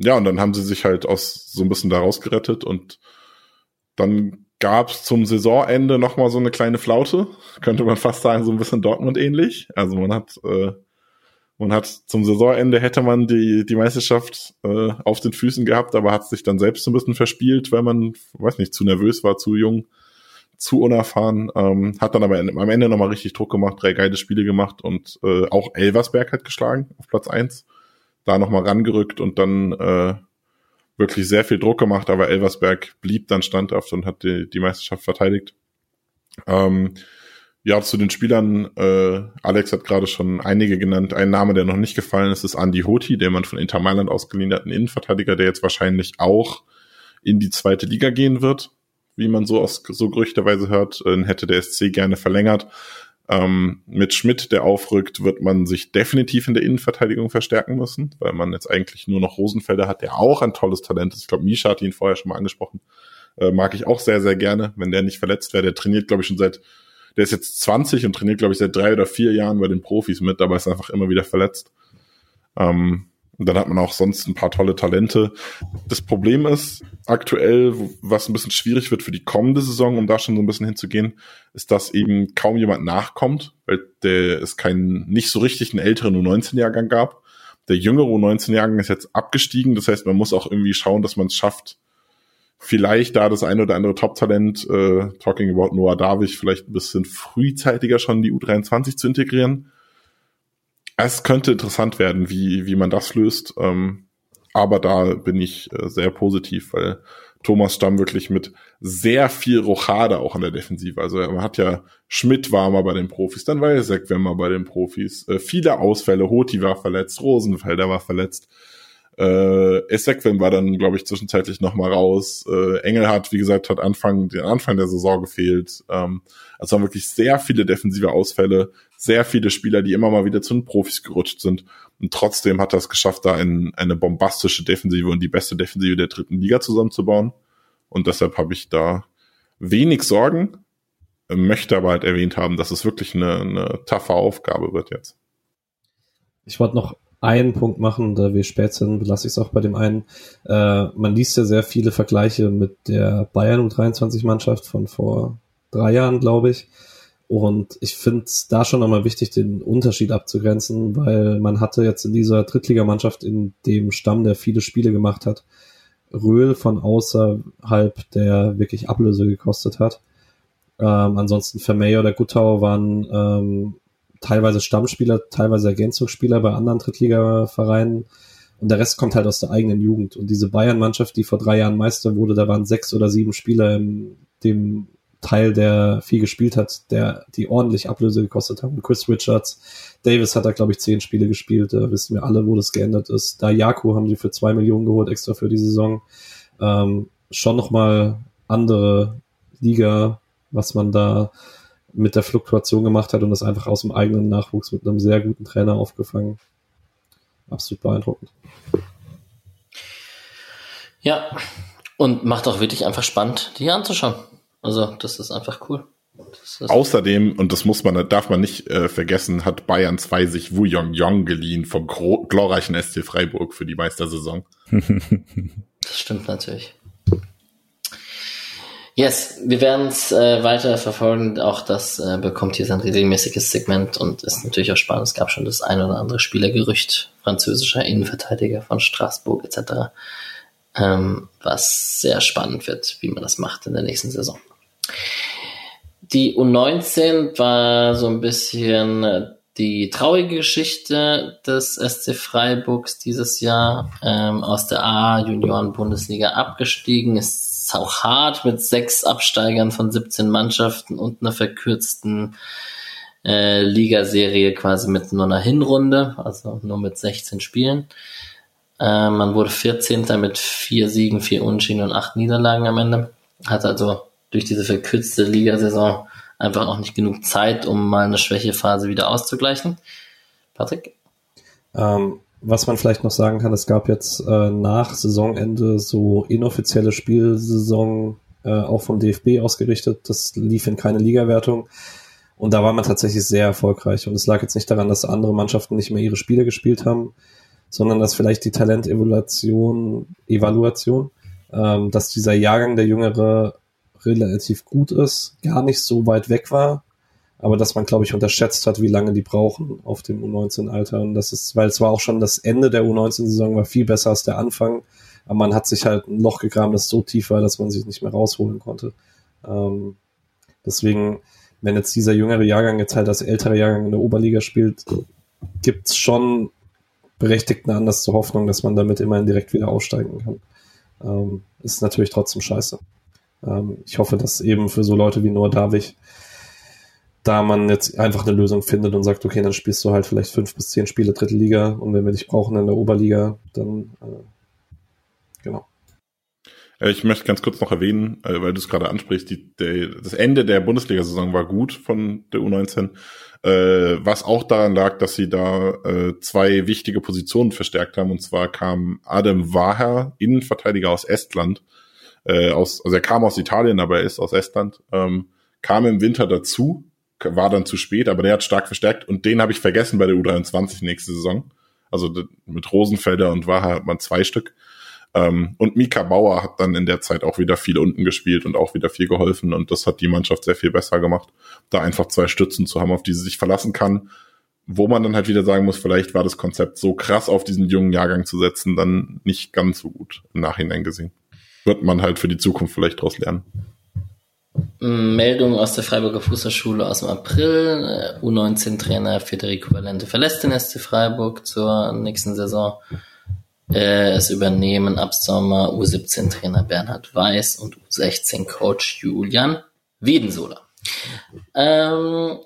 ja, und dann haben sie sich halt aus so ein bisschen da rausgerettet und dann gab's zum Saisonende nochmal so eine kleine Flaute, könnte man fast sagen, so ein bisschen Dortmund ähnlich. Also man hat äh, man hat zum Saisonende hätte man die, die Meisterschaft äh, auf den Füßen gehabt, aber hat sich dann selbst so ein bisschen verspielt, weil man, weiß nicht, zu nervös war, zu jung, zu unerfahren. Ähm, hat dann aber am Ende nochmal richtig Druck gemacht, drei geile Spiele gemacht und äh, auch Elversberg hat geschlagen auf Platz eins, Da nochmal rangerückt und dann äh, wirklich sehr viel Druck gemacht, aber Elversberg blieb dann standhaft und hat die, die Meisterschaft verteidigt. Ähm, ja, zu den Spielern, äh, Alex hat gerade schon einige genannt. Ein Name, der noch nicht gefallen ist, ist Andy Hoti, der man von Inter Mailand ausgeliehen hat, ein Innenverteidiger, der jetzt wahrscheinlich auch in die zweite Liga gehen wird, wie man so aus so gerüchteweise hört, äh, hätte der SC gerne verlängert. Ähm, mit Schmidt, der aufrückt, wird man sich definitiv in der Innenverteidigung verstärken müssen, weil man jetzt eigentlich nur noch Rosenfelder hat, der auch ein tolles Talent ist. Ich glaube, Misha hat ihn vorher schon mal angesprochen. Äh, mag ich auch sehr, sehr gerne, wenn der nicht verletzt wäre. Der trainiert, glaube ich, schon seit der ist jetzt 20 und trainiert, glaube ich, seit drei oder vier Jahren bei den Profis mit, aber ist einfach immer wieder verletzt. Ähm, und dann hat man auch sonst ein paar tolle Talente. Das Problem ist aktuell, was ein bisschen schwierig wird für die kommende Saison, um da schon so ein bisschen hinzugehen, ist, dass eben kaum jemand nachkommt, weil der es keinen nicht so richtig einen älteren U19-Jahrgang gab. Der jüngere U19-Jahrgang ist jetzt abgestiegen. Das heißt, man muss auch irgendwie schauen, dass man es schafft, vielleicht da das eine oder andere Top-Talent, äh, talking about Noah David, vielleicht ein bisschen frühzeitiger schon die U23 zu integrieren. Es könnte interessant werden, wie, wie man das löst. Ähm, aber da bin ich äh, sehr positiv, weil Thomas Stamm wirklich mit sehr viel Rochade auch an der Defensive. Also man hat ja Schmidt war mal bei den Profis, dann war Sek war mal bei den Profis. Äh, viele Ausfälle, Hoti war verletzt, Rosenfelder war verletzt. Äh, Esequim war dann, glaube ich, zwischenzeitlich nochmal raus. Äh, Engelhardt, wie gesagt, hat Anfang, den Anfang der Saison gefehlt. Ähm, also waren wirklich sehr viele defensive Ausfälle, sehr viele Spieler, die immer mal wieder zu den Profis gerutscht sind. Und trotzdem hat er es geschafft, da ein, eine bombastische Defensive und die beste Defensive der dritten Liga zusammenzubauen. Und deshalb habe ich da wenig Sorgen, möchte aber halt erwähnt haben, dass es wirklich eine, eine taffe Aufgabe wird jetzt. Ich wollte noch einen Punkt machen, da wir spät sind, belasse ich es auch bei dem einen. Äh, man liest ja sehr viele Vergleiche mit der Bayern U23-Mannschaft von vor drei Jahren, glaube ich. Und ich finde es da schon nochmal wichtig, den Unterschied abzugrenzen, weil man hatte jetzt in dieser Drittligamannschaft in dem Stamm, der viele Spiele gemacht hat, Röhl von außerhalb, der wirklich Ablöse gekostet hat. Ähm, ansonsten Vermeer oder Guttau waren ähm, teilweise Stammspieler, teilweise Ergänzungsspieler bei anderen Drittligavereinen. Und der Rest kommt halt aus der eigenen Jugend. Und diese Bayern-Mannschaft, die vor drei Jahren Meister wurde, da waren sechs oder sieben Spieler in dem Teil, der viel gespielt hat, der die ordentlich Ablöse gekostet haben. Chris Richards, Davis hat da, glaube ich, zehn Spiele gespielt. Da wissen wir alle, wo das geändert ist. Da Jaku haben die für zwei Millionen geholt, extra für die Saison. Ähm, schon nochmal andere Liga, was man da mit der Fluktuation gemacht hat und das einfach aus dem eigenen Nachwuchs mit einem sehr guten Trainer aufgefangen. Absolut beeindruckend. Ja, und macht auch wirklich einfach spannend, die hier anzuschauen. Also, das ist einfach cool. Außerdem, und das muss man, darf man nicht äh, vergessen, hat Bayern 2 sich Wu Yong Yong geliehen vom glorreichen SC Freiburg für die Meistersaison. das stimmt natürlich. Yes, wir werden es äh, weiter verfolgen. Auch das äh, bekommt hier sein regelmäßiges Segment und ist natürlich auch spannend. Es gab schon das ein oder andere Spielergerücht französischer Innenverteidiger von Straßburg etc., ähm, was sehr spannend wird, wie man das macht in der nächsten Saison. Die U19 war so ein bisschen äh, die traurige Geschichte des SC Freiburgs dieses Jahr ähm, aus der A-Junioren-Bundesliga abgestiegen, ist auch hart mit sechs Absteigern von 17 Mannschaften und einer verkürzten äh, Ligaserie quasi mit nur einer Hinrunde, also nur mit 16 Spielen. Äh, man wurde 14. mit vier Siegen, vier Unschieden und acht Niederlagen am Ende. Hat also durch diese verkürzte Ligasaison einfach auch nicht genug Zeit, um mal eine Schwächephase wieder auszugleichen. Patrick? Ähm, was man vielleicht noch sagen kann, es gab jetzt äh, nach Saisonende so inoffizielle Spielsaison äh, auch vom DFB ausgerichtet. Das lief in keine Ligawertung. Und da war man tatsächlich sehr erfolgreich. Und es lag jetzt nicht daran, dass andere Mannschaften nicht mehr ihre Spiele gespielt haben, sondern dass vielleicht die Talentevaluation, Evaluation, ähm, dass dieser Jahrgang der Jüngere relativ gut ist, gar nicht so weit weg war aber dass man, glaube ich, unterschätzt hat, wie lange die brauchen auf dem U19-Alter. Und das ist, weil es war auch schon das Ende der U19-Saison, war viel besser als der Anfang. Aber man hat sich halt ein Loch gegraben, das so tief war, dass man sich nicht mehr rausholen konnte. Ähm, deswegen, wenn jetzt dieser jüngere Jahrgang jetzt halt als ältere Jahrgang in der Oberliga spielt, gibt's schon berechtigten Anlass zur Hoffnung, dass man damit immerhin direkt wieder aussteigen kann. Ähm, ist natürlich trotzdem scheiße. Ähm, ich hoffe, dass eben für so Leute wie Noah Davich da man jetzt einfach eine Lösung findet und sagt, okay, dann spielst du halt vielleicht fünf bis zehn Spiele dritte Liga und wenn wir dich brauchen in der Oberliga, dann äh, genau. Äh, ich möchte ganz kurz noch erwähnen, äh, weil du es gerade ansprichst, die, der, das Ende der Bundesliga-Saison war gut von der U19, äh, was auch daran lag, dass sie da äh, zwei wichtige Positionen verstärkt haben. Und zwar kam Adam Waher, Innenverteidiger aus Estland, äh, aus, also er kam aus Italien, aber er ist aus Estland, ähm, kam im Winter dazu war dann zu spät, aber der hat stark verstärkt und den habe ich vergessen bei der U23 nächste Saison. Also mit Rosenfelder und Waha hat man zwei Stück. Ähm, und Mika Bauer hat dann in der Zeit auch wieder viel unten gespielt und auch wieder viel geholfen und das hat die Mannschaft sehr viel besser gemacht, da einfach zwei Stützen zu haben, auf die sie sich verlassen kann. Wo man dann halt wieder sagen muss, vielleicht war das Konzept so krass auf diesen jungen Jahrgang zu setzen, dann nicht ganz so gut im Nachhinein gesehen. Wird man halt für die Zukunft vielleicht daraus lernen. Meldung aus der Freiburger Fußballschule aus dem April. Äh, U19-Trainer Federico Valente verlässt den SC Freiburg zur nächsten Saison. Äh, es übernehmen ab Sommer U17-Trainer Bernhard Weiß und U16-Coach Julian Wiedensohler. Ähm,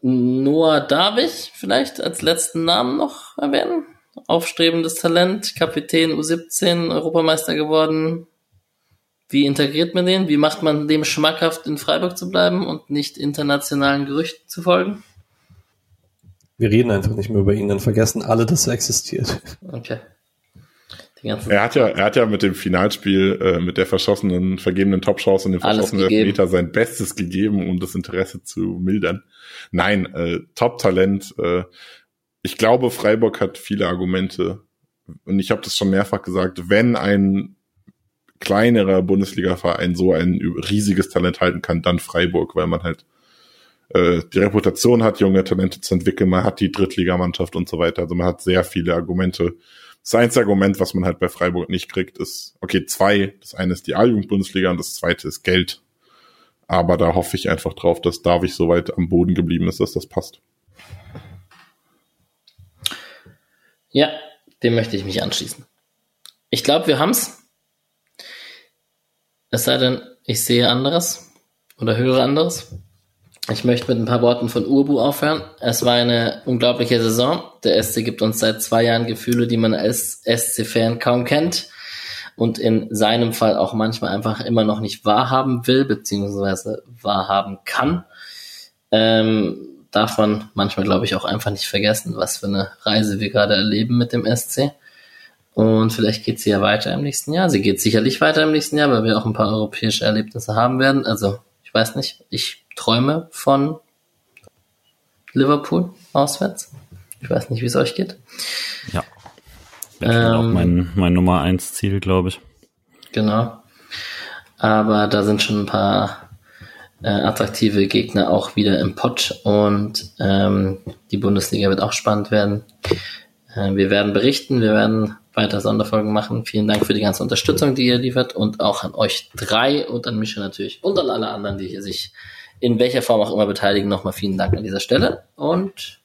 Noah Davich vielleicht als letzten Namen noch erwähnen. Aufstrebendes Talent, Kapitän U17, Europameister geworden. Wie integriert man den? Wie macht man dem schmackhaft, in Freiburg zu bleiben und nicht internationalen Gerüchten zu folgen? Wir reden einfach nicht mehr über ihn, dann vergessen alle, dass er existiert. Okay. Er hat ja, er hat ja mit dem Finalspiel, äh, mit der verschossenen, vergebenen Topchance und dem verschossenen Elfmeter sein Bestes gegeben, um das Interesse zu mildern. Nein, äh, Top-Talent. Äh, ich glaube, Freiburg hat viele Argumente. Und ich habe das schon mehrfach gesagt, wenn ein kleinerer Bundesliga-Verein so ein riesiges Talent halten kann, dann Freiburg, weil man halt äh, die Reputation hat, junge Talente zu entwickeln, man hat die Drittligamannschaft und so weiter. Also man hat sehr viele Argumente, das einzige Argument, was man halt bei Freiburg nicht kriegt, ist, okay, zwei. Das eine ist die A-Jugend-Bundesliga und das zweite ist Geld. Aber da hoffe ich einfach drauf, dass David so weit am Boden geblieben ist, dass das passt. Ja, dem möchte ich mich anschließen. Ich glaube, wir haben's. Es sei denn, ich sehe anderes oder höre anderes. Ich möchte mit ein paar Worten von Urbu aufhören. Es war eine unglaubliche Saison. Der SC gibt uns seit zwei Jahren Gefühle, die man als SC-Fan kaum kennt und in seinem Fall auch manchmal einfach immer noch nicht wahrhaben will, beziehungsweise wahrhaben kann. Ähm, darf man manchmal, glaube ich, auch einfach nicht vergessen, was für eine Reise wir gerade erleben mit dem SC. Und vielleicht geht sie ja weiter im nächsten Jahr. Sie geht sicherlich weiter im nächsten Jahr, weil wir auch ein paar europäische Erlebnisse haben werden. Also, ich weiß nicht, ich träume von Liverpool auswärts. Ich weiß nicht, wie es euch geht. Ja. Wäre ähm, auch mein, mein Nummer eins Ziel, glaube ich. Genau. Aber da sind schon ein paar äh, attraktive Gegner auch wieder im Pott und ähm, die Bundesliga wird auch spannend werden. Äh, wir werden berichten, wir werden weiter Sonderfolgen machen. Vielen Dank für die ganze Unterstützung, die ihr liefert und auch an euch drei und an Mischa natürlich und an alle anderen, die hier sich in welcher Form auch immer beteiligen. Nochmal vielen Dank an dieser Stelle und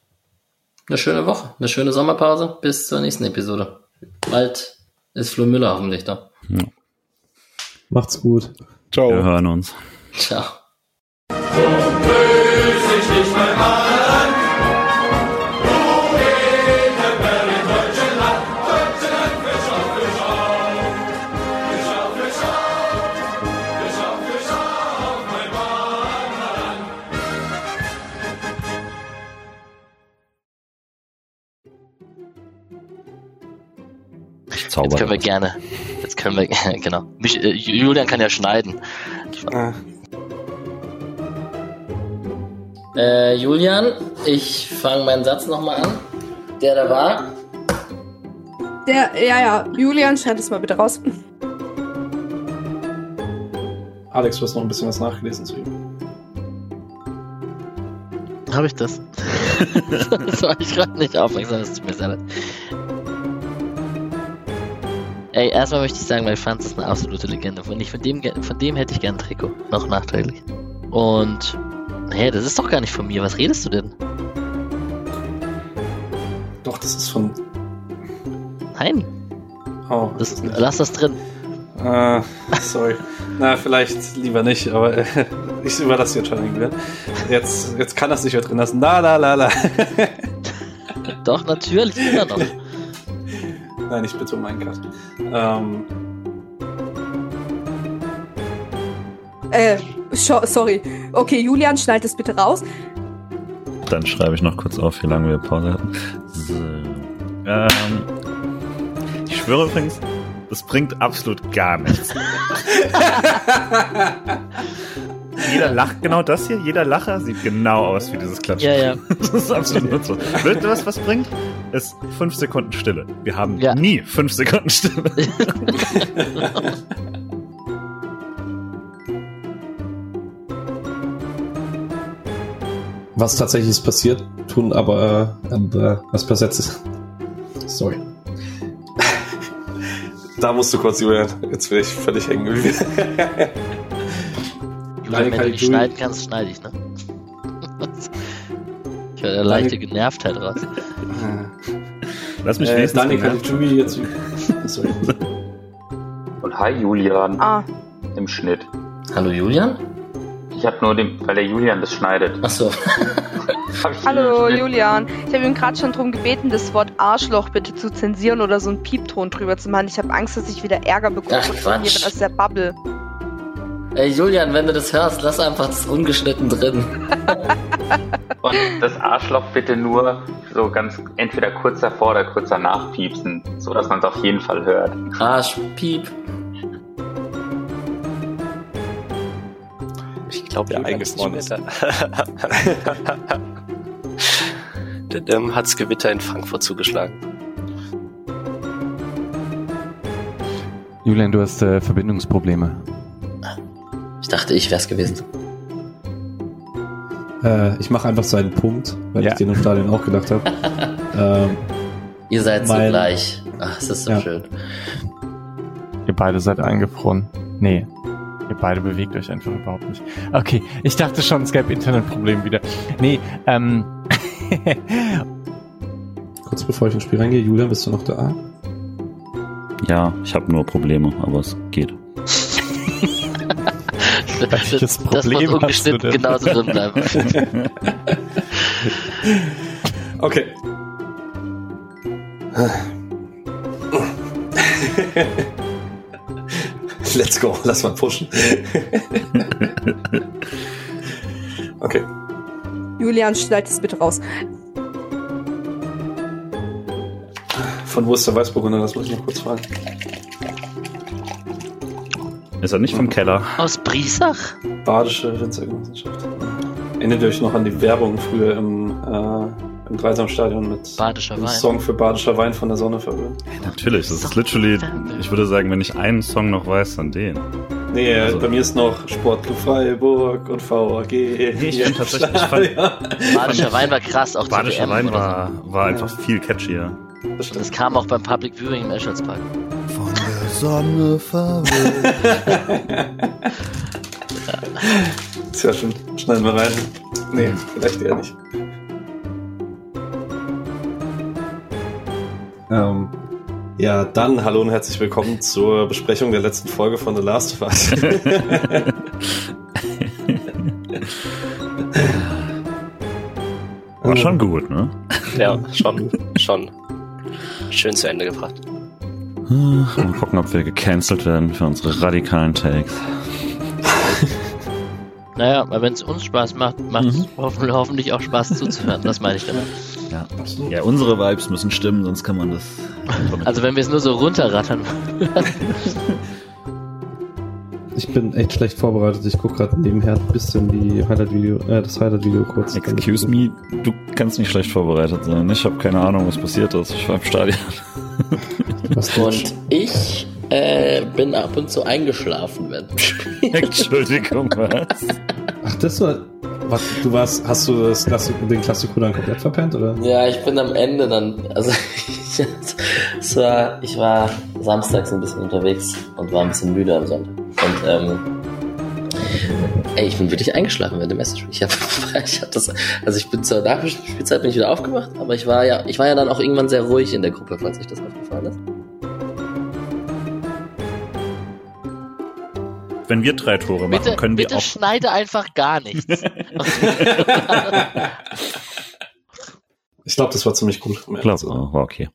eine schöne Woche, eine schöne Sommerpause. Bis zur nächsten Episode. Bald ist Flo Müller hoffentlich da. Ja. Macht's gut. Ciao. Wir hören uns. Ciao. Zauber. Jetzt können wir gerne. Jetzt können wir, genau. Mich, äh, Julian kann ja schneiden. Ah. Äh, Julian, ich fange meinen Satz nochmal an. Der da war. Der, ja, ja. Julian, schneid es mal bitte raus. Alex, du hast noch ein bisschen was nachgelesen zu ihm. Habe ich das? das war ich gerade nicht aufmerksam, das tut mir sehr leid. Ey, erstmal möchte ich sagen, weil Franz ist eine absolute Legende. Von, ich, von, dem, von dem hätte ich gern ein Trikot. Noch nachträglich. Und, hä, das ist doch gar nicht von mir. Was redest du denn? Doch, das ist von. Nein. Oh, das, das lass das drin. Ah, sorry. Na, vielleicht lieber nicht, aber äh, ich überlasse jetzt schon irgendwie. Jetzt, jetzt kann das nicht mehr drin lassen. La la la la. Doch, natürlich, immer noch. Nein, ich bitte um einen Cut. Ähm. Äh, sorry. Okay, Julian, schneid das bitte raus. Dann schreibe ich noch kurz auf, wie lange wir Pause hatten. So. Ähm, ich schwöre übrigens, das bringt absolut gar nichts. Jeder lacht genau das hier. Jeder Lacher sieht genau aus wie dieses Klatschen. Ja, ja. Das ist absolut nutzlos. Wisst ihr, was was bringt? Ist fünf Sekunden Stille. Wir haben ja. nie fünf Sekunden Stille. was tatsächlich ist passiert, tun aber äh, äh, was passiert ist. Sorry. da musst du kurz, Julian. Jetzt bin ich völlig hängen geblieben. Julian, wenn du nicht schneiden kannst, schneide ich, ne? ich höre eine leichte Genervtheit raus. Lass mich Äh, wenigstens Daniel. Caligiuri jetzt. Sorry. Und hi Julian Ah, im Schnitt. Hallo Julian? Ich habe nur den, weil der Julian das schneidet. Ach so. Hab ich hallo. Julian. Ich habe ihm gerade schon darum gebeten, das Wort Arschloch bitte zu zensieren oder so einen Piepton drüber zu machen. Ich habe Angst, dass ich wieder Ärger bekomme Ach, von jemand aus der Bubble. Ey Julian, wenn du das hörst, lass einfach das ungeschnitten drin. Und das Arschloch bitte nur so ganz entweder kurz davor oder kurz danach piepsen, so dass man es auf jeden Fall hört. Arsch, Piep. Ich glaube, mehr eingefroren da. Denn ähm, hat's Gewitter in Frankfurt zugeschlagen. Julian, du hast äh, Verbindungsprobleme. Ich dachte, ich wär's gewesen. Äh, ich mache einfach seinen Punkt, weil Ja. ich den im Stadion auch gedacht habe. ähm, Ihr seid so Mein- gleich. Ach, es ist so Ja. schön. Ihr beide seid eingefroren. Nee. Ihr beide bewegt euch einfach überhaupt nicht. Okay, ich dachte schon, es gäbe Internetprobleme wieder. Nee, ähm. kurz bevor ich ins Spiel reingehe, Julian, bist du noch da? Ja, ich habe nur Probleme, aber es geht. Welches das Problem muss hast du denn? genauso drin bleiben. Okay. Let's go, lass mal pushen. okay. Julian, schneid es bitte raus. Von wo ist der Weißburgunder? Das muss ich noch kurz fragen. Ist er nicht vom Keller? Aus Briesach? Badische Winzergenossenschaft. Erinnert ihr euch noch an die Werbung früher im, äh, im Dreisamstadion mit Badischer dem Wein. Song für badischer Wein von der Sonne verwöhnt? Natürlich, das ist literally, ich würde sagen, wenn ich einen Song noch weiß, dann den. Nee, Also- bei mir ist noch Sportclub Freiburg und VAG. ich find tatsächlich- ich fand- ja, Badischer Wein war krass, auch Badischer Wein war, war einfach viel catchier. das. Das kam auch beim Public Viewing im Escholzpark. Sonne verwöhnt. Sehr schön. Schneiden wir rein. Nee, vielleicht eher nicht. Ähm, ja, dann hallo und herzlich willkommen zur Besprechung der letzten Folge von The Last of Us. War schon gut, ne? Ja, schon, schon. Schön zu Ende gebracht. Mal gucken, ob wir gecancelt werden für unsere radikalen Takes. Naja, aber wenn es uns Spaß macht, macht es Mhm. hoffentlich, hoffentlich auch Spaß zuzuhören. Das meine ich damit. Ja. ja, unsere Vibes müssen stimmen, sonst kann man das. Also wenn wir es nur so runterrattern. Ich bin echt schlecht vorbereitet. Ich gucke gerade nebenher ein bisschen die Highlight-Video, äh, das Highlight-Video kurz. Excuse me, du kannst nicht schlecht vorbereitet sein. Ich habe keine Ahnung, was passiert ist. Ich war im Stadion. Und ich äh, bin ab und zu eingeschlafen während dem Spiel. Entschuldigung, was? Ach, das war. Was, du warst, hast du das Klassik, den Klassiko dann komplett verpennt, oder? Ja, ich bin am Ende dann, also ich, es war, ich war samstags ein bisschen unterwegs und war ein bisschen müde am Sonntag. Und ähm, ey, ich bin wirklich eingeschlafen während dem Spiel. Ich hab, ich hab das, also ich bin zur Nachspielzeit bin ich wieder aufgewacht, aber ich war ja, ich war ja dann auch irgendwann sehr ruhig in der Gruppe, falls euch das aufgefallen ist. Wenn wir drei Tore machen, Bitte, können wir bitte auch. schneide einfach gar nichts. Ich glaube, das war ziemlich gut. um Ich glaube, war okay.